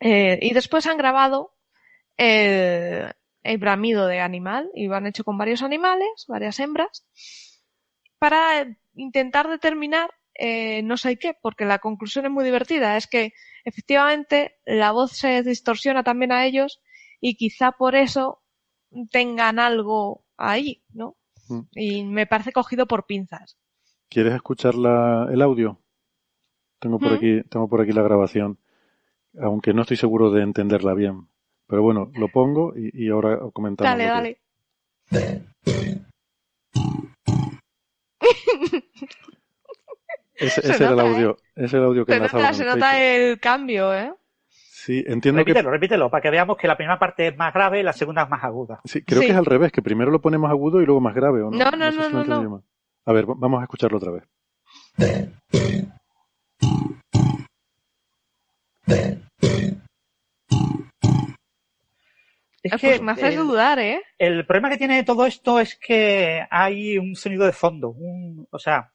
Eh, y después han grabado el, el bramido de animal y lo han hecho con varios animales, varias hembras, para intentar determinar eh, no sé qué, porque la conclusión es muy divertida, es que efectivamente la voz se distorsiona también a ellos y quizá por eso tengan algo ahí, ¿no? Mm. Y me parece cogido por pinzas. ¿Quieres escuchar la- el audio? Tengo por Mm. aquí, tengo por aquí la grabación. aunque no estoy seguro de entenderla bien. Pero bueno, lo pongo y, y ahora comentamos. Dale, dale. Ese, Se ese era el nota, ¿eh? audio, ese es el audio que Se nota, se nota el cambio, ¿eh? Sí, entiendo que Repítelo, repítelo, para que veamos que la primera parte es más grave y la segunda es más aguda. sí, creo Sí. que es al revés, que primero lo ponemos agudo y luego más grave, ¿o no? No, no, sé no, si lo no, no. A ver, va- vamos a escucharlo otra vez. Es Eh, que pues me haces el, dudar, ¿eh? el problema que tiene todo esto es que hay un sonido de fondo, un, o sea,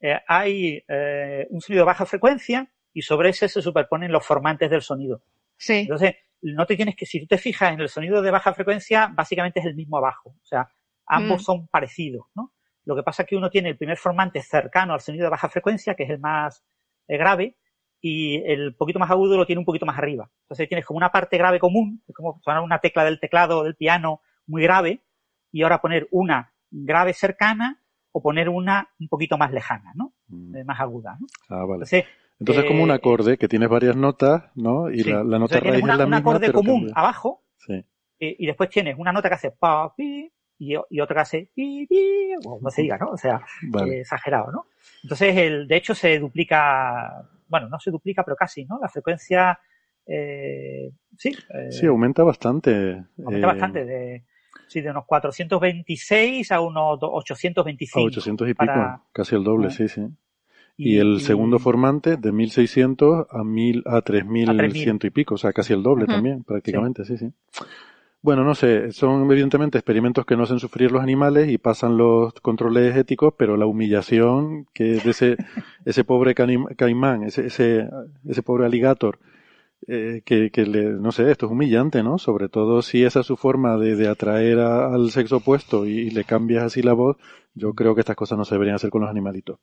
eh, hay eh, un sonido de baja frecuencia y sobre ese se superponen los formantes del sonido. Sí. Entonces, no te tienes que, si tú te fijas en el sonido de baja frecuencia, básicamente es el mismo abajo. O sea, ambos Mm. son parecidos, ¿no? Lo que pasa es que uno tiene el primer formante cercano al sonido de baja frecuencia, que es el más eh, grave, y el poquito más agudo lo tiene un poquito más arriba. Entonces tienes como una parte grave común, es como sonar una tecla del teclado o del piano muy grave, y ahora poner una grave cercana o poner una un poquito más lejana, ¿no? Mm. Eh, más aguda, ¿no? Ah, vale. Entonces, Entonces es como un eh, acorde que tienes varias notas, ¿no? Y sí. la, la nota Entonces, raíz una- es la un misma, acorde pero común cambia. abajo Sí. y, y después tienes una nota que hace pa, pi, y, y otra que hace pi, pi, o no se diga, ¿no? O sea, Vale. eh, exagerado, ¿no? Entonces, el, de hecho, se duplica, bueno, no se duplica, pero casi, ¿no? La frecuencia, eh, sí, eh, Sí, aumenta bastante. aumenta eh, bastante, de, sí, de unos 426 a unos do- A 825. 800 y pico, para- casi el doble, sí, sí. Y, el y- segundo formante de 1600 a 1000 a 3100 y pico, o sea, casi el doble también, prácticamente, sí, sí. Bueno, no sé, son evidentemente experimentos que no hacen sufrir los animales y pasan los controles éticos, pero la humillación que de ese, ese pobre caimán, ese, ese, ese pobre alligator, eh, que, que le, no sé, esto es humillante, ¿no? Sobre todo si esa es su forma de, de atraer a- al sexo opuesto y, y le cambias así la voz, yo creo que estas cosas no se deberían hacer con los animalitos.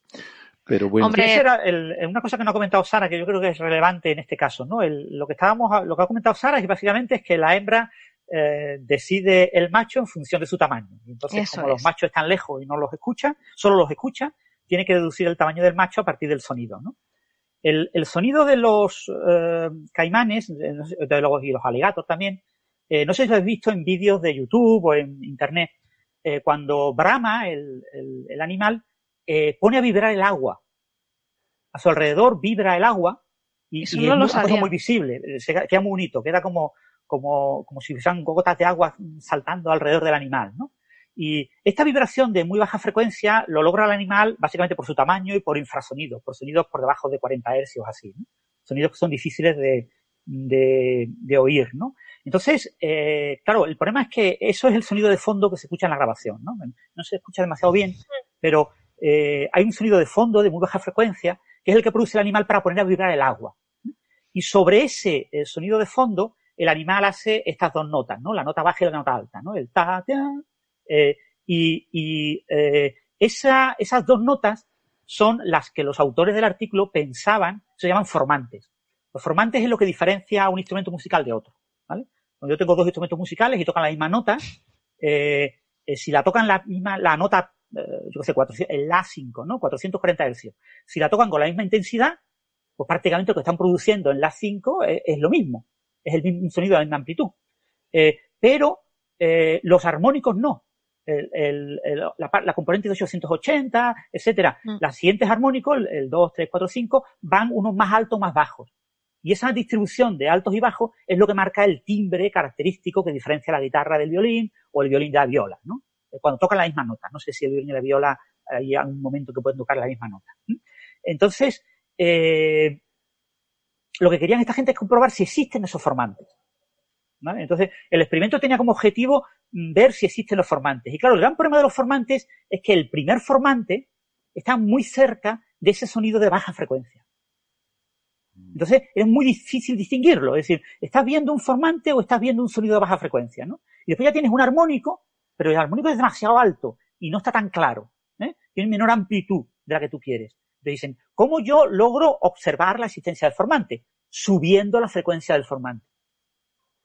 Pero bueno, Hombre, esa era el- una cosa que no ha comentado Sara, que yo creo que es relevante en este caso, ¿no? El- lo que estábamos, lo que ha comentado Sara es básicamente es que la hembra eh, decide el macho en función de su tamaño. Entonces, Eso como los machos están lejos y no los escucha, solo los escucha, tiene que deducir el tamaño del macho a partir del sonido, ¿no? El, el sonido de los eh, caimanes, de, los, y los aligatos también, eh, no sé si lo habéis visto en vídeos de YouTube o en internet, eh, cuando brama el, el- el animal, eh, pone a vibrar el agua. A su alrededor vibra el agua y, y no es lo una cosa muy visible. Se, queda muy bonito, queda como, como, como si fueran gotas de agua saltando alrededor del animal, ¿no? Y esta vibración de muy baja frecuencia lo logra el animal básicamente por su tamaño y por infrasonidos, por sonidos por debajo de 40 hercios así, ¿no? Sonidos que son difíciles de, de, de oír, ¿no? Entonces, eh, claro, el problema es que eso es el sonido de fondo que se escucha en la grabación, ¿no? No se escucha demasiado bien, pero eh, hay un sonido de fondo de muy baja frecuencia que es el que produce el animal para poner a vibrar el agua. Y sobre ese eh, sonido de fondo, el animal hace estas dos notas, ¿no? La nota baja y la nota alta, ¿no? El ta, ta, eh, y y eh, esa, esas dos notas son las que los autores del artículo pensaban, se llaman formantes. Los formantes es lo que diferencia a un instrumento musical de otro, ¿vale? Cuando yo tengo dos instrumentos musicales y tocan la misma nota, eh, eh, si la tocan la misma, la nota, eh, yo qué sé, 400, el La5, ¿no? 440 Hz. Si la tocan con la misma intensidad, pues prácticamente lo que están produciendo en La5 es, es lo mismo. Es el mismo sonido la misma amplitud. Eh, pero eh, los armónicos no. El, el, el, la, la, componente de 880, etcétera. Mm. Las siguientes armónicos, el, el 2, 3, 4, 5, van unos más altos, más bajos. Y esa distribución de altos y bajos es lo que marca el timbre característico que diferencia la guitarra del violín o el violín de la viola, ¿no? Cuando tocan la misma nota. No sé si el violín y la viola hay un momento que pueden tocar la misma nota. Entonces, eh, lo que querían esta gente es comprobar si existen esos formantes. Entonces, el experimento tenía como objetivo ver si existen los formantes. Y claro, el gran problema de los formantes es que el primer formante está muy cerca de ese sonido de baja frecuencia. Entonces, es muy difícil distinguirlo. Es decir, ¿estás viendo un formante o estás viendo un sonido de baja frecuencia? ¿no? Y después ya tienes un armónico, pero el armónico es demasiado alto y no está tan claro. ¿eh? Tiene menor amplitud de la que tú quieres. Te dicen, ¿cómo yo logro observar la existencia del formante? Subiendo la frecuencia del formante.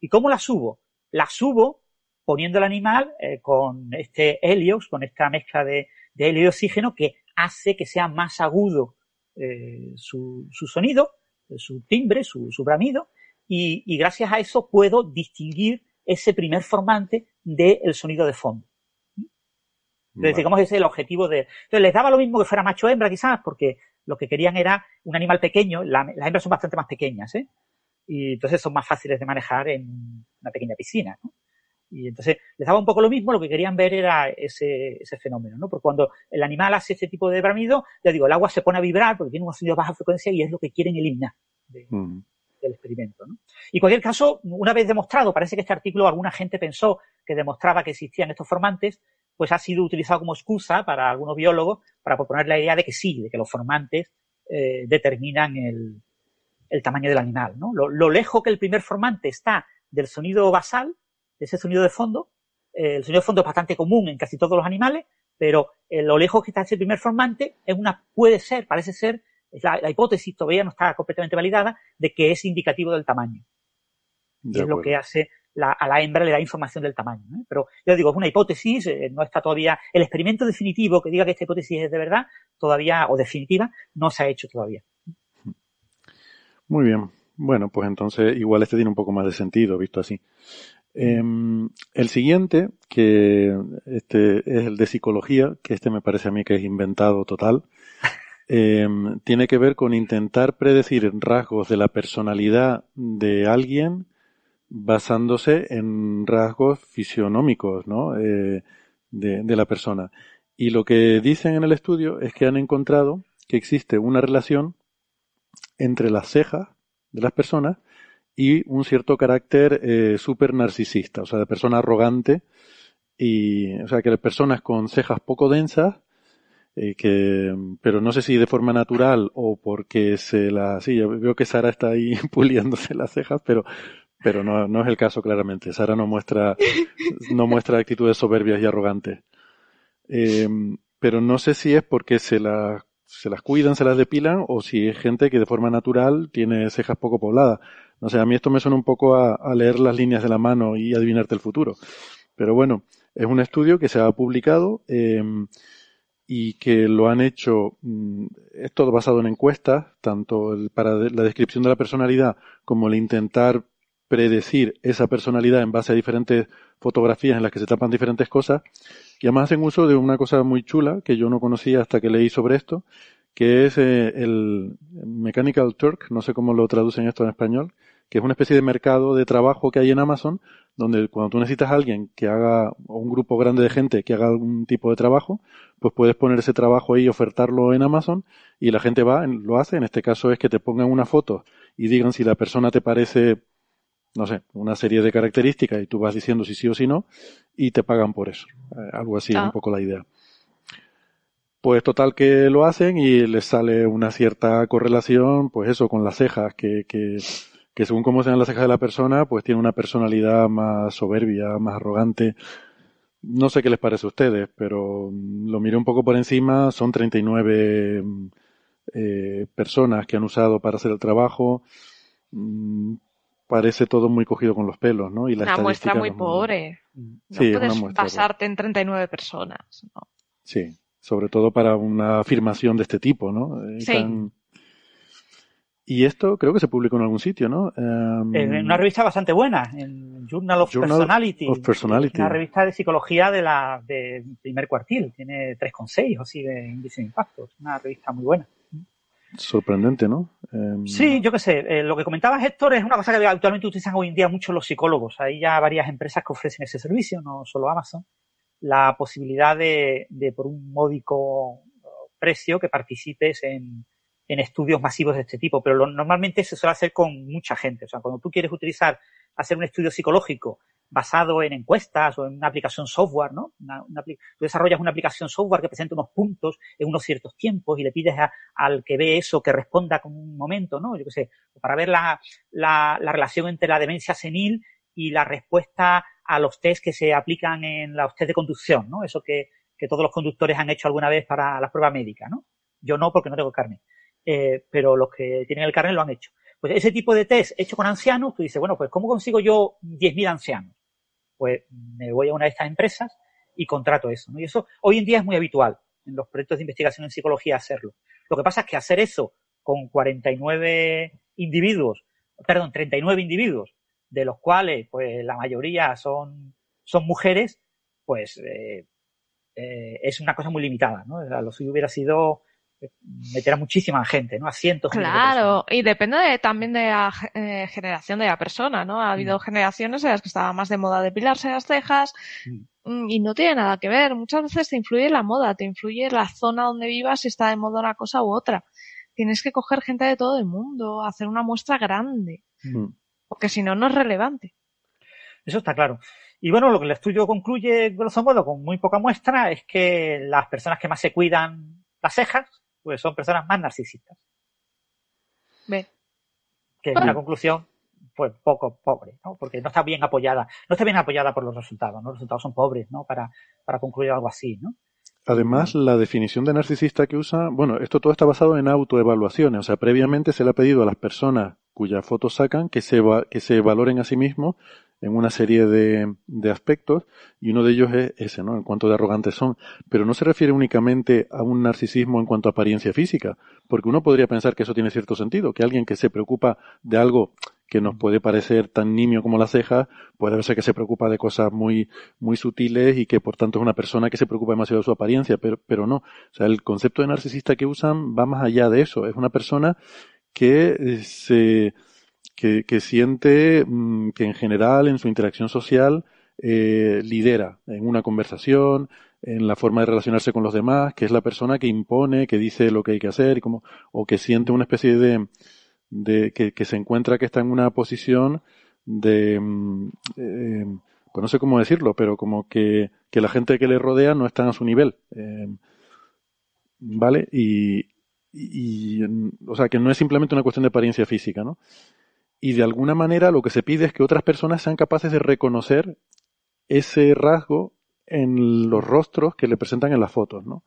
¿Y cómo la subo? La subo poniendo el animal eh, con este helios, con esta mezcla de, helio y oxígeno que hace que sea más agudo eh, su, su, sonido, su timbre, su, su, bramido, y, gracias a eso puedo distinguir ese primer formante del sonido de fondo. Entonces, digamos, ese es el objetivo de... Entonces, les daba lo mismo que fuera macho o hembra, quizás, porque lo que querían era un animal pequeño. las hembras son bastante más pequeñas, ¿eh? Y entonces son más fáciles de manejar en una pequeña piscina, ¿no? Y entonces les daba un poco lo mismo, lo que querían ver era ese, ese fenómeno, ¿no? Porque cuando el animal hace ese tipo de bramido, ya digo, el agua se pone a vibrar porque tiene un sonido de baja frecuencia y es lo que quieren eliminar mm. del experimento, ¿no? Y en cualquier caso, una vez demostrado, parece que este artículo alguna gente pensó que demostraba que existían estos formantes, pues ha sido utilizado como excusa para algunos biólogos para proponer la idea de que sí, de que los formantes eh, determinan el, el, tamaño del animal, ¿no? Lo, lo lejos que el primer formante está del sonido basal, ese sonido de fondo. Eh, el sonido de fondo es bastante común en casi todos los animales, pero eh, lo lejos que está ese primer formante es una, puede ser, parece ser, la, hipótesis todavía no está completamente validada, de que es indicativo del tamaño. y es lo que hace a la hembra le da información del tamaño. Pero yo digo, es una hipótesis, eh, no está todavía, el experimento definitivo que diga que esta hipótesis es de verdad, todavía, o definitiva, no se ha hecho todavía. Muy bien. Bueno, pues entonces igual este tiene un poco más de sentido, visto así. Em, el siguiente, que este es el de psicología, que este me parece a mí que es inventado total, em, tiene que ver con intentar predecir rasgos de la personalidad de alguien basándose en rasgos fisionómicos, ¿no? Eh, de, la persona. Y lo que dicen en el estudio es que han encontrado que existe una relación entre las cejas de las personas y un cierto carácter eh, súper narcisista, o sea, de persona arrogante, y, o sea, que personas con cejas poco densas, eh, que, pero no sé si de forma natural o porque se la, sí, yo veo que Sara está ahí puliéndose las cejas, pero, pero no, no es el caso claramente. Sara no muestra, no muestra actitudes soberbias y arrogantes. Eh, pero no sé si es porque se las, se las cuidan, se las depilan, o si es gente que de forma natural tiene cejas poco pobladas. No sé, a mí esto me suena un poco a, leer las líneas de la mano y adivinarte el futuro. Pero bueno, es un estudio que se ha publicado em, y que lo han hecho, mm, es todo basado en encuestas, tanto para la descripción de la personalidad como el intentar predecir esa personalidad en base a diferentes fotografías en las que se tapan diferentes cosas. Y además hacen uso de una cosa muy chula que yo no conocía hasta que leí sobre esto, que es eh, el Mechanical Turk, no sé cómo lo traducen esto en español, que es una especie de mercado de trabajo que hay en Amazon, donde cuando tú necesitas a alguien que haga, o un grupo grande de gente que haga algún tipo de trabajo, pues puedes poner ese trabajo ahí y ofertarlo en Amazon y la gente va, lo hace. En este caso es que te pongan una foto y digan si la persona te parece, no sé, una serie de características y tú vas diciendo si sí o si no y te pagan por eso. Eh, algo así es un ah. poco la idea. Pues total que lo hacen y les sale una cierta correlación, pues eso, con las cejas, que, que que según cómo sean las cejas de la persona, pues tiene una personalidad más soberbia, más arrogante. No sé qué les parece a ustedes, pero lo miré un poco por encima. Son 39 eh, personas que han usado para hacer el trabajo. Mm, parece todo muy cogido con los pelos, ¿no? Y la una muestra muy pobre. No sí, puedes basarte en 39 personas. ¿no? Sí, sobre todo para una afirmación de este tipo, ¿no? Eh, sí. Y esto creo que se publicó en algún sitio, ¿no? Em, en una revista bastante buena, en Journal of Personality. Una revista de psicología de la de primer cuartil. Tiene 3,6 o así de índice de impacto. Es una revista muy buena. Sorprendente, ¿no? Em, sí, yo qué sé. Eh, lo que comentabas, Héctor, es una cosa que actualmente utilizan hoy en día mucho los psicólogos. Hay ya varias empresas que ofrecen ese servicio, no solo Amazon. La posibilidad de, de por un módico precio, que participes en, en estudios masivos de este tipo, pero normalmente se suele hacer con mucha gente. O sea, cuando tú quieres utilizar, hacer un estudio psicológico basado en encuestas o en una aplicación software, ¿no? tú desarrollas una aplicación software que presenta unos puntos en unos ciertos tiempos y le pides al que ve eso que responda con un momento, ¿no? Yo qué sé, para ver la, la, la relación entre la demencia senil y la respuesta a los test que se aplican en los test de conducción, ¿no? Eso que, que todos los conductores han hecho alguna vez para la prueba médica, ¿no? Yo no, porque no tengo carne. Eh, pero los que tienen el carnet lo han hecho. Pues ese tipo de test hecho con ancianos, tú dices, bueno, pues ¿cómo consigo yo 10.000 ancianos? Pues me voy a una de estas empresas y contrato eso. Y eso hoy en día es muy habitual en los proyectos de investigación en psicología hacerlo. Lo que pasa es que hacer eso con 49 individuos perdón, 39 individuos, de los cuales pues la mayoría son, son mujeres, pues eh, eh, es una cosa muy limitada, ¿no? lo suyo hubiera sido meter a muchísima gente, ¿no? A cientos. Claro, y depende también de la eh, generación de la persona, ¿no? Ha habido mm. generaciones en las que estaba más de moda depilarse las cejas mm. Mm, y no tiene nada que ver. Muchas veces te influye la moda, te influye la zona donde vivas, si está de moda una cosa u otra. Tienes que coger gente de todo el mundo, hacer una muestra grande, porque si no, no es relevante. Eso está claro. Y bueno, lo que el estudio concluye, grosso modo, con muy poca muestra, es que las personas que más se cuidan las cejas pues son personas más narcisistas. Ve. Que es una conclusión, pues poco pobre, ¿no? Porque no está bien apoyada, no está bien apoyada por los resultados, ¿no? Los resultados son pobres, ¿no? Para, para concluir algo así, ¿no? Además, la definición de narcisista que usa, bueno, esto todo está basado en autoevaluaciones, o sea, previamente se le ha pedido a las personas cuyas fotos sacan que se, que se valoren a sí mismos en una serie de, de, aspectos y uno de ellos es ese, ¿no? En cuanto de arrogantes son. Pero no se refiere únicamente a un narcisismo en cuanto a apariencia física, porque uno podría pensar que eso tiene cierto sentido, que alguien que se preocupa de algo que nos puede parecer tan nimio como la ceja, puede verse que se preocupa de cosas muy, muy sutiles y que por tanto es una persona que se preocupa demasiado de su apariencia, pero, pero no. O sea, el concepto de narcisista que usan va más allá de eso. Es una persona que eh, se, que, que siente mm, que en general en su interacción social eh, lidera en una conversación, en la forma de relacionarse con los demás, que es la persona que impone, que dice lo que hay que hacer, y como, o que siente una especie de, de que, que se encuentra que está en una posición de, mm, eh, pues no sé cómo decirlo, pero como que, que la gente que le rodea no está a su nivel. Eh, ¿Vale? Y, y, o sea, que no es simplemente una cuestión de apariencia física, ¿no? Y de alguna manera lo que se pide es que otras personas sean capaces de reconocer ese rasgo en los rostros que le presentan en las fotos, ¿no?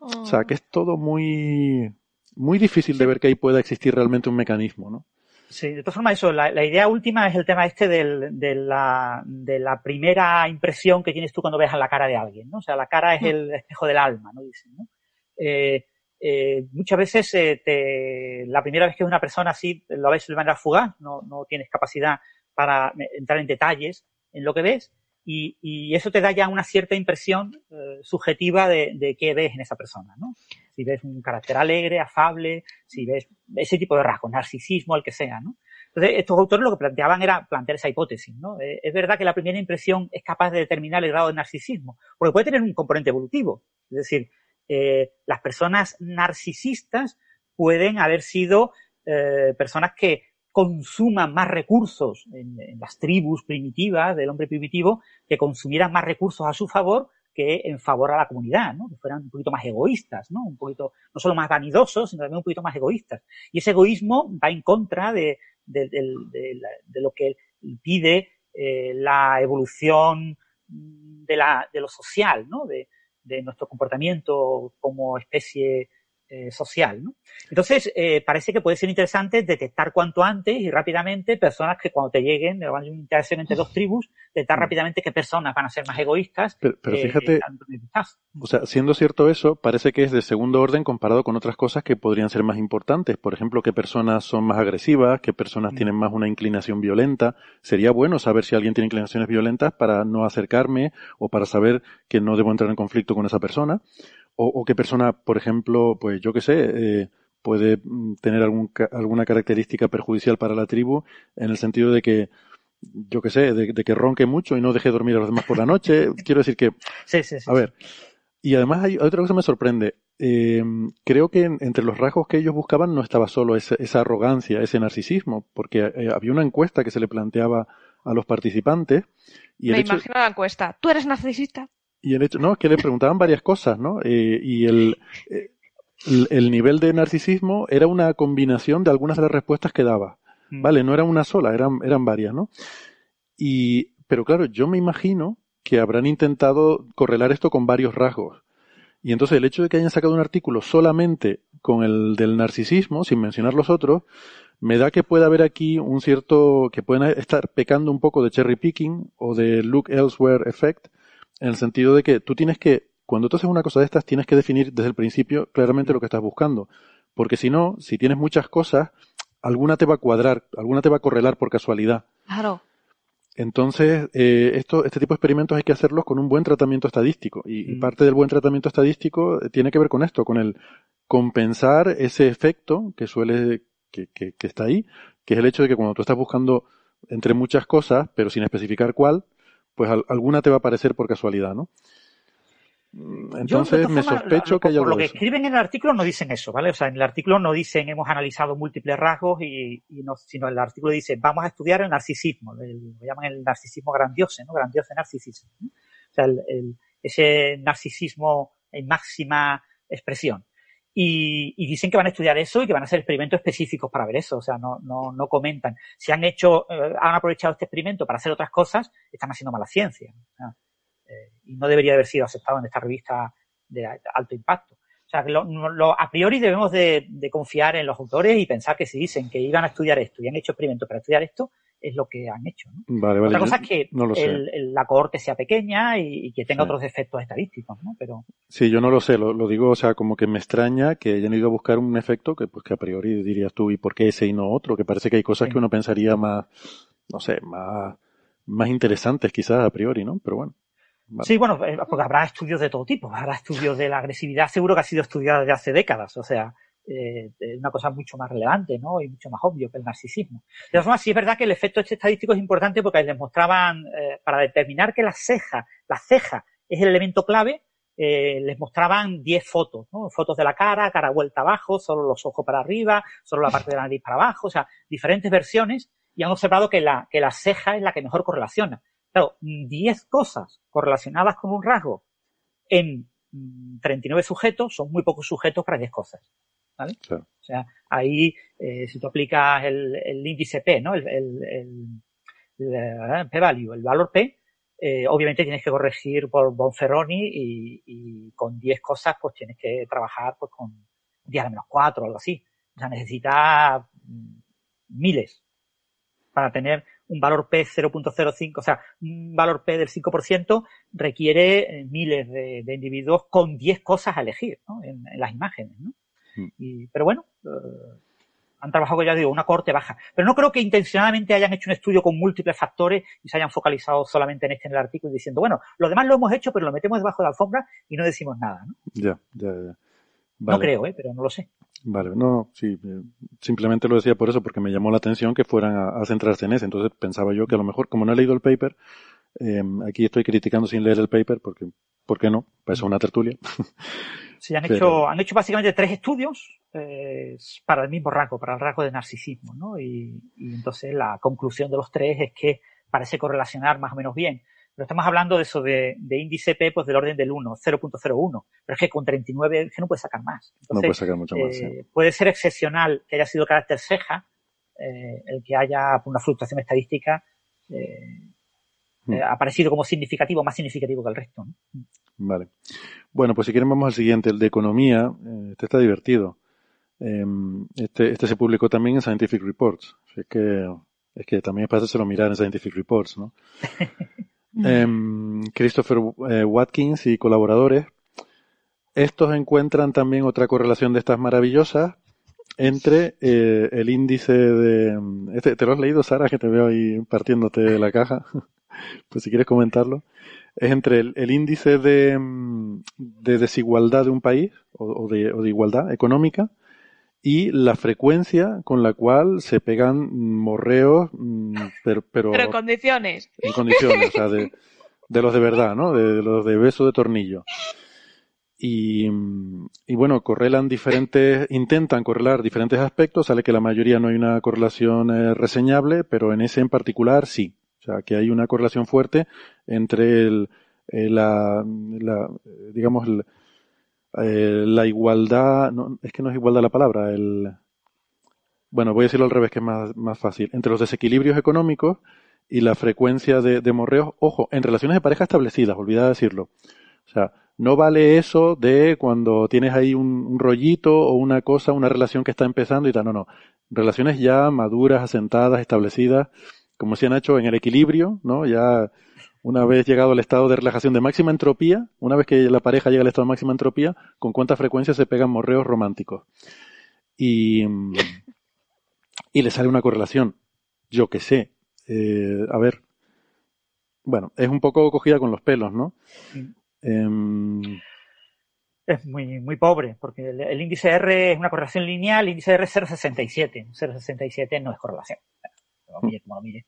O sea, que es todo muy, muy difícil de ver que ahí pueda existir realmente un mecanismo, ¿no? Sí, de todas formas, eso, la, idea última es el tema este del, de, la, de la primera impresión que tienes tú cuando ves a la cara de alguien, ¿no? O sea, la cara es mm. el espejo del alma, ¿no? Dicen, ¿no? Eh, eh, muchas veces eh, te, la primera vez que una persona así lo ves de manera fugaz, no, no tienes capacidad para entrar en detalles en lo que ves y, y eso te da ya una cierta impresión eh, subjetiva de, de, qué ves en esa persona, ¿no? Si ves un carácter alegre, afable, si ves ese tipo de rasgos, narcisismo, el que sea, ¿no? Entonces, estos autores lo que planteaban era plantear esa hipótesis, ¿no? Eh, es verdad que la primera impresión es capaz de determinar el grado de narcisismo, porque puede tener un componente evolutivo. Es decir, eh, las personas narcisistas pueden haber sido eh, personas que consuman más recursos en, las tribus primitivas del hombre primitivo, que consumieran más recursos a su favor que en favor a la comunidad, ¿no? Que fueran un poquito más egoístas, ¿no? Un poquito, no solo más vanidosos, sino también un poquito más egoístas. Y ese egoísmo va en contra de, lo que pide eh, la evolución de, de lo social, ¿no? De, de nuestro comportamiento como especie eh, social. ¿no? Entonces, eh, parece que puede ser interesante detectar cuanto antes y rápidamente personas que cuando te lleguen, de una interacción entre dos tribus, detectar mm. rápidamente qué personas van a ser más egoístas. Pero, fíjate, o sea, siendo cierto eso, parece que es de segundo orden comparado con otras cosas que podrían ser más importantes. Por ejemplo, qué personas son más agresivas, qué personas mm. tienen más una inclinación violenta. Sería bueno saber si alguien tiene inclinaciones violentas para no acercarme o para saber que no debo entrar en conflicto con esa persona o, qué persona, por ejemplo, pues yo qué sé, eh, puede mm, tener algún, alguna característica perjudicial para la tribu en el sentido de que, yo qué sé, de, que ronque mucho y no deje dormir a los demás por la noche. Quiero decir que, sí, sí, sí, a ver, y además hay, otra cosa que me sorprende. Eh, creo que entre los rasgos que ellos buscaban no estaba solo esa, esa arrogancia, ese narcisismo, porque eh, había una encuesta que se le planteaba a los participantes. Y me imagino la encuesta. ¿Tú eres narcisista? Y el hecho, no, es que le preguntaban varias cosas, ¿no? Eh, y el, el, nivel de narcisismo era una combinación de algunas de las respuestas que daba. Mm. Vale, no era una sola, eran, eran varias, ¿no? Y, pero claro, yo me imagino que habrán intentado correlar esto con varios rasgos. Y entonces el hecho de que hayan sacado un artículo solamente con el del narcisismo, sin mencionar los otros, me da que puede haber aquí un cierto, que pueden estar pecando un poco de cherry picking o de look elsewhere effect, en el sentido de que tú tienes que, cuando tú haces una cosa de estas, tienes que definir desde el principio claramente lo que estás buscando. Porque si no, si tienes muchas cosas, alguna te va a cuadrar, alguna te va a correlar por casualidad. Claro. Entonces, eh, esto, este tipo de experimentos hay que hacerlos con un buen tratamiento estadístico. Y, y Mm. parte del buen tratamiento estadístico eh, tiene que ver con esto, con el compensar ese efecto que suele, que, que, que está ahí, que es el hecho de que cuando tú estás buscando entre muchas cosas, pero sin especificar cuál, pues al- alguna te va a aparecer por casualidad, ¿no? Mm, Yo, Entonces me sospecho lo- que hay por lo de que eso. escriben en el artículo no dicen eso, ¿vale? O sea, en el artículo no dicen hemos analizado múltiples rasgos y, y no, sino el artículo dice vamos a estudiar el narcisismo, el- lo llaman el narcisismo grandiose, ¿no? Grandiose narcisismo. ¿no? O sea, el- el- ese narcisismo en máxima expresión. Y, y dicen que van a estudiar eso y que van a hacer experimentos específicos para ver eso. O sea, no, no, no comentan. Si han hecho, eh, han aprovechado este experimento para hacer otras cosas, están haciendo mala ciencia. Eh, y no debería haber sido aceptado en esta revista de alto impacto. O sea, lo, lo- a priori debemos de, de confiar en los autores y pensar que si dicen que iban a estudiar esto y han hecho experimentos para estudiar esto, es lo que han hecho. ¿no? Vale, vale. Otra cosa es que no el- el- la cohorte sea pequeña y, y que tenga Sí. otros efectos estadísticos, ¿no? Pero Sí, yo no lo sé, lo, lo digo, o sea, como que me extraña que hayan ido a buscar un efecto que, pues, que a priori dirías tú, ¿y por qué ese y no otro? Que parece que hay cosas Sí. que uno pensaría más, no sé, más, más interesantes quizás a priori, ¿no? Pero bueno. Vale. Sí, bueno, eh, porque habrá estudios de todo tipo. Habrá estudios de la agresividad, seguro que ha sido estudiada desde hace décadas. O sea, eh, una cosa mucho más relevante, ¿no? Y mucho más obvio que el narcisismo. De todas formas, sí es verdad que el efecto este estadístico es importante porque les mostraban, eh, para determinar que la ceja, la ceja es el elemento clave, eh, les mostraban 10 fotos, ¿no? Fotos de la cara, cara vuelta abajo, solo los ojos para arriba, solo la parte de la nariz para abajo, o sea, diferentes versiones y han observado que la, que la ceja es la que mejor correlaciona. Claro, 10 cosas correlacionadas con un rasgo en mm, 39 sujetos son muy pocos sujetos para 10 cosas. ¿Vale? O sea, ahí, eh, si tú aplicas el, el índice P, ¿no? El, el, el, el P-value, el valor P, eh, obviamente tienes que corregir por Bonferroni y, y con 10 cosas, pues tienes que trabajar pues con 10 a menos 4 o algo así. O sea, necesitas mm, miles para tener un valor P 0.05, o sea, un valor P del 5% requiere eh, miles de, de individuos con 10 cosas a elegir ¿no? en, en las imágenes. ¿no? Mm. Y, pero bueno, eh, han trabajado, ya digo, una corte baja. Pero no creo que intencionadamente hayan hecho un estudio con múltiples factores y se hayan focalizado solamente en este en el artículo diciendo, bueno, lo demás lo hemos hecho, pero lo metemos debajo de la alfombra y no decimos nada. No, Ya, ya, ya. no creo, ¿eh? pero no lo sé. Vale, no, sí, eh, simplemente lo decía por eso, porque me llamó la atención que fueran a, a centrarse en ese. Entonces pensaba yo que a lo mejor, como no he leído el paper, eh, aquí estoy criticando sin leer el paper, porque, ¿por qué no? Para eso es una tertulia. Sí, han Pero- hecho, han hecho básicamente tres estudios eh, para el mismo rasgo, para el rasgo de narcisismo, ¿no? Y, y entonces la conclusión de los tres es que parece correlacionar más o menos bien. Pero estamos hablando de eso, de, de índice P, pues del orden del 1, 0.01. Pero es que con 39 es que no puede sacar más. No Entonces, puede sacar mucho más. sí. eh, puede ser excepcional que haya sido carácter ceja, eh, el que haya una fluctuación estadística eh, Eh, aparecido como significativo, más significativo que el resto. ¿no? Vale. Bueno, pues si quieren vamos al siguiente, el de economía. Eh, Este está divertido. Eh, Este, este se publicó también en Scientific Reports. Es que, es que también es para hacérselo mirar en Scientific Reports, ¿no? Em, Christopher Watkins y colaboradores. Estos encuentran también otra correlación de estas maravillosas entre eh, el índice de... Este, ¿Te lo has leído, Sara, que te veo ahí partiéndote la caja? pues si quieres comentarlo. Es entre el, el índice de, mm, de desigualdad de un país o, o de, o de igualdad económica y la frecuencia con la cual se pegan morreos, mm, pero, pero, Pero en condiciones. en condiciones, o sea, de, de los de verdad, ¿no? De, de los de beso de tornillo. Y, mm, y bueno, correlan diferentes, intentan correlar diferentes aspectos, sale que la mayoría no hay una correlación eh, reseñable, pero en ese en particular sí. O sea, que hay una correlación fuerte entre el, eh, la, la, digamos, el, eh, la igualdad, no, es que no es igualdad la palabra, el, bueno, voy a decirlo al revés, que es más, más fácil, entre los desequilibrios económicos y la frecuencia de, de morreos, ojo, en relaciones de pareja establecidas, olvidad decirlo. O sea, no vale eso de cuando tienes ahí un, un rollito o una cosa, una relación que está empezando y tal, no, no. Relaciones ya maduras, asentadas, establecidas, como se han hecho en el equilibrio, ¿no? Ya una vez llegado al estado de relajación de máxima entropía, una vez que la pareja llega al estado de máxima entropía, con cuánta frecuencia se pegan morreos románticos. Y, y le sale una correlación, yo que sé, eh, a ver, bueno, es un poco cogida con los pelos, ¿no? Em, Es muy, muy pobre, porque el, el índice R es una correlación lineal, el índice R es 0,67. 0,67 no es correlación. Como lo mire, como lo mire.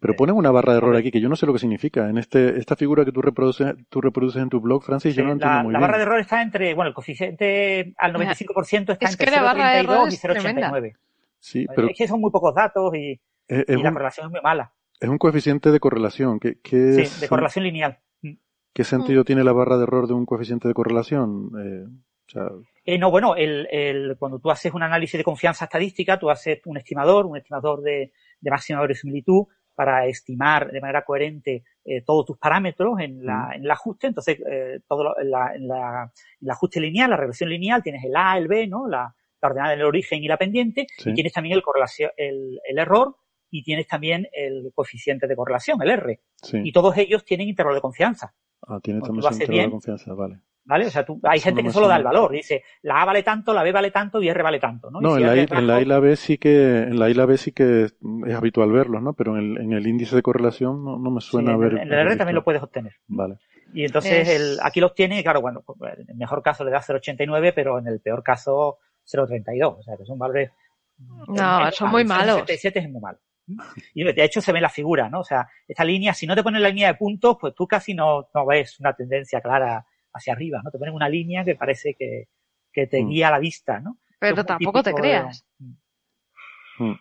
pero ponen una barra de error aquí que yo no sé lo que significa. En este esta figura que tú reproduces, tú reproduces en tu blog, Francis, yo no entiendo la, muy la bien. barra de error está entre, bueno, el coeficiente al 95% está Es que entre la barra de error 0,32 y es tremenda. 0,89. Sí, pero Es que son muy pocos datos y, es, y es la un, correlación es muy mala. es un coeficiente de correlación. ¿Qué, qué, Sí, es- de correlación lineal. Mm. ¿Qué sentido tiene la barra de error de un coeficiente de correlación? Eh, o sea, Eh, no, bueno, el, el- cuando tú haces un análisis de confianza estadística, tú haces un estimador, un estimador de, de máxima verosimilitud para estimar de manera coherente eh, todos tus parámetros en, la, en el ajuste. Entonces, eh, todo lo- en, la, en la- en el ajuste lineal, la regresión lineal, tienes el A, el B, ¿no? La, la ordenada del origen y la pendiente, Sí. y tienes también el, correlación, el, el error y tienes también el coeficiente de correlación, el R. sí. Y todos ellos tienen intervalo de confianza. Ah, tiene también intervalo de confianza, vale. ¿Vale? O sea, tú, hay gente no que solo da el valor. Dice, la A vale tanto, la B vale tanto y R vale tanto, ¿no? Y No, si en la, I, en la I y la B sí que, en la I y la B sí que es habitual verlos, ¿no? Pero en el, en el índice de correlación no, no me Sí, suena en, a ver. el- en el haber R también lo puedes obtener. Vale. Y entonces Es- el, aquí lo obtiene, claro, bueno, en el mejor caso le da 0,89, pero en el peor caso 0,32. O sea, que son valores... No, son muy malos. 0,67 es muy malo. Y de hecho se ve en la figura, ¿no? O sea, esta línea, si no te ponen la línea de puntos, pues tú casi no, no ves una tendencia clara hacia arriba, ¿no? Te ponen una línea que parece que, que te Mm. guía la vista, ¿no? Pero tampoco te de- creas. Mm.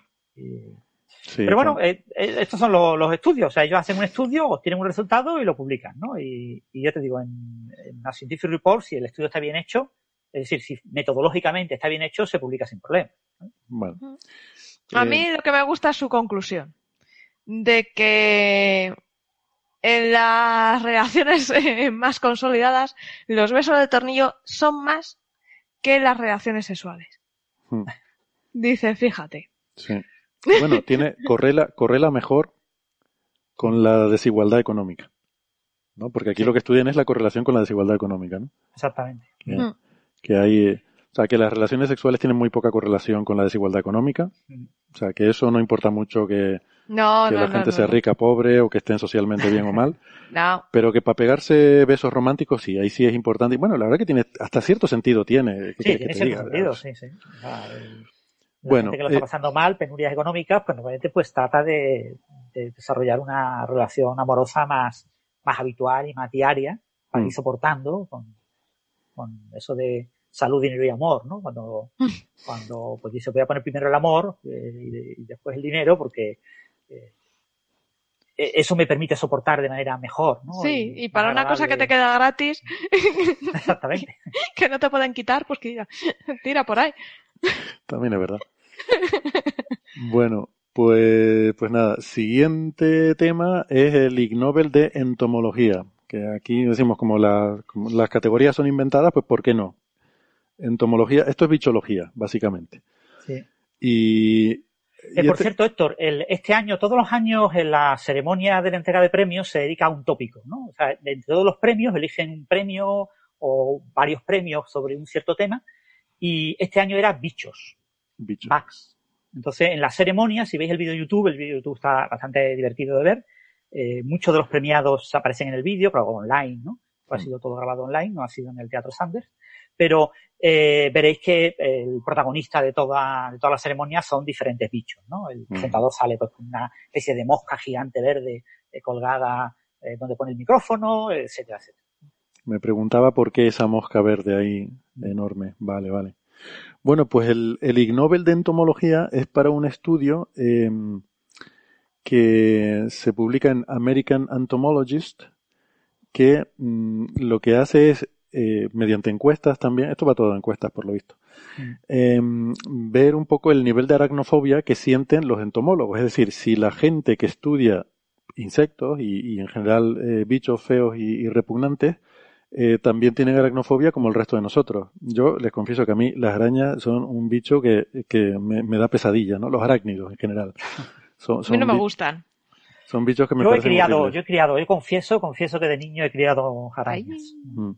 Sí, pero bueno, eh, eh, estos son los, los estudios. O sea, ellos hacen un estudio, obtienen un resultado y lo publican, ¿no? Y, y yo te digo, en, en la Scientific Report, si el estudio está bien hecho, es decir, si metodológicamente está bien hecho, se publica sin problema. bueno. A Eh, mí lo que me gusta es su conclusión. De que en las relaciones eh, más consolidadas, los besos de tornillo son más que las relaciones sexuales. mm, Dice, fíjate. sí. Bueno, tiene, correla, correla mejor con la desigualdad económica. ¿no? Porque aquí lo que estudian es la correlación con la desigualdad económica, ¿no? Exactamente. Que, Mm. que hay, eh, o sea, que las relaciones sexuales tienen muy poca correlación con la desigualdad económica. Mm. O sea, que eso no importa mucho que, No, que no, la no, gente no, sea no. rica, pobre o que estén socialmente bien o mal. No. Pero que para pegarse besos románticos sí, ahí sí es importante. Y bueno, la verdad que tiene, hasta cierto sentido tiene. ¿qué Sí, tiene te cierto diga? sentido, sí, sí. La Bueno, gente que lo eh, está pasando mal, penurias económicas, pues normalmente pues trata de, de desarrollar una relación amorosa más, más habitual y más diaria para Mm. ir soportando con, con eso de salud, dinero y amor, ¿no? Cuando, cuando pues dice voy a poner primero el amor eh, y después el dinero porque eh, e- eso me permite soportar de manera mejor, ¿no? Sí, y para una cosa que te queda gratis, Exactamente. que no te pueden quitar, pues que tira, tira por ahí. También es verdad. bueno, pues, pues nada, siguiente tema es el Ig Nobel de entomología, que aquí decimos como, la- como las categorías son inventadas, pues ¿por qué no? Entomología, esto es bichología, básicamente. Sí. Y, Eh, por este- cierto, Héctor, el- este año, todos los años, en la ceremonia de la entrega de premios se dedica a un tópico, ¿no? O sea, de entre todos los premios eligen un premio o varios premios sobre un cierto tema y este año era bichos, bicho. bugs. Entonces, en la ceremonia, si veis el vídeo de YouTube, el vídeo de YouTube está bastante divertido de ver, eh, muchos de los premiados aparecen en el vídeo, pero online, ¿no? Pues ha sido todo grabado online, no ha sido en el Teatro Sanders. Pero eh, veréis que el protagonista de toda, de toda la ceremonia son diferentes bichos, ¿no? El presentador sale pues con una especie de mosca gigante verde eh, colgada eh, donde pone el micrófono, etcétera, etcétera. Me preguntaba por qué esa mosca verde ahí enorme. Vale, vale. Bueno, pues el, el Ig Nobel de entomología es para un estudio eh, que se publica en American Entomologist, que mm, lo que hace es, eh, mediante encuestas también, esto va todo de encuestas por lo visto, eh, ver un poco el nivel de aracnofobia que sienten los entomólogos. Es decir, si la gente que estudia insectos y, y en general eh, bichos feos y, y repugnantes, eh, también tienen aracnofobia como el resto de nosotros. Yo les confieso que a mí las arañas son un bicho que, que me, me da pesadilla, ¿no? Los arácnidos en general. Son, A mí no me gustan. Son bichos que me Yo he criado, horribles. yo he criado, yo confieso, confieso que de niño he criado arañas. Mm.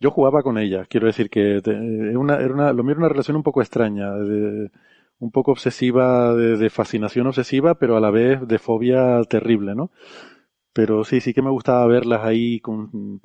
Yo jugaba con ellas, quiero decir que te- era una, era una, lo mío era una relación un poco extraña, de- un poco obsesiva, de, de fascinación obsesiva, pero a la vez de fobia terrible, ¿no? Pero sí, sí que me gustaba verlas ahí con,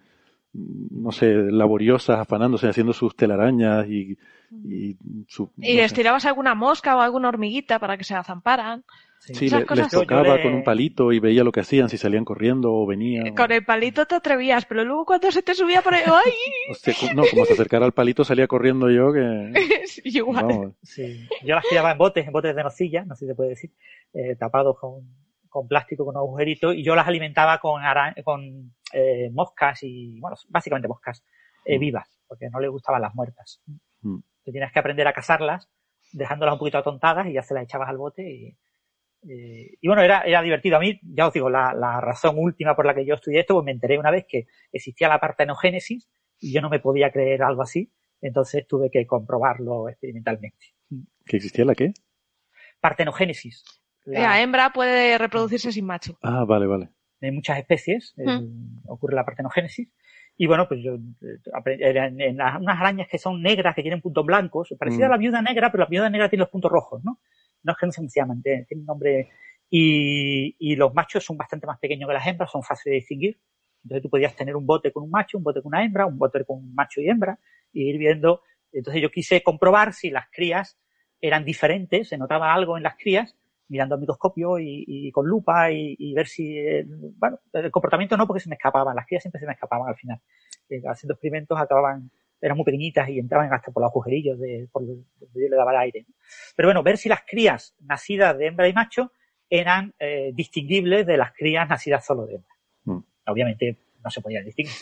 no sé, laboriosas, afanándose, haciendo sus telarañas y, y su, Y no les sé. tirabas alguna mosca o alguna hormiguita para que se zamparan. Sí, le- les tocaba le- con un palito y veía lo que hacían, si salían corriendo o venían. Con el palito te atrevías, pero luego cuando se te subía por ahí, ¡ay! Hostia, no, como se acercara al palito salía corriendo yo que... Sí, igual. Sí. Yo las criaba en botes, en botes de nocilla, no sé si se puede decir, eh, tapados con, con plástico, con agujeritos, y yo las alimentaba con, con eh, moscas y, bueno, básicamente moscas eh, vivas, porque no les gustaban las muertas. Mm. Tú tienes que aprender a cazarlas, dejándolas un poquito atontadas y ya se las echabas al bote y, eh, y bueno, era, era divertido. A mí, ya os digo, la, la razón última por la que yo estudié esto, pues me enteré una vez que existía la partenogénesis y yo no me podía creer algo así, entonces tuve que comprobarlo experimentalmente. ¿Que existía la qué? Partenogénesis. La- La hembra puede reproducirse sin macho. Ah, vale, vale. de muchas especies eh, ocurre la partenogénesis. Y bueno, pues yo eh, en, en las- unas arañas que son negras, que tienen puntos blancos, parecida Mm. a la viuda negra, pero la viuda negra tiene los puntos rojos, ¿no? No es que no sé cómo se llaman, tiene, tiene un nombre. Y, y los machos son bastante más pequeños que las hembras, son fáciles de distinguir. Entonces tú podías tener un bote con un macho, un bote con una hembra, un bote con un macho y hembra, y ir viendo. Entonces yo quise comprobar si las crías eran diferentes, se notaba algo en las crías, mirando al microscopio y, y con lupa y, y ver si, eh, bueno, el comportamiento no porque se me escapaban, las crías siempre se me escapaban al final. Eh, haciendo experimentos acababan, eran muy pequeñitas y entraban hasta por los agujerillos de, por donde yo le daba el aire. ¿no? Pero bueno, ver si las crías nacidas de hembra y macho eran eh, distinguibles de las crías nacidas solo de hembra. Mm. Obviamente no se podían distinguir.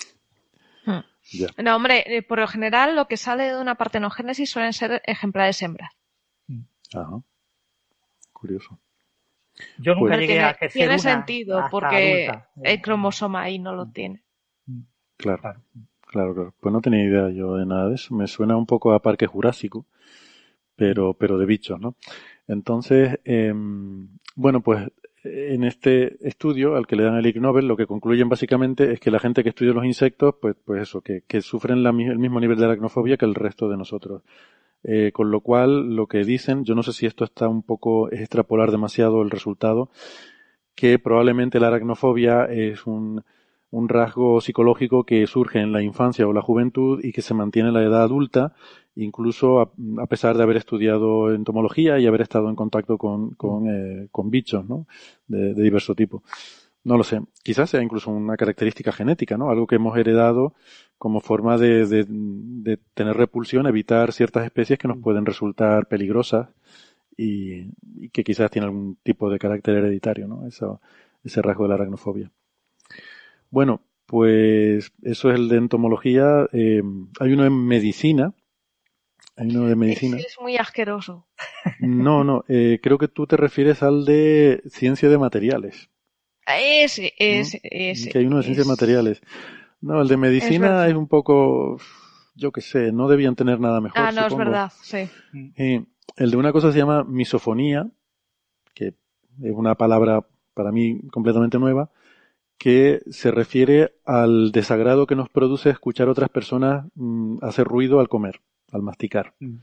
Ya. No, hombre, eh, por lo general lo que sale de una partenogénesis suelen ser ejemplares hembras. Ajá. Curioso. Yo nunca Pues- llegué tiene a ejercer tiene una sentido porque adulta. el cromosoma ahí no lo tiene. Claro, Claro. Claro, claro. Pues no tenía idea yo de nada de eso. Me suena un poco a Parque Jurásico, pero, pero de bichos, ¿no? Entonces, em, bueno, pues en este estudio al que le dan el Ig Nobel, lo que concluyen básicamente es que la gente que estudia los insectos, pues, pues eso, que, que sufren el mismo nivel de aracnofobia que el resto de nosotros. Eh, con lo cual, lo que dicen, yo no sé si esto está un poco, es extrapolar demasiado el resultado, que probablemente la aracnofobia es un, un rasgo psicológico que surge en la infancia o la juventud y que se mantiene en la edad adulta, incluso a, a pesar de haber estudiado entomología y haber estado en contacto con, con, eh, con bichos, ¿no? De, de diverso tipo. No lo sé. Quizás sea incluso una característica genética, ¿no? Algo que hemos heredado como forma de, de, de tener repulsión, evitar ciertas especies que nos pueden resultar peligrosas y, y que quizás tiene algún tipo de carácter hereditario, ¿no? Eso, ese rasgo de la aracnofobia. Bueno, pues eso es el de entomología. Eh, hay uno en medicina. Hay uno de medicina. Es, es muy asqueroso. No, no, eh, creo que tú te refieres al de ciencia de materiales. Ese, ese, ese. Que hay uno de ciencia de es- materiales. No, el de medicina es, un poco, yo qué sé, no debían tener nada mejor. Ah, no, es verdad, sí. Eh, el de una cosa se llama misofonía, que es una palabra para mí completamente nueva, que se refiere al desagrado que nos produce escuchar a otras personas mm, hacer ruido al comer, al masticar. Mm.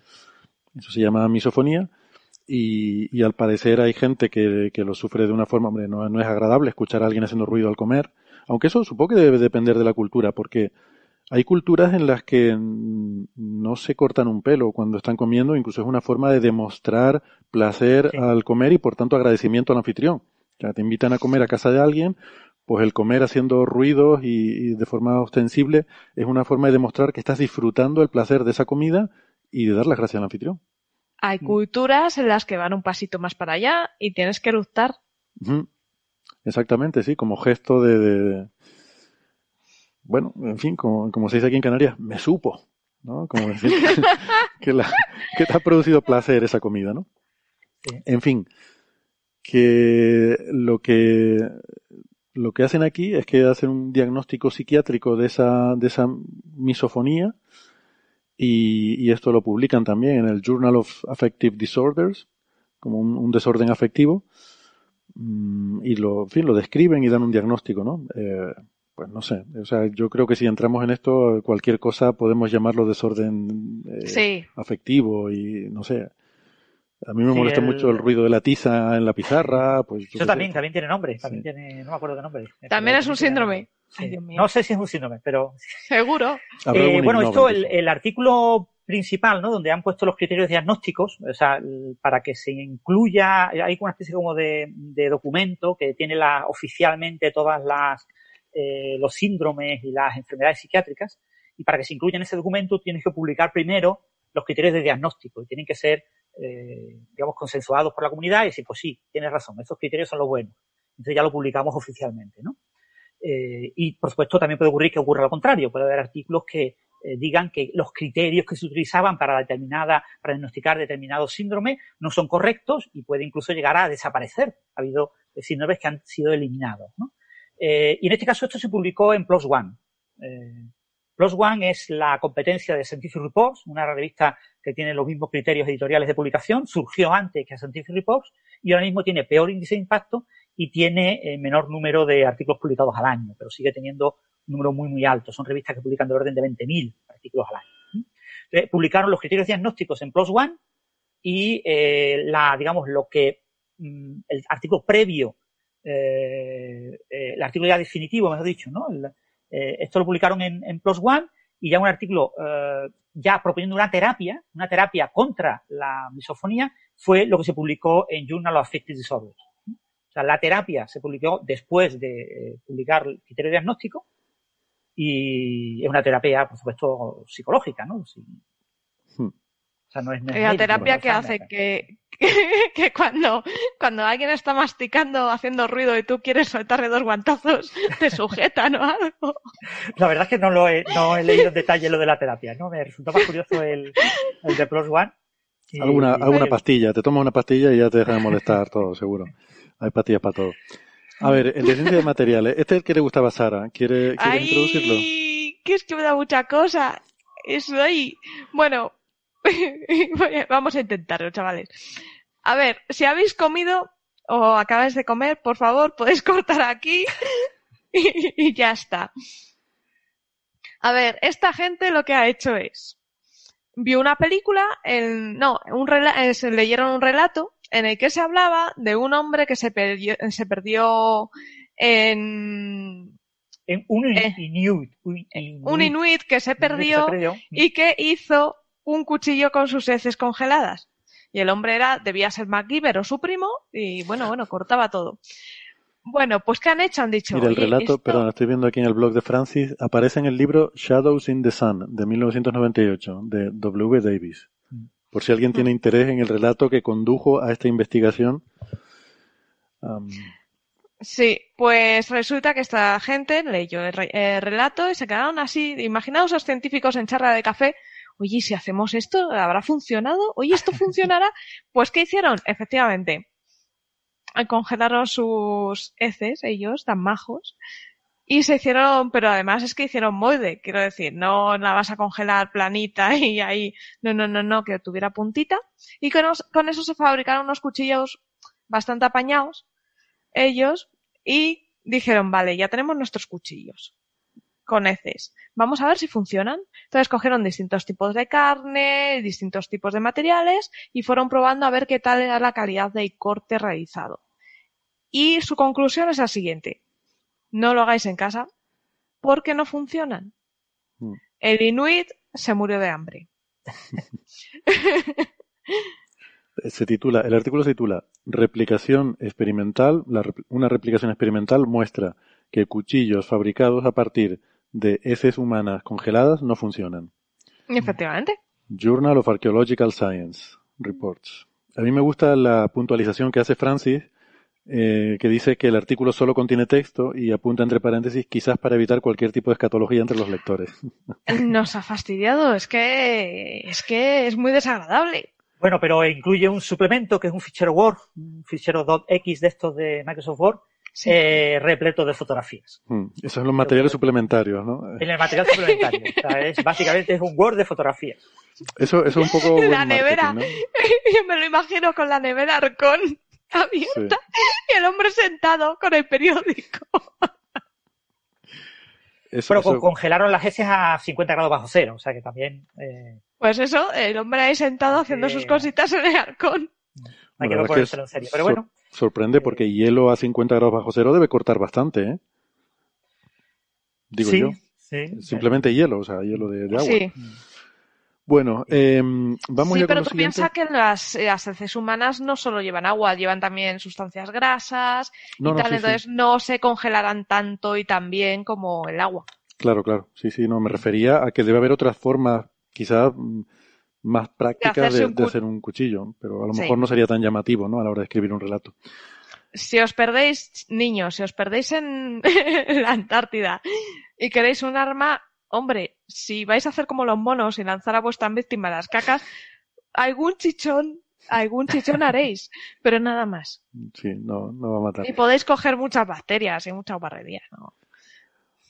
Eso se llama misofonía y, y al parecer hay gente que, que lo sufre de una forma, hombre, no, no es agradable escuchar a alguien haciendo ruido al comer, aunque eso supongo que debe depender de la cultura, porque hay culturas en las que mm, no se cortan un pelo cuando están comiendo, incluso es una forma de demostrar placer Sí. al comer y por tanto agradecimiento al anfitrión. O sea, te invitan a comer a casa de alguien, pues el comer haciendo ruidos y, y de forma ostensible es una forma de demostrar que estás disfrutando el placer de esa comida y de dar las gracias al anfitrión. Hay Mm. culturas en las que van un pasito más para allá y tienes que eructar. Exactamente, sí, como gesto de, de- bueno, en fin, como, como se dice aquí en Canarias, me supo, ¿no? Como decir que, la- que te ha producido placer esa comida, ¿no? Sí. En fin, que lo que lo que hacen aquí es que hacen un diagnóstico psiquiátrico de esa de esa misofonía y, y esto lo publican también en el Journal of Affective Disorders como un, un desorden afectivo Mm, y lo, en fin, lo describen y dan un diagnóstico, ¿no? Eh, pues no sé, o sea, yo creo que si entramos en esto, cualquier cosa podemos llamarlo desorden eh, Sí. afectivo y no sé. A mí me Sí, molesta el- mucho el ruido de la tiza en la pizarra. Pues, yo Eso también, también tiene nombre, también Sí. tiene, no me acuerdo qué nombre. También Pero es un síndrome. Sí. Ay, Dios mío. No sé si es un síndrome, pero Seguro. Eh, bueno, esto, el, artículo principal, ¿no? Donde han puesto los criterios diagnósticos, o sea, para que se incluya, hay una especie como de, de documento que tiene la, oficialmente todas las, eh, los síndromes y las enfermedades psiquiátricas, y para que se incluya en ese documento tienes que publicar primero los criterios de diagnóstico y tienen que ser, eh, digamos, consensuados por la comunidad y decir, pues sí, tienes razón, esos criterios son los buenos. Entonces ya lo publicamos oficialmente, ¿no? Eh, y por supuesto también puede ocurrir que ocurra lo contrario. Puede haber artículos que eh, digan que los criterios que se utilizaban para determinada, para diagnosticar determinado síndrome no son correctos y puede incluso llegar a desaparecer. Ha habido síndromes que han sido eliminados. y en este caso esto se publicó en PLOS ONE. PLOS ONE es la competencia de Scientific Reports, una revista que tiene los mismos criterios editoriales de publicación, surgió antes que Scientific Reports y ahora mismo tiene peor índice de impacto y tiene eh, menor número de artículos publicados al año, pero sigue teniendo un número muy, muy alto. Son revistas que publican del orden de 20.000 artículos al año. Publicaron los criterios diagnósticos en PLOS ONE y eh, la, digamos, lo que mm, el artículo previo, eh, eh, el artículo ya definitivo, mejor dicho, ¿no? Eh, esto lo publicaron en, PLOS ONE y ya un artículo eh, ya proponiendo una terapia, una terapia contra la misofonía, fue lo que se publicó en Journal of Affective Disorders. O sea, la terapia se publicó después de eh, publicar el criterio diagnóstico y es una terapia, por supuesto, psicológica, ¿no? O sea, no es, no es La terapia que hace que, que, que cuando, cuando alguien está masticando, haciendo ruido y tú quieres soltarle dos guantazos, te sujetan o algo. La verdad es que no lo he, no he leído en detalle lo de la terapia, ¿no? Me resultó más curioso el, el de Plus One. Y- Alguna, alguna pastilla, te tomas una pastilla y ya te deja de molestar todo, seguro. Hay pastillas para todo. A ver, el de ciencia de materiales, este es el que le gustaba a Sara. ¿Quiere, quiere introducirlo? Ay, que es que me da mucha cosa. Eso ahí. Bueno, vamos a intentarlo, chavales. A ver, si habéis comido o acabáis de comer, por favor, podéis cortar aquí y, y ya está. A ver, esta gente lo que ha hecho es vio una película, el, no, un rela- eh, se leyeron un relato en el que se hablaba de un hombre que se perdió, se perdió en en un Eh, inuit, un inuit, un inuit que se perdió se perdió. y que hizo un cuchillo con sus heces congeladas. Y el hombre era, debía ser MacGyver o su primo, y bueno, bueno, cortaba todo. Bueno, pues ¿qué han hecho? Han dicho, Mira, el "Oye, relato, esto- perdón, estoy viendo aquí en el blog de Francis, aparece en el libro Shadows in the Sun de 1998 de W. Davis. Por si alguien tiene interés en el relato que condujo a esta investigación. Sí, pues resulta que esta gente leyó el, re- el relato y se quedaron así. Imaginaos a los científicos en charla de café. Oye, ¿y si hacemos esto, ¿habrá funcionado? Oye, ¿esto funcionará? Pues, ¿qué hicieron? Efectivamente, congelaron sus heces, ellos, tan majos, y se hicieron, pero además es que hicieron molde, quiero decir, no la vas a congelar planita y ahí, no, no, no, no, que tuviera puntita. Y con, con eso se fabricaron unos cuchillos bastante apañados, ellos, y dijeron, vale, ya tenemos nuestros cuchillos con heces. Vamos a ver si funcionan. Entonces cogieron distintos tipos de carne, distintos tipos de materiales y fueron probando a ver qué tal era la calidad del corte realizado. Y su conclusión es la siguiente. No lo hagáis en casa porque no funcionan. Mm. El inuit se murió de hambre. se titula, el artículo se titula Replicación experimental. La una replicación experimental muestra que cuchillos fabricados a partir de heces humanas congeladas no funcionan. Efectivamente. Journal of Archaeological Science Reports. A mí me gusta la puntualización que hace Francis, eh, que dice que el artículo solo contiene texto y apunta entre paréntesis quizás para evitar cualquier tipo de escatología entre los lectores. Nos ha fastidiado. Es que, es que es muy desagradable. Bueno, pero incluye un suplemento que es un fichero Word, un fichero .x de estos de Microsoft Word, Sí. eh, repleto de fotografías. Hmm, Esos son los materiales suplementarios, ¿no? En el material suplementario. O sea, es, básicamente es un Word de fotografías. Eso, eso es un poco La nevera. Yo me lo imagino con la nevera arcón abierta Sí. y el hombre sentado con el periódico. Eso- con- congelaron las heces a 50 grados bajo cero, o sea que también... eh, Pues eso, el hombre ahí sentado haciendo Sí. sus cositas en el arcón. Hay Bueno, la que no verdad es que ponérselo en serio. Pero bueno, Sorprende porque hielo a 50 grados bajo cero debe cortar bastante, ¿eh? Digo sí, yo. sí. Simplemente hielo, o sea, hielo de, de agua. Sí, Bueno, em, vamos sí ya con pero lo tú siguiente. piensas que las, eh, las heces humanas no solo llevan agua, llevan también sustancias grasas No, y no, tal, sí, sí. entonces no se congelarán tanto y tan bien como el agua. Claro, claro. Sí, sí, no, me refería a que debe haber otras formas, quizás mm, más prácticas hacerse de, hacer un cuchillo, pero a lo Sí. mejor no sería tan llamativo, ¿no? A la hora de escribir un relato. Si os perdéis, niños, si os perdéis en la Antártida y queréis un arma, hombre, si vais a hacer como los monos y lanzar a vuestras víctimas las cacas, algún chichón, algún chichón haréis, pero nada más. Sí, no, no va a matar. Y podéis coger muchas bacterias y muchas barrerías, ¿no?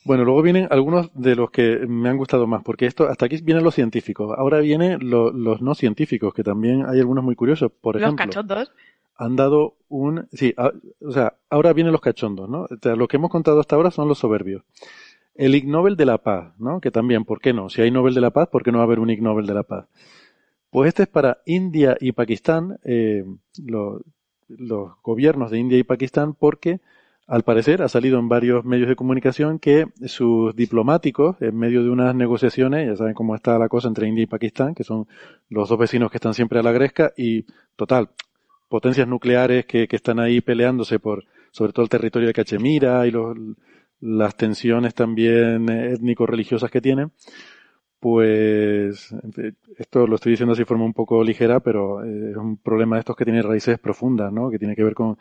Bueno, luego vienen algunos de los que me han gustado más, porque esto, hasta aquí vienen los científicos. Ahora vienen lo- los no científicos, que también hay algunos muy curiosos. Por Los ejemplo, cachondos. han dado un, sí, a- o sea, ahora vienen los cachondos, ¿no? O sea, lo que hemos contado hasta ahora son los soberbios. El Ig Nobel de la Paz, ¿no? Que también, ¿por qué no? Si hay Nobel de la Paz, ¿por qué no va a haber un Ig Nobel de la Paz? Pues este es para India y Pakistán, eh, lo- los gobiernos de India y Pakistán, porque al parecer ha salido en varios medios de comunicación que sus diplomáticos, en medio de unas negociaciones, ya saben cómo está la cosa entre India y Pakistán, que son los dos vecinos que están siempre a la gresca, y total, potencias nucleares que, están ahí peleándose por, sobre todo el territorio de Cachemira y los, las tensiones también étnico-religiosas que tienen, pues esto lo estoy diciendo así de forma un poco ligera, pero eh, es un problema de estos que tiene raíces profundas, ¿no? Que tiene que ver con eh,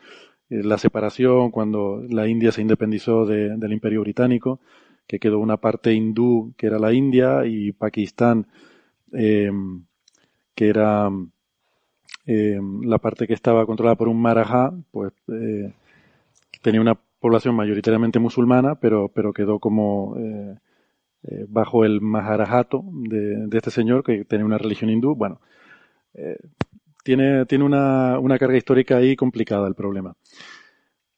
la separación cuando la India se independizó de- del Imperio Británico, que quedó una parte hindú que era la India y Pakistán eh, que era eh, la parte que estaba controlada por un Marajá, pues eh, tenía una población mayoritariamente musulmana, pero, pero quedó como eh, eh, bajo el Maharajato de, de este señor que tenía una religión hindú. Bueno, eh, tiene, una, carga histórica ahí complicada el problema.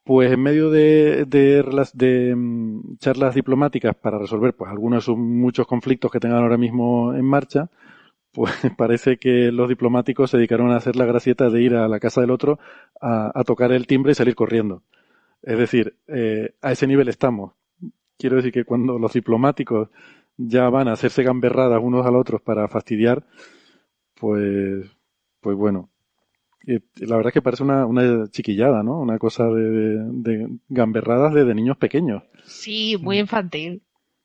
Pues en medio de, de, de, mm, charlas diplomáticas para resolver pues algunos de sus muchos conflictos que tengan ahora mismo en marcha, pues parece que los diplomáticos se dedicaron a hacer la gracieta de ir a la casa del otro a, a tocar el timbre y salir corriendo. Es decir, eh, a ese nivel estamos. Quiero decir que cuando los diplomáticos ya van a hacerse gamberradas unos a los otros para fastidiar, pues, pues bueno. Eh, La verdad es que parece una, una chiquillada, ¿no? Una cosa de, de, de gamberradas de, de niños pequeños. Sí, muy infantil.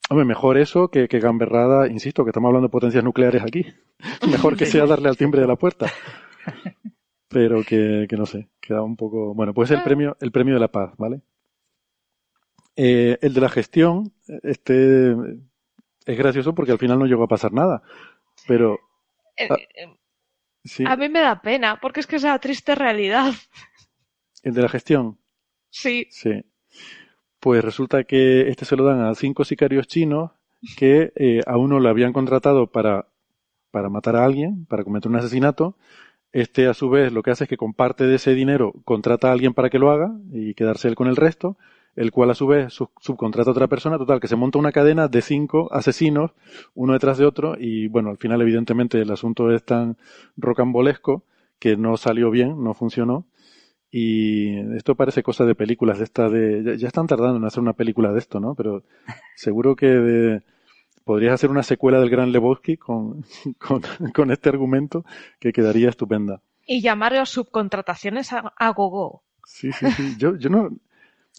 Hombre, mejor eso que, que gamberrada, insisto, que estamos hablando de potencias nucleares aquí. Mejor que sea darle al timbre de la puerta. Pero que, que no sé, queda un poco. Bueno, pues el premio, el premio de la paz, ¿vale? Eh, el de la gestión, este es gracioso porque al final no llegó a pasar nada. Pero Eh, Ah, eh, sí, A mí me da pena, porque es que es la triste realidad. el de la gestión, Sí, sí. Pues resulta que este se lo dan a cinco sicarios chinos que eh, a uno lo habían contratado para, para matar a alguien, para cometer un asesinato. Este, a su vez, lo que hace es que con parte de ese dinero contrata a alguien para que lo haga y quedarse él con el resto, el cual a su vez sub- subcontrata a otra persona, total, que se monta una cadena de cinco asesinos, uno detrás de otro, y bueno, al final, evidentemente, el asunto es tan rocambolesco que no salió bien, no funcionó. Y esto parece cosa de películas de esta de... Ya, ya están tardando en hacer una película de esto, ¿no? Pero seguro que de- podrías hacer una secuela del Gran Lebowski con, con, con este argumento que quedaría estupenda. y llamarlo subcontrataciones a, a gogo. Sí, sí, sí. Yo, yo no...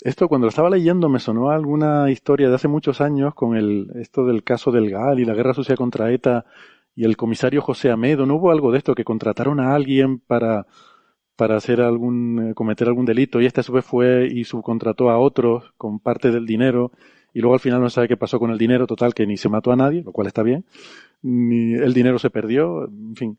Esto cuando lo estaba leyendo me sonó a alguna historia de hace muchos años con el, esto del caso del GAL y la guerra sucia contra ETA y el comisario José Amedo. ¿No hubo algo de esto que contrataron a alguien para, para hacer algún, eh, cometer algún delito y este a su vez fue y subcontrató a otros con parte del dinero y luego al final no sabe qué pasó con el dinero total que ni se mató a nadie, lo cual está bien, ni el dinero se perdió, en fin.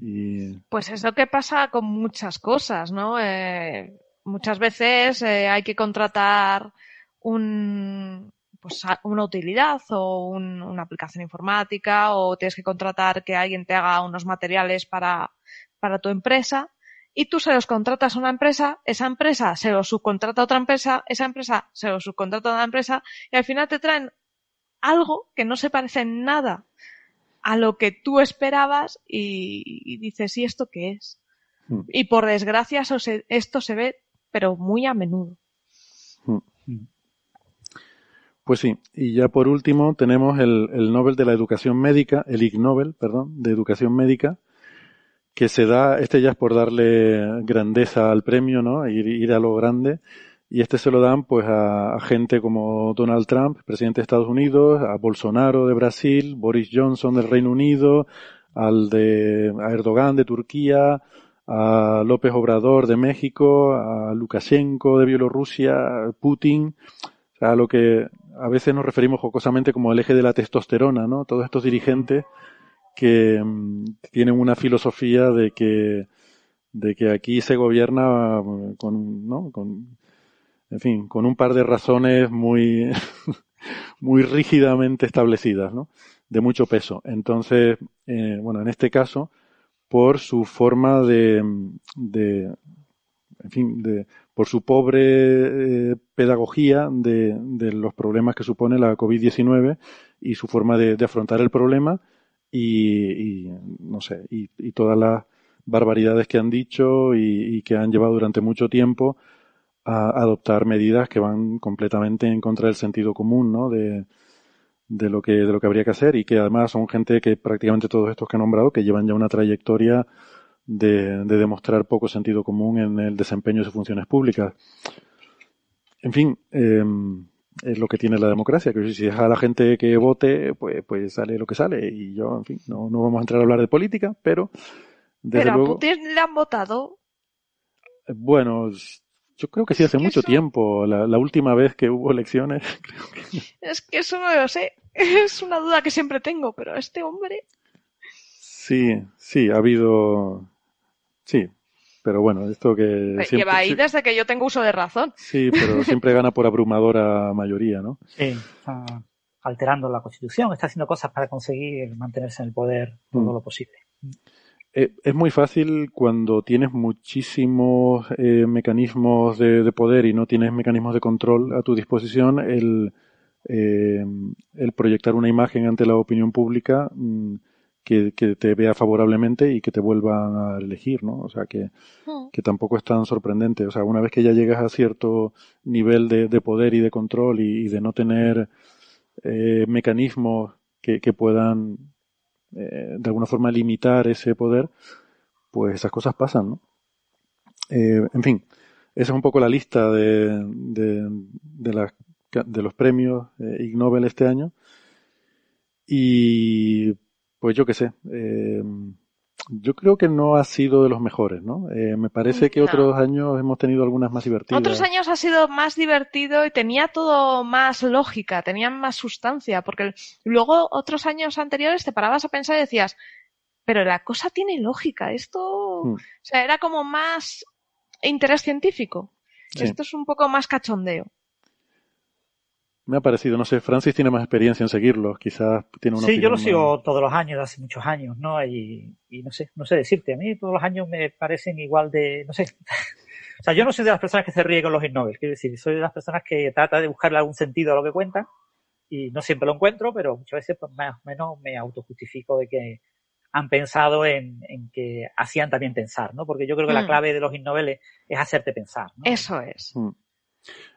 Y Pues es lo que pasa con muchas cosas, ¿no? Eh, muchas veces eh, hay que contratar un, pues, una utilidad o un- una aplicación informática o tienes que contratar que alguien te haga unos materiales para, para tu empresa y tú se los contratas a una empresa, esa empresa se los subcontrata a otra empresa, esa empresa se los subcontrata a otra empresa y al final te traen algo que no se parece en nada a lo que tú esperabas y, y dices, ¿y esto qué es? Mm. Y por desgracia eso se- esto se ve, pero muy a menudo. Pues sí, y ya por último tenemos el, el Nobel de la Educación Médica, el Ig Nobel, perdón, de Educación Médica, que se da, este ya es por darle grandeza al premio, ¿no? Ir, ir a lo grande, y este se lo dan pues a, a gente como Donald Trump, presidente de Estados Unidos, a Bolsonaro de Brasil, Boris Johnson del Reino Unido, al de a Erdogan de Turquía, a López Obrador de México, a Lukashenko de Bielorrusia, Putin, a lo que a veces nos referimos jocosamente como el eje de la testosterona, ¿no? Todos estos dirigentes que mm, tienen una filosofía de que de que aquí se gobierna eh, con, ¿no? Con, en fin, con un par de razones muy muy rígidamente establecidas, ¿no? De mucho peso. Entonces, eh, bueno, en este caso, por su forma de, de en fin, de, por su pobre eh, pedagogía de, de los problemas que supone la COVID-19 y su forma de, afrontar el problema y, y, no sé, y, y todas las barbaridades que han dicho y, y que han llevado durante mucho tiempo a adoptar medidas que van completamente en contra del sentido común, ¿no? De, de lo que de lo que habría que hacer y que además son gente que prácticamente todos estos que he nombrado que llevan ya una trayectoria de, de demostrar poco sentido común en el desempeño de sus funciones públicas. En fin, eh, es lo que tiene la democracia, que si deja a la gente que vote, pues, pues sale lo que sale. Y yo, en fin, no, no vamos a entrar a hablar de política, pero desde pero a Putin le han votado. bueno, yo creo que sí hace que mucho eso- tiempo, la, la última vez que hubo elecciones, creo que Es que eso no lo sé. Es una duda que siempre tengo, pero este hombre. sí, sí, ha habido, sí, pero bueno, esto que siempre- lleva ahí sí- desde que yo tengo uso de razón. sí, pero siempre gana por abrumadora mayoría, ¿no? Sí, está alterando la constitución, está haciendo cosas para conseguir mantenerse en el poder todo Mm. lo posible. Eh, Es muy fácil cuando tienes muchísimos eh, mecanismos de, de poder y no tienes mecanismos de control a tu disposición el, eh, el proyectar una imagen ante la opinión pública mm, que, que te vea favorablemente y que te vuelvan a elegir, ¿no? O sea que, que tampoco es tan sorprendente. O sea, una vez que ya llegas a cierto nivel de, de poder y de control y, y de no tener eh, mecanismos que, que puedan eh, de alguna forma limitar ese poder, pues esas cosas pasan, ¿no? Eh, en fin, esa es un poco la lista de, de, de, de los premios eh, Ig Nobel este año. Y pues yo qué sé, yo creo que no ha sido de los mejores, ¿no? Eh, me parece que No. otros años hemos tenido algunas más divertidas. Otros años ha sido más divertido y tenía todo más lógica, tenía más sustancia, porque luego otros años anteriores te parabas a pensar y decías, pero la cosa tiene lógica, esto, Mm. o sea, era como más interés científico. Sí. Esto es un poco más cachondeo. Me ha parecido, no sé, Francis tiene más experiencia en seguirlos, quizás tiene una Sí, yo lo más- sigo todos los años, hace muchos años, ¿no? Y, y no sé, no sé decirte, a mí todos los años me parecen igual de, no sé. O sea, yo no soy de las personas que se ríe con los Ig Nobel, quiero decir, soy de las personas que trata de buscarle algún sentido a lo que cuentan y no siempre lo encuentro, pero muchas veces pues más o menos me autojustifico de que han pensado en, en que hacían también pensar, ¿no? Porque yo creo que la Mm. clave de los Ig Nobel es, es hacerte pensar, ¿no? Eso es. Mm.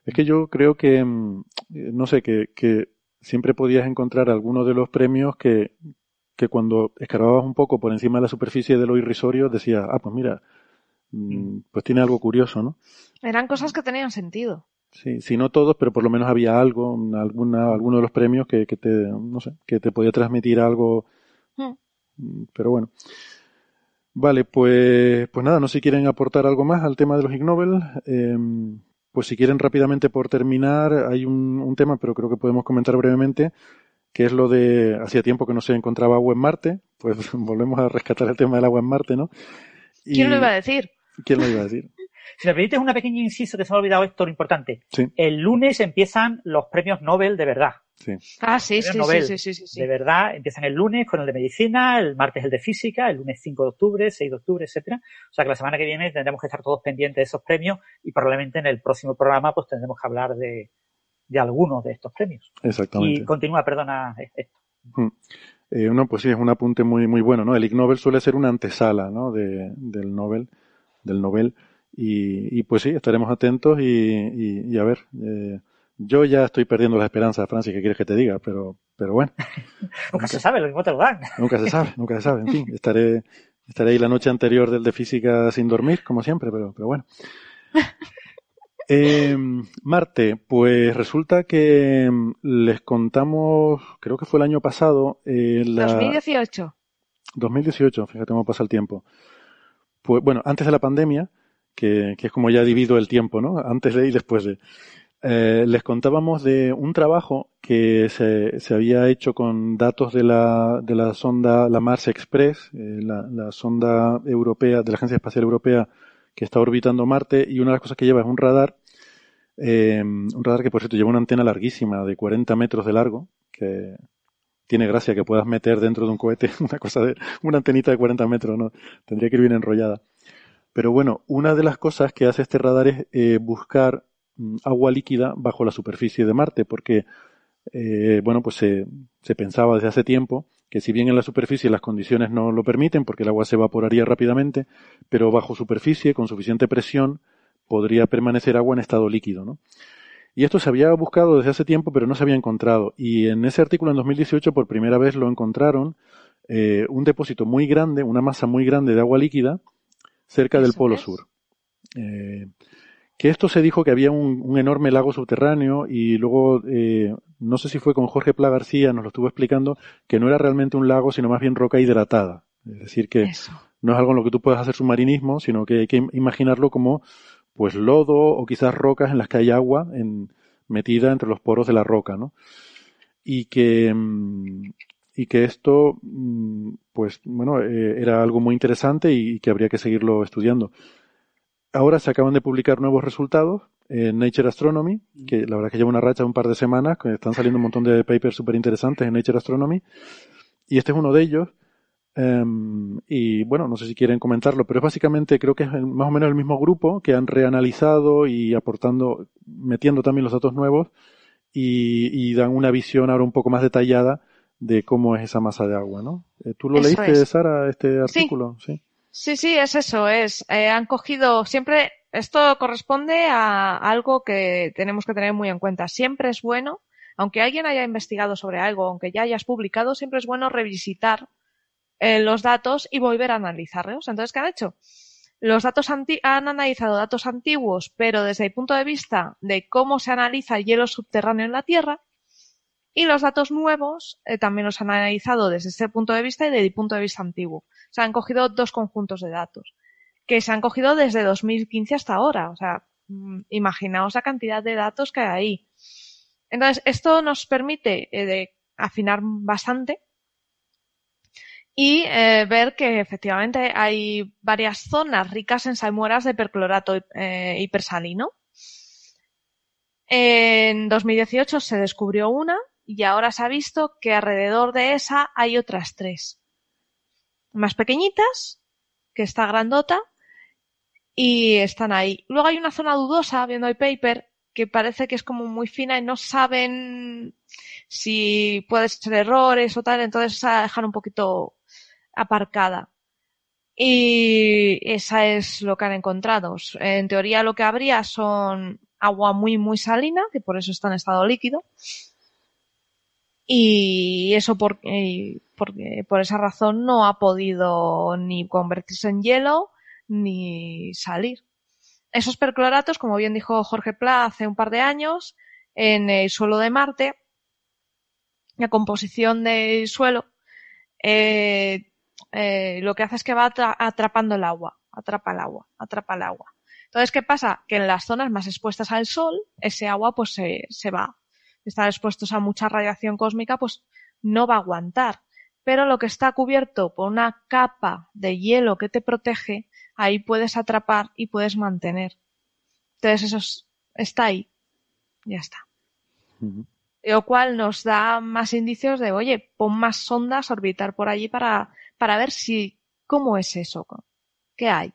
Es que yo creo que, mm, eh, no sé, que, que siempre podías encontrar algunos de los premios que, que cuando escarbabas un poco por encima de la superficie de lo irrisorio decías, ah, pues mira, mm, pues tiene algo curioso, ¿no? Eran cosas que tenían sentido. Sí, si no todos, pero por lo menos había algo, mm, alguna, alguno de los premios que, que te, no sé, que te podía transmitir algo, Mm. mm, pero bueno. Vale, pues, pues nada, no sé si quieren aportar algo más al tema de los Ig Nobel. Eh, pues si quieren rápidamente por terminar, hay un, un tema, pero creo que podemos comentar brevemente, que es lo de, hacía tiempo que no se encontraba agua en Marte, pues volvemos a rescatar el tema del agua en Marte, ¿no? Y- ¿Quién lo iba a decir? ¿Quién lo iba a decir? Si me permites una pequeña inciso que se me ha olvidado esto, lo importante. Sí, El lunes empiezan los premios Nobel de verdad. Sí. Ah, sí, sí, sí, Nobel sí, sí, sí, sí. De verdad, empiezan el lunes con el de medicina, el martes el de física, el lunes 5 de octubre, 6 de octubre, etcétera. O sea que la semana que viene tendremos que estar todos pendientes de esos premios y probablemente en el próximo programa pues tendremos que hablar de, de algunos de estos premios. Exactamente. Y continúa, perdona, esto. Mm. Eh, no, pues sí, es un apunte muy, muy bueno, ¿no? El Ig Nobel suele ser una antesala, ¿no? De, del Nobel. del Nobel. Y, y pues sí, estaremos atentos y, y, y a ver. Eh, yo ya estoy perdiendo la esperanza, Francis, ¿qué quieres que te diga? Pero, pero bueno. nunca se sabe, lo mismo te lo dan. Nunca se sabe, nunca se sabe. En fin, estaré, estaré ahí la noche anterior del de física sin dormir, como siempre, pero, pero bueno. Eh, Marte, pues resulta que mm, les contamos, creo que fue el año pasado, eh, la... 2018. 2018, fíjate cómo pasa el tiempo. Pues bueno, antes de la pandemia, que, que es como ya divido el tiempo, ¿no? Antes de y después de. Eh, les contábamos de un trabajo que se, se, había hecho con datos de la, de la sonda, la Mars Express, eh, la, sonda europea, de la Agencia Espacial Europea que está orbitando Marte, y una de las cosas que lleva es un radar, eh, un radar que por cierto lleva una antena larguísima de 40 metros de largo, que tiene gracia que puedas meter dentro de un cohete una cosa de, una antenita de 40 metros, ¿no? Tendría que ir bien enrollada. Pero bueno, una de las cosas que hace este radar es buscar agua líquida bajo la superficie de Marte, porque, eh, bueno, pues se, se, pensaba desde hace tiempo que si bien en la superficie las condiciones no lo permiten, porque el agua se evaporaría rápidamente, pero bajo superficie, con suficiente presión, podría permanecer agua en estado líquido, ¿no? Y esto se había buscado desde hace tiempo, pero no se había encontrado. Y en ese artículo en 2018 por primera vez lo encontraron eh, un depósito muy grande, una masa muy grande de agua líquida cerca del Polo es? Sur. Eh, que esto se dijo que había un, un enorme lago subterráneo y luego, eh, no sé si fue con Jorge Pla García, nos lo estuvo explicando, que no era realmente un lago, sino más bien roca hidratada. Es decir, que Eso. no es algo en lo que tú puedas hacer submarinismo, sino que hay que imaginarlo como pues lodo o quizás rocas en las que hay agua en, metida entre los poros de la roca, ¿no? Y que, mm, y que esto, mm, pues bueno, eh, era algo muy interesante y que habría que seguirlo estudiando. Ahora se acaban de publicar nuevos resultados en Nature Astronomy, que la verdad que lleva una racha de un par de semanas, que están saliendo un montón de papers súper interesantes en Nature Astronomy, y este es uno de ellos, Um, y bueno, no sé si quieren comentarlo, pero es básicamente, creo que es más o menos el mismo grupo que han reanalizado y aportando, metiendo también los datos nuevos y, y dan una visión ahora un poco más detallada de cómo es esa masa de agua, ¿no? Eh, ¿Tú lo eso leíste, es. Sara, este artículo? Sí. Sí, sí, es eso, es. Eh, han cogido siempre, esto corresponde a algo que tenemos que tener muy en cuenta. Siempre es bueno, aunque alguien haya investigado sobre algo, aunque ya hayas publicado, siempre es bueno revisitar eh, los datos y volver a analizarlos. Entonces, ¿qué han hecho? Los datos han analizado datos antiguos, pero desde el punto de vista de cómo se analiza el hielo subterráneo en la Tierra, y los datos nuevos eh, también los han analizado desde ese punto de vista y desde el punto de vista antiguo. O sea, han cogido dos conjuntos de datos, que se han cogido desde 2015 hasta ahora. O sea, mmm, imaginaos la cantidad de datos que hay ahí. Entonces, esto nos permite eh, afinar bastante y eh, ver que efectivamente hay varias zonas ricas en salmueras de perclorato eh, hipersalino. En 2018 se descubrió una y ahora se ha visto que alrededor de esa hay otras tres. Más pequeñitas, que está grandota, y están ahí. Luego hay una zona dudosa, viendo el paper, que parece que es como muy fina y no saben si puede ser errores o tal, entonces a dejar un poquito aparcada. Y esa es lo que han encontrado. En teoría lo que habría son agua muy, muy salina, que por eso está en estado líquido. Y eso por, porque por esa razón no ha podido ni convertirse en hielo ni salir. Esos percloratos, como bien dijo Jorge Pla hace un par de años, en el suelo de Marte, la composición del suelo eh, eh, lo que hace es que va atrapando el agua, atrapa el agua, atrapa el agua. Entonces, ¿qué pasa? Que en las zonas más expuestas al sol, ese agua pues se, se va. Estar expuestos a mucha radiación cósmica, pues no va a aguantar. Pero lo que está cubierto por una capa de hielo que te protege, ahí puedes atrapar y puedes mantener. Entonces eso es, está ahí. Ya está. Uh -huh. Lo cual nos da más indicios de, oye, pon más sondas a orbitar por allí para para ver si cómo es eso, qué hay.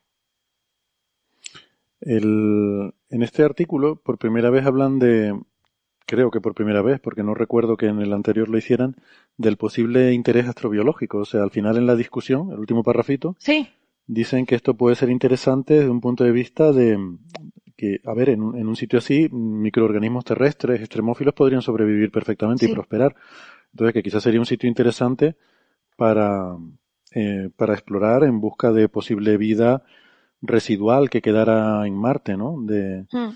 El, en este artículo, por primera vez hablan de, creo que por primera vez, porque no recuerdo que en el anterior lo hicieran, del posible interés astrobiológico. O sea, al final en la discusión, el último parrafito, sí. dicen que esto puede ser interesante desde un punto de vista de que, a ver, en un, en un sitio así, microorganismos terrestres, extremófilos podrían sobrevivir perfectamente y prosperar. Entonces, que quizás sería un sitio interesante para, eh, para explorar en busca de posible vida residual que quedara en Marte, ¿no? De, Hmm.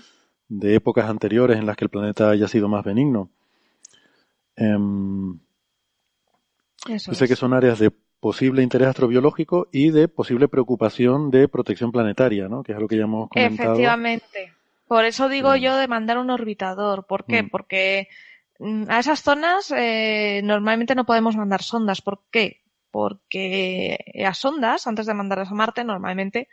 De épocas anteriores en las que el planeta haya sido más benigno. Em, Eso yo sé es. que son áreas de posible interés astrobiológico y de posible preocupación de protección planetaria, ¿no? Que es lo que ya hemos comentado. Efectivamente. Por eso digo Sí. yo de mandar un orbitador. ¿Por qué? Mm. Porque mm, a esas zonas eh, normalmente no podemos mandar sondas. ¿Por qué? Porque a sondas, antes de mandarlas a Marte, normalmente,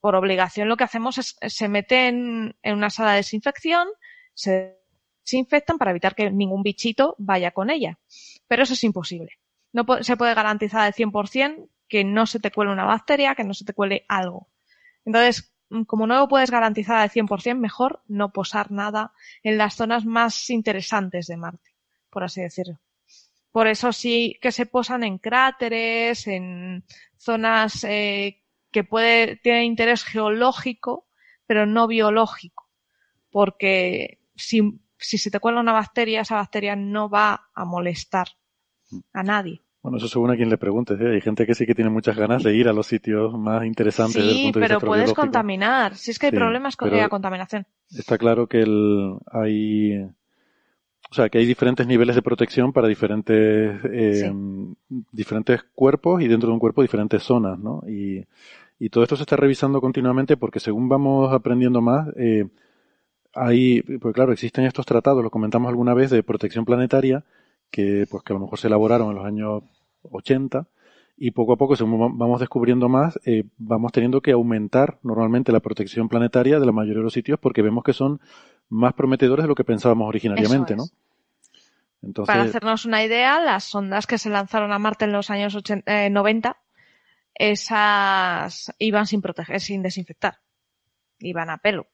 por obligación, lo que hacemos es se meten en una sala de desinfección, se desinfectan para evitar que ningún bichito vaya con ella. Pero eso es imposible. No se puede garantizar al 100% que no se te cuele una bacteria, que no se te cuele algo. Entonces, mm, como no lo puedes garantizar al 100%, mejor no posar nada en las zonas más interesantes de Marte, por así decirlo. Por eso sí que se posan en cráteres, en zonas eh, que puede tienen interés geológico, pero no biológico. Porque si, si se te cuela una bacteria, esa bacteria no va a molestar a nadie. Bueno, eso según a quien le preguntes. ¿eh? Hay gente que sí que tiene muchas ganas de ir a los sitios más interesantes desde el Sí, punto de vista pero puedes contaminar. Si es que hay Sí, problemas con la contaminación. Está claro que el, hay, o sea, que hay diferentes niveles de protección para diferentes, eh, diferentes cuerpos y dentro de un cuerpo diferentes zonas, ¿no? Y, y todo esto se está revisando continuamente porque según vamos aprendiendo más, eh, hay, pues claro, existen estos tratados, lo comentamos alguna vez, de protección planetaria, que pues que a lo mejor se elaboraron en los años 80 y poco a poco, según va- vamos descubriendo más, eh, vamos teniendo que aumentar normalmente la protección planetaria de la mayoría de los sitios porque vemos que son más prometedores de lo que pensábamos originariamente, Eso ¿no? es. Entonces, Para hacernos una idea, las sondas que se lanzaron a Marte en los años 80, eh, 90, esas iban sin proteger, sin desinfectar. Iban a pelo.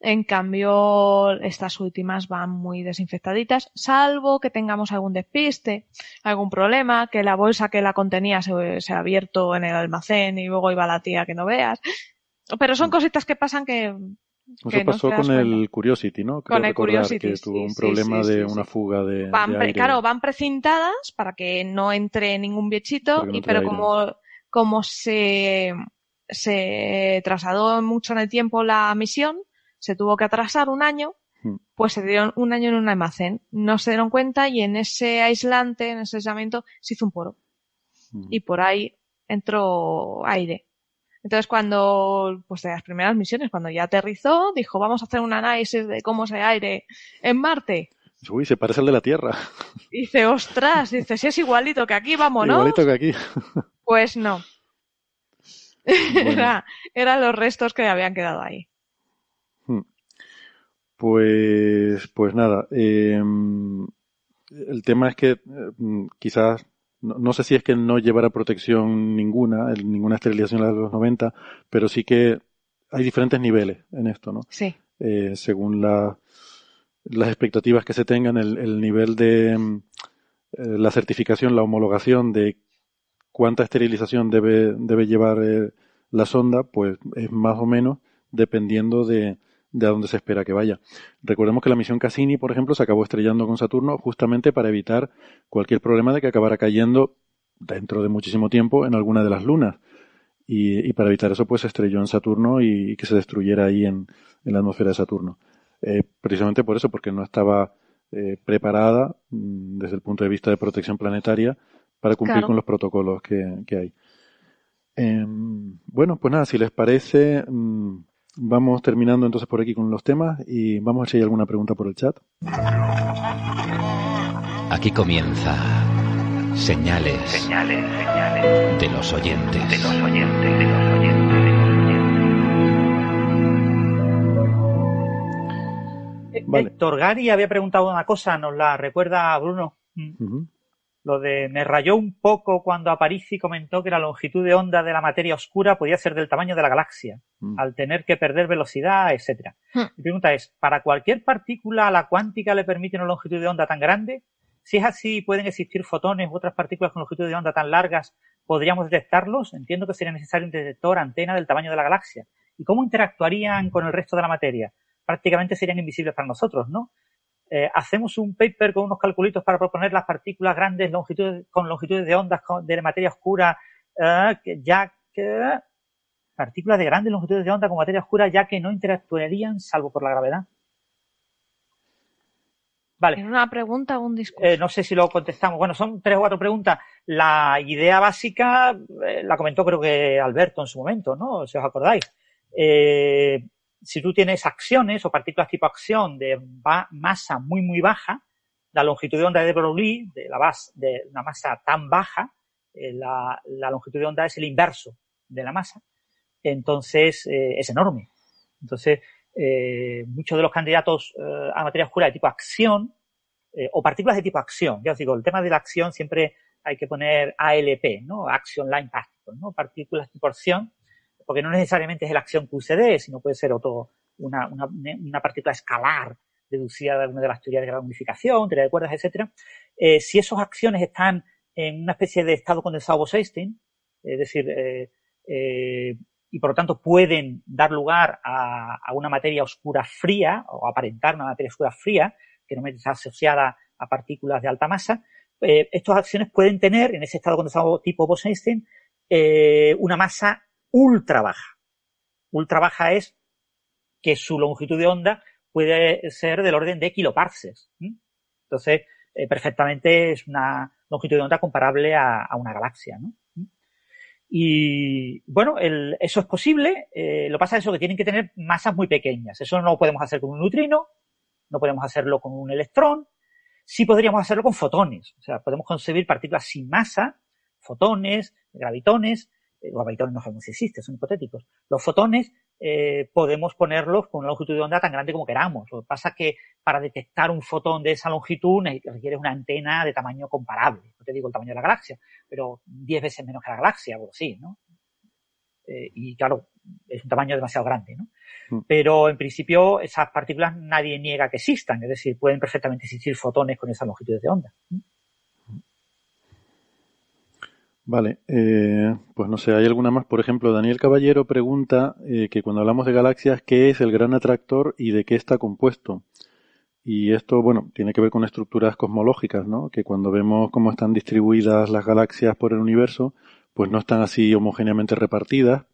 En cambio, estas últimas van muy desinfectaditas, salvo que tengamos algún despiste, algún problema, que la bolsa que la contenía se, se ha abierto en el almacén y luego iba la tía que no veas. Pero son cositas que pasan que, eso no pasó con el. Curiosity, ¿no? Creo Con el Curiosity, que tuvo sí, un problema sí, de una fuga de, van de pre- aire. claro, van precintadas para que no entre ningún bichito, no y, pero aire. como, como se, se trasladó mucho en el tiempo la misión, se tuvo que atrasar un año, Hmm. pues se dieron un año en un almacén. No se dieron cuenta y en ese aislante, en ese aislamiento, se hizo un poro. Mm. Y por ahí entró aire. Entonces cuando, pues de las primeras misiones, cuando ya aterrizó, dijo, vamos a hacer un análisis de cómo es el aire en Marte. Uy, se parece al de la Tierra. Dice, ostras, dice, si es igualito que aquí, vámonos. Igualito que aquí. Pues no. Era, eran los restos que habían quedado ahí. Hmm. Pues, pues nada, eh, el tema es que eh, quizás, no, no sé si es que no llevara protección ninguna, el- ninguna esterilización de los 90, pero sí que hay diferentes niveles en esto, ¿no? Sí. Eh, según la, las expectativas que se tengan, el, el nivel de mm, eh, la certificación, la homologación de cuánta esterilización debe, debe llevar eh, la sonda, pues es más o menos dependiendo de, de a dónde se espera que vaya. Recordemos que la misión Cassini, por ejemplo, se acabó estrellando con Saturno justamente para evitar cualquier problema de que acabara cayendo dentro de muchísimo tiempo en alguna de las lunas. Y, y para evitar eso, pues se estrelló en Saturno y, y que se destruyera ahí en, en la atmósfera de Saturno. Eh, precisamente por eso, porque no estaba eh, preparada mm, desde el punto de vista de protección planetaria para cumplir Claro. con los protocolos que, que hay. Em, bueno, pues nada, si les parece, mm, vamos terminando entonces por aquí con los temas y vamos a ver si hay alguna pregunta por el chat. Aquí comienza Señales, Señales, señales de los oyentes. de los oyentes, de los oyentes, de los oyentes. Vale. Héctor Gary había preguntado una cosa, nos la recuerda Bruno. Lo de me rayó un poco cuando Aparici comentó que la longitud de onda de la materia oscura podía ser del tamaño de la galaxia, Mm. al tener que perder velocidad, etcétera. Hmm. Mi pregunta es, ¿para cualquier partícula la cuántica le permite una longitud de onda tan grande? Si es así, ¿pueden existir fotones u otras partículas con longitud de onda tan largas podríamos detectarlos? Entiendo que sería necesario un detector antena del tamaño de la galaxia. ¿Y cómo interactuarían con el resto de la materia? Prácticamente serían invisibles para nosotros, ¿no? Eh, hacemos un paper con unos calculitos para proponer las partículas grandes longitudes, con longitudes de ondas de materia oscura, eh, ya que partículas de grandes longitudes de onda con materia oscura, ya que no interactuarían salvo por la gravedad. Vale. ¿En una pregunta o un discurso? Eh, no sé si lo contestamos. Bueno, son tres o cuatro preguntas. La idea básica la comentó creo que Alberto en su momento, ¿no? Si os acordáis. Eh, si tú tienes acciones o partículas tipo acción de masa muy, muy baja, la longitud de onda de Broglie, de la base, de una masa tan baja, eh, la, longitud de onda es el inverso de la masa, entonces eh, es enorme. Entonces, eh, muchos de los candidatos a materia oscura de tipo acción o partículas de tipo acción, ya os digo, el tema de la acción siempre hay que poner ALP, ¿no? Action Line Particles, ¿no? Partículas tipo acción porque no necesariamente es la acción QCD, sino puede ser otro, una, una, una partícula escalar deducida de alguna de las teorías de la unificación, teoría de cuerdas, etcétera. Eh, si esas acciones están en una especie de estado condensado Bose-Einstein, es decir, eh, eh, y por lo tanto pueden dar lugar a, a, una materia oscura fría o aparentar una materia oscura fría que no está asociada a partículas de alta masa, eh, estas acciones pueden tener en ese estado condensado tipo Bose-Einstein una masa ultra baja. Ultra baja es que su longitud de onda puede ser del orden de kiloparsecs. Entonces, eh, perfectamente es una longitud de onda comparable a, una galaxia. Y bueno, eso es posible. Eh, lo pasa es eso, que tienen que tener masas muy pequeñas. Eso no lo podemos hacer con un neutrino, no podemos hacerlo con un electrón. Sí podríamos hacerlo con fotones. O sea, podemos concebir partículas sin masa, fotones, gravitones, los gravitones no sabemos si existen, son hipotéticos. Los fotones eh, podemos ponerlos con una longitud de onda tan grande como queramos. Lo que pasa es que para detectar un fotón de esa longitud requiere una antena de tamaño comparable. No te digo el tamaño de la galaxia, pero 10 veces menos que la galaxia, o así, ¿no? Eh, y claro, es un tamaño demasiado grande, ¿no? Mm. Pero en principio esas partículas nadie niega que existan, es decir, pueden perfectamente existir fotones con esa longitud de onda. Vale, eh, pues no sé, ¿hay alguna más? Por ejemplo, Daniel Caballero pregunta eh, que cuando hablamos de galaxias, ¿qué es el gran atractor y de qué está compuesto? Y esto, bueno, tiene que ver con estructuras cosmológicas, ¿no? Que cuando vemos cómo están distribuidas las galaxias por el universo, pues no están así homogéneamente repartidas,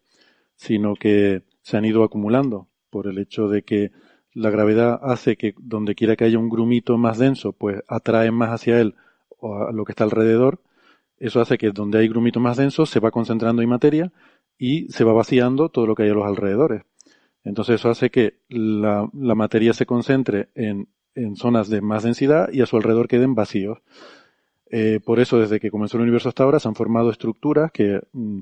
sino que se han ido acumulando por el hecho de que la gravedad hace que donde quiera que haya un grumito más denso, pues atrae más hacia él o a lo que está alrededor, eso hace que donde hay grumitos más densos se va concentrando en materia y se va vaciando todo lo que hay a los alrededores. Entonces eso hace que la, materia se concentre en, zonas de más densidad y a su alrededor queden vacíos. Eh, por eso, desde que comenzó el universo hasta ahora, se han formado estructuras que, mm,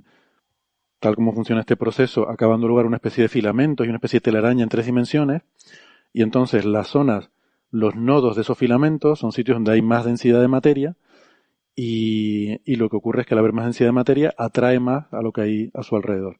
tal como funciona este proceso, acaban dando lugar una especie de filamentos y una especie de telaraña en tres dimensiones. Y entonces las zonas, los nodos de esos filamentos son sitios donde hay más densidad de materia y, lo que ocurre es que al haber más densidad de materia atrae más a lo que hay a su alrededor.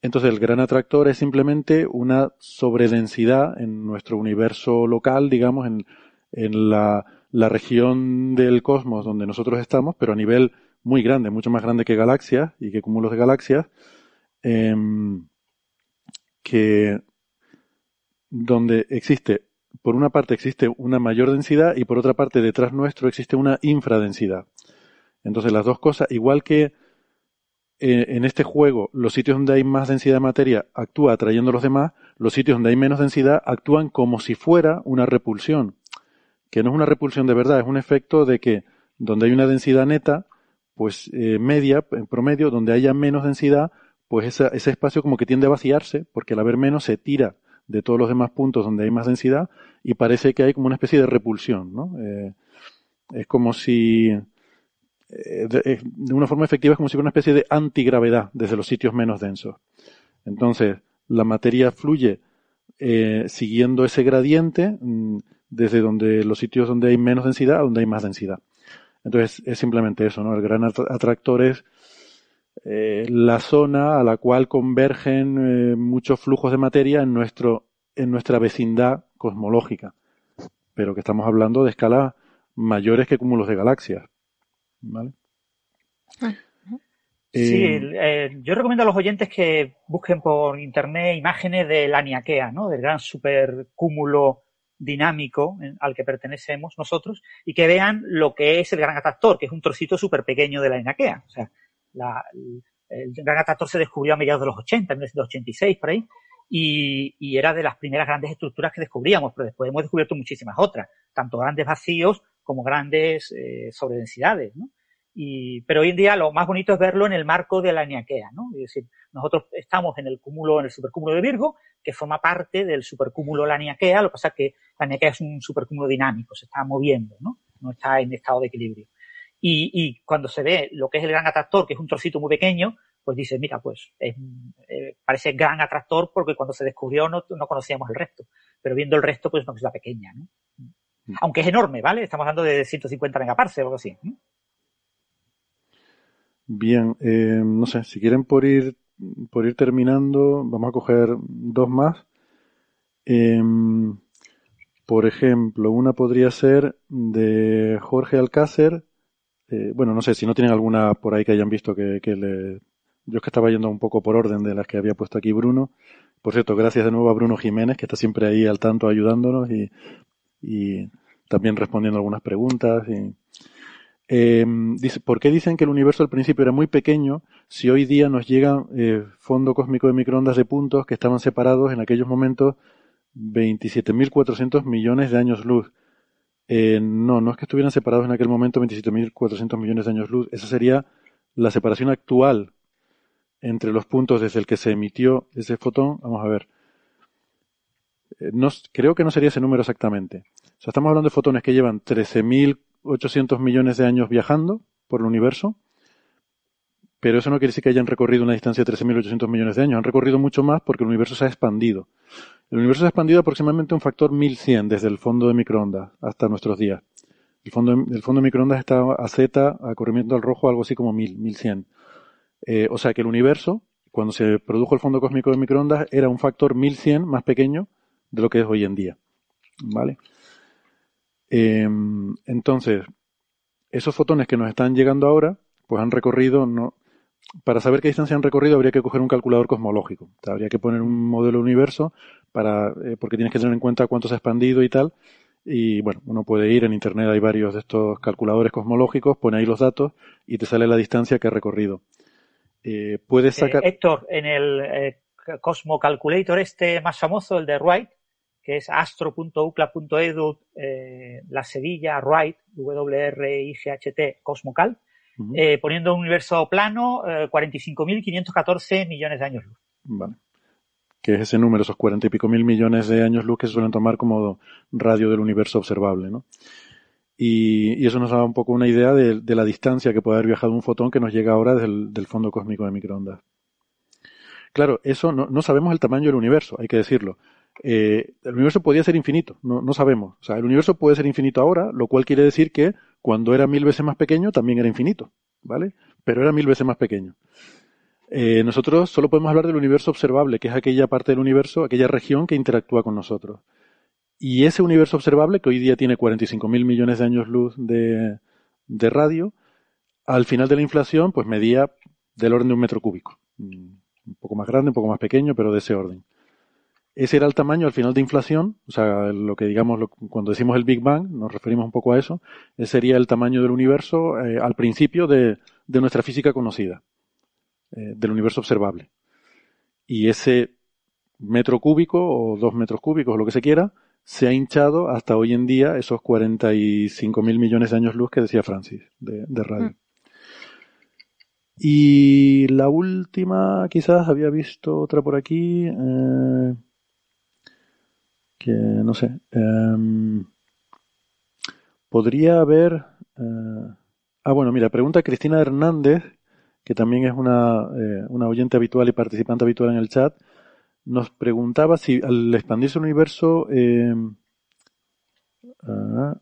Entonces el gran atractor es simplemente una sobredensidad en nuestro universo local, digamos, en, en la, la, región del cosmos donde nosotros estamos, pero a nivel muy grande, mucho más grande que galaxias y que cúmulos de galaxias, em, que donde existe por una parte existe una mayor densidad y por otra parte detrás nuestro existe una infradensidad. Entonces las dos cosas, igual que eh, en este juego los sitios donde hay más densidad de materia actúa atrayendo a los demás, los sitios donde hay menos densidad actúan como si fuera una repulsión, que no es una repulsión de verdad, es un efecto de que donde hay una densidad neta, pues eh, media, en promedio, donde haya menos densidad, pues ese espacio como que tiende a vaciarse, porque al haber menos se tira de todos los demás puntos donde hay más densidad y parece que hay como una especie de repulsión, ¿no? Eh, es como si, eh, de, una forma efectiva, es como si fuera una especie de antigravedad desde los sitios menos densos. Entonces, la materia fluye eh, siguiendo ese gradiente mm, desde donde los sitios donde hay menos densidad a donde hay más densidad. Entonces, es simplemente eso, ¿no? El gran atractor es eh, la zona a la cual convergen eh, muchos flujos de materia en, nuestro, en nuestra vecindad cosmológica, pero que estamos hablando de escalas mayores que cúmulos de galaxias. ¿vale? Sí, Eh, yo recomiendo a los oyentes que busquen por internet imágenes de la Niaquea, ¿no? Del gran supercúmulo dinámico al que pertenecemos nosotros y que vean lo que es el gran atractor, que es un trocito súper pequeño de la Niaquea. O sea, la- el, gran atractor se descubrió a mediados de los 80, en 1986, por ahí, y, y era de las primeras grandes estructuras que descubríamos, pero después hemos descubierto muchísimas otras, tanto grandes vacíos como grandes eh, sobredensidades, ¿no? Y, pero hoy en día lo más bonito es verlo en el marco de la Niaquea, ¿no? Es decir, nosotros estamos en el cúmulo, en el supercúmulo de Virgo, que forma parte del supercúmulo Laniakea, lo que pasa es que la Laniakea es un supercúmulo dinámico, se está moviendo, ¿no? No está en estado de equilibrio. Y, y cuando se ve lo que es el gran atractor, que es un trocito muy pequeño, pues dice, mira, pues es, eh, parece gran atractor porque cuando se descubrió no, no conocíamos el resto. Pero viendo el resto, pues es una cosa pequeña, ¿no? Aunque es enorme, ¿vale? Estamos hablando de 150 megaparsecs o algo así. ¿no? Bien, eh, no sé, si quieren por ir, por ir terminando, vamos a coger dos más. Em, por ejemplo, una podría ser de Jorge Alcácer. Eh, bueno, no sé si no tienen alguna por ahí que hayan visto que, le... Yo es que estaba yendo un poco por orden de las que había puesto aquí Bruno. Por cierto, gracias de nuevo a Bruno Jiménez, que está siempre ahí al tanto ayudándonos y, también respondiendo algunas preguntas. Y, eh, ¿Por qué dicen que el universo al principio era muy pequeño si hoy día nos llega eh, fondo cósmico de microondas de puntos que estaban separados en aquellos momentos 27.400 millones de años luz? Eh, no, no es que estuvieran separados en aquel momento 27.400 millones de años luz. Esa sería la separación actual entre los puntos desde el que se emitió ese fotón. Vamos a ver. Eh, no, creo que no sería ese número exactamente. O sea, estamos hablando de fotones que llevan 13.800 millones de años viajando por el universo, pero eso no quiere decir que hayan recorrido una distancia de 13.800 millones de años. Han recorrido mucho más porque el universo se ha expandido. El universo se ha expandido aproximadamente un factor 1100 desde el fondo de microondas hasta nuestros días. El fondo, fondo de microondas está a Z, a corrimiento al rojo, algo así como 1000, 1100. Eh, o sea que el universo, cuando se produjo el fondo cósmico de microondas, era un factor 1100 más pequeño de lo que es hoy en día. ¿Vale? Eh, entonces, esos fotones que nos están llegando ahora, pues han recorrido, no, para saber qué distancia han recorrido habría que coger un calculador cosmológico. O sea, habría que poner un modelo de universo para, eh, porque tienes que tener en cuenta cuánto se ha expandido y tal. Y bueno, uno puede ir en internet, hay varios de estos calculadores cosmológicos, pone ahí los datos y te sale la distancia que ha recorrido. Eh, puedes sacar. Eh, Héctor, en el eh, Cosmo Calculator este más famoso, el de Wright, que es astro.ucla.edu, la Sevilla Wright, W-R-I-G-H-T, Cosmocal, uh -huh. eh, poniendo un universo plano, eh, 45.514 millones de años luz. Vale. Que es ese número, esos cuarenta y pico mil millones de años luz que se suelen tomar como radio del universo observable, ¿no? Y, y eso nos da un poco una idea de, de, la distancia que puede haber viajado un fotón que nos llega ahora del, del fondo cósmico de microondas. Claro, eso no, no, sabemos el tamaño del universo, hay que decirlo. Eh, el universo podía ser infinito, no, sabemos. O sea, el universo puede ser infinito ahora, lo cual quiere decir que cuando era mil veces más pequeño también era infinito, ¿vale? Pero era mil veces más pequeño. Eh, nosotros solo podemos hablar del universo observable, que es aquella parte del universo, aquella región que interactúa con nosotros. Y ese universo observable, que hoy día tiene 45 mil millones de años luz de, de radio, al final de la inflación, pues medía del orden de un metro cúbico. Un poco más grande, un poco más pequeño, pero de ese orden. Ese era el tamaño al final de inflación, o sea, lo que digamos, lo, cuando decimos el Big Bang, nos referimos un poco a eso, ese sería el tamaño del universo eh, al principio de, de, nuestra física conocida, eh, del universo observable. Y ese metro cúbico o dos metros cúbicos o lo que se quiera, se ha hinchado hasta hoy en día esos 45 mil millones de años luz que decía Francis, de, de radio. Mm. Y la última, quizás había visto otra por aquí, eh, que no sé, eh, podría haber, eh, ah bueno, mira, pregunta Cristina Hernández, que también es una, eh, una oyente habitual y participante habitual en el chat, nos preguntaba si al expandirse el universo, eh, ah,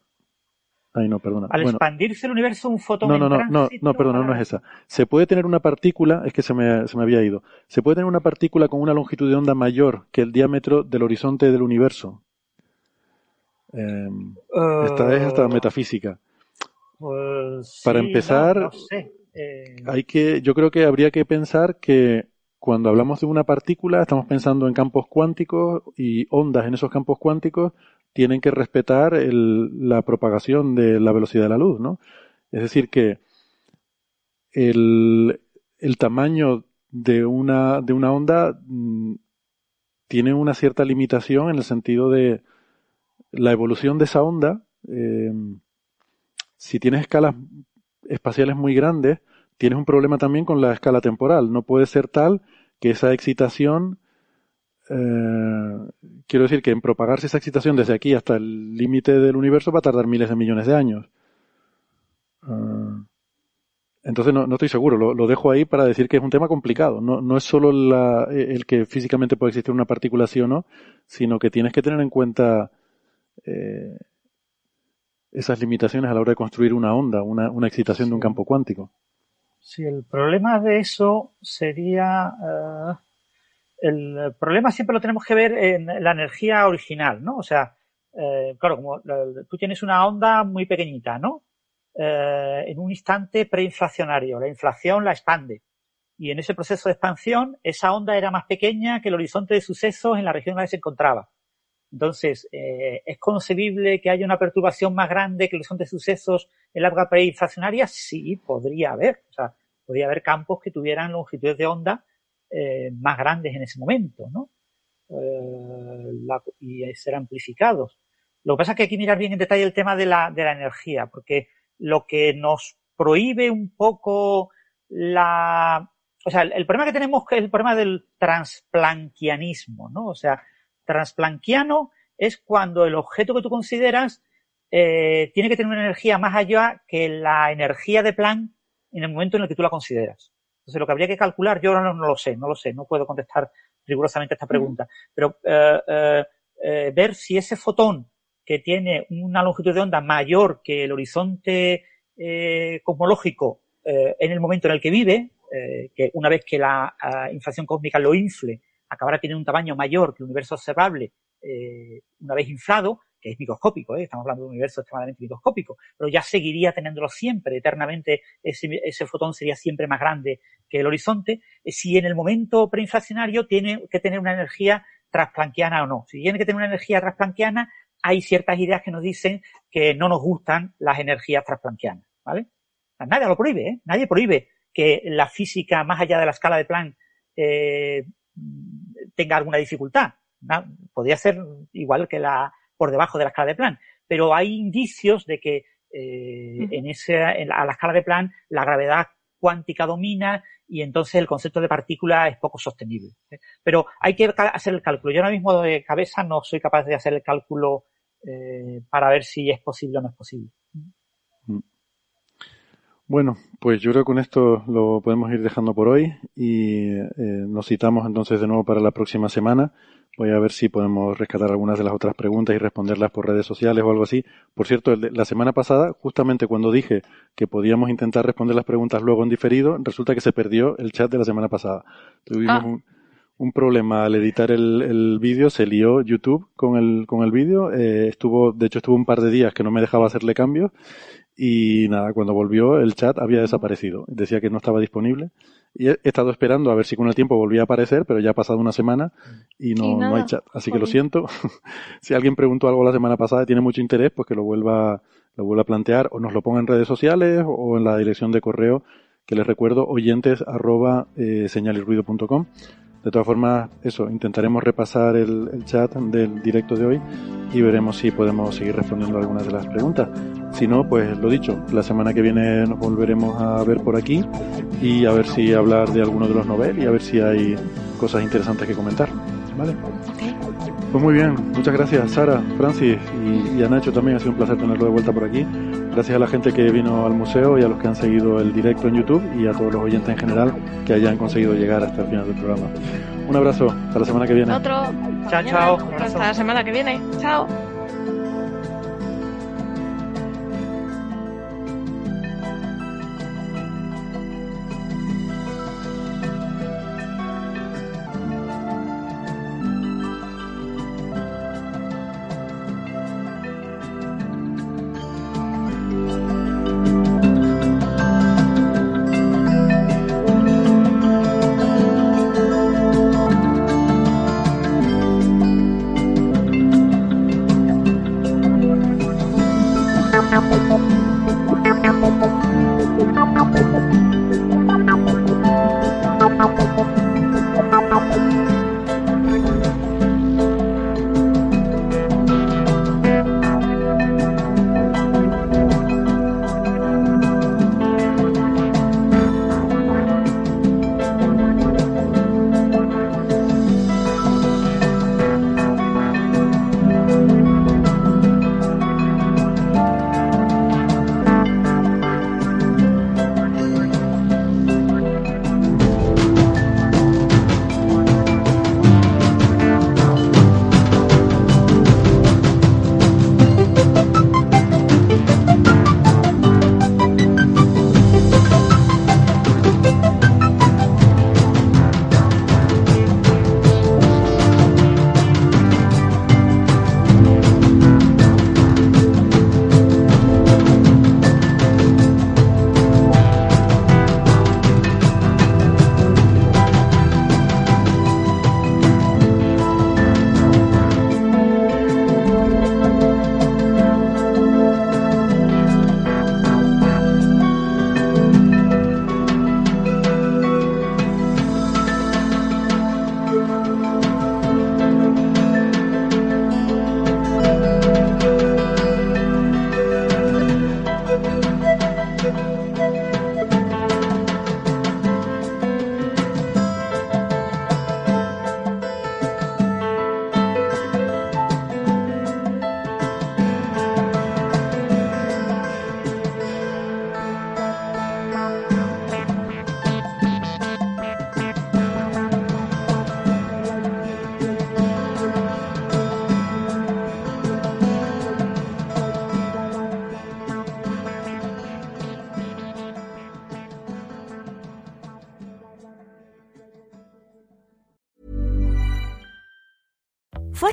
Ay, no, perdona. Al bueno, expandirse el universo, un fotón no, no, no, no, no, perdona, no es esa. Se puede tener una partícula, es que se me, se me había ido. Se puede tener una partícula con una longitud de onda mayor que el diámetro del horizonte del universo. Eh, uh, esta es hasta metafísica. Pues, Para empezar, no, no sé. Eh, Hay que, yo creo que habría que pensar que cuando hablamos de una partícula estamos pensando en campos cuánticos y ondas en esos campos cuánticos tienen que respetar el- la propagación de la velocidad de la luz, ¿no? Es decir, que el, tamaño de una, de una onda mm, tiene una cierta limitación en el sentido de la evolución de esa onda. eh, si tienes escalas espaciales muy grandes, tienes un problema también con la escala temporal. No puede ser tal que esa excitación, eh, quiero decir que en propagarse esa excitación desde aquí hasta el límite del universo va a tardar miles de millones de años. Ah, entonces no, no estoy seguro, lo, lo dejo ahí para decir que es un tema complicado. No, no es solo la- el que físicamente puede existir una partícula sí o no, sino que tienes que tener en cuenta eh, esas limitaciones a la hora de construir una onda, una, una excitación de un campo cuántico. Sí, el problema de eso sería. eh, el problema siempre lo tenemos que ver en la energía original, ¿no? O sea, eh, claro, como tú tienes una onda muy pequeñita, ¿no? Eh, en un instante preinflacionario, la inflación la expande. Y en ese proceso de expansión, esa onda era más pequeña que el horizonte de sucesos en la región en la que se encontraba. Entonces, eh, ¿es concebible que haya una perturbación más grande que el horizonte de sucesos en la época preinflacionaria? Sí, podría haber. O sea, podría haber campos que tuvieran longitudes de onda eh, más grandes en ese momento, ¿no? Eh, la- y ser amplificados. Lo que pasa es que hay que mirar bien en detalle el tema de la, de la energía, porque lo que nos prohíbe un poco la... O sea, el, problema que tenemos es el problema del transplanquianismo, ¿no? O sea, transplanquiano es cuando el objeto que tú consideras eh, tiene que tener una energía más allá que la energía de Planck en el momento en el que tú la consideras. Entonces, lo que habría que calcular, yo ahora no, lo sé, no lo sé, no puedo contestar rigurosamente esta pregunta, pero eh, eh, eh, ver si ese fotón que tiene una longitud de onda mayor que el horizonte cosmológico en el momento en el que vive, que una vez que la ah, inflación cósmica lo infle, acabará teniendo un tamaño mayor que el universo observable una vez inflado, que es microscópico, ¿eh? estamos hablando de un universo extremadamente microscópico, pero ya seguiría teniéndolo siempre, eternamente, ese, ese fotón sería siempre más grande que el horizonte, eh, si en el momento preinflacionario tiene que tener una energía transplanquiana o no. Si tiene que tener una energía transplanquiana, hay ciertas ideas que nos dicen que no nos gustan las energías transplanquianas, ¿vale? Nadie lo prohíbe, ¿eh? Nadie prohíbe que la física más allá de la escala de Planck eh, tenga alguna dificultad. ¿no? Podría ser igual que la por debajo de la escala de Planck, pero hay indicios de que eh, en ese, en la, a la escala de Planck la gravedad cuántica domina y entonces el concepto de partícula es poco sostenible. ¿eh? Pero hay que hacer el cálculo. Yo ahora mismo de cabeza no soy capaz de hacer el cálculo eh, para ver si es posible o no es posible. Bueno, pues yo creo que con esto lo podemos ir dejando por hoy y eh, nos citamos entonces de nuevo para la próxima semana. Voy a ver si podemos rescatar algunas de las otras preguntas y responderlas por redes sociales o algo así. Por cierto, la semana pasada, justamente cuando dije que podíamos intentar responder las preguntas luego en diferido, resulta que se perdió el chat de la semana pasada. Tuvimos Ah. un, un problema al editar el, el vídeo, se lió YouTube con el, con el vídeo. eh, estuvo, de hecho, estuvo un par de días que no me dejaba hacerle cambios. Y nada, cuando volvió el chat había desaparecido. Decía que no estaba disponible. Y he estado esperando a ver si con el tiempo volvía a aparecer, pero ya ha pasado una semana y no, Y no hay chat. Así que lo siento. si alguien preguntó algo la semana pasada y tiene mucho interés, pues que lo vuelva, lo vuelva a plantear o nos lo ponga en redes sociales o en la dirección de correo que les recuerdo oyentes arroba eh, señalirruido.com. De todas formas, eso, intentaremos repasar el, el chat del directo de hoy y veremos si podemos seguir respondiendo algunas de las preguntas. Si no, pues lo dicho, la semana que viene nos volveremos a ver por aquí y a ver si hablar de alguno de los novel y a ver si hay cosas interesantes que comentar. ¿Vale? Pues muy bien, muchas gracias Sara, Francis y, y a Nacho también, ha sido un placer tenerlo de vuelta por aquí. Gracias a la gente que vino al museo y a los que han seguido el directo en YouTube y a todos los oyentes en general que hayan conseguido llegar hasta el final del programa. Un abrazo, hasta la semana que viene. Otro. Chao, Mañana. chao. Hasta la semana que viene. Chao.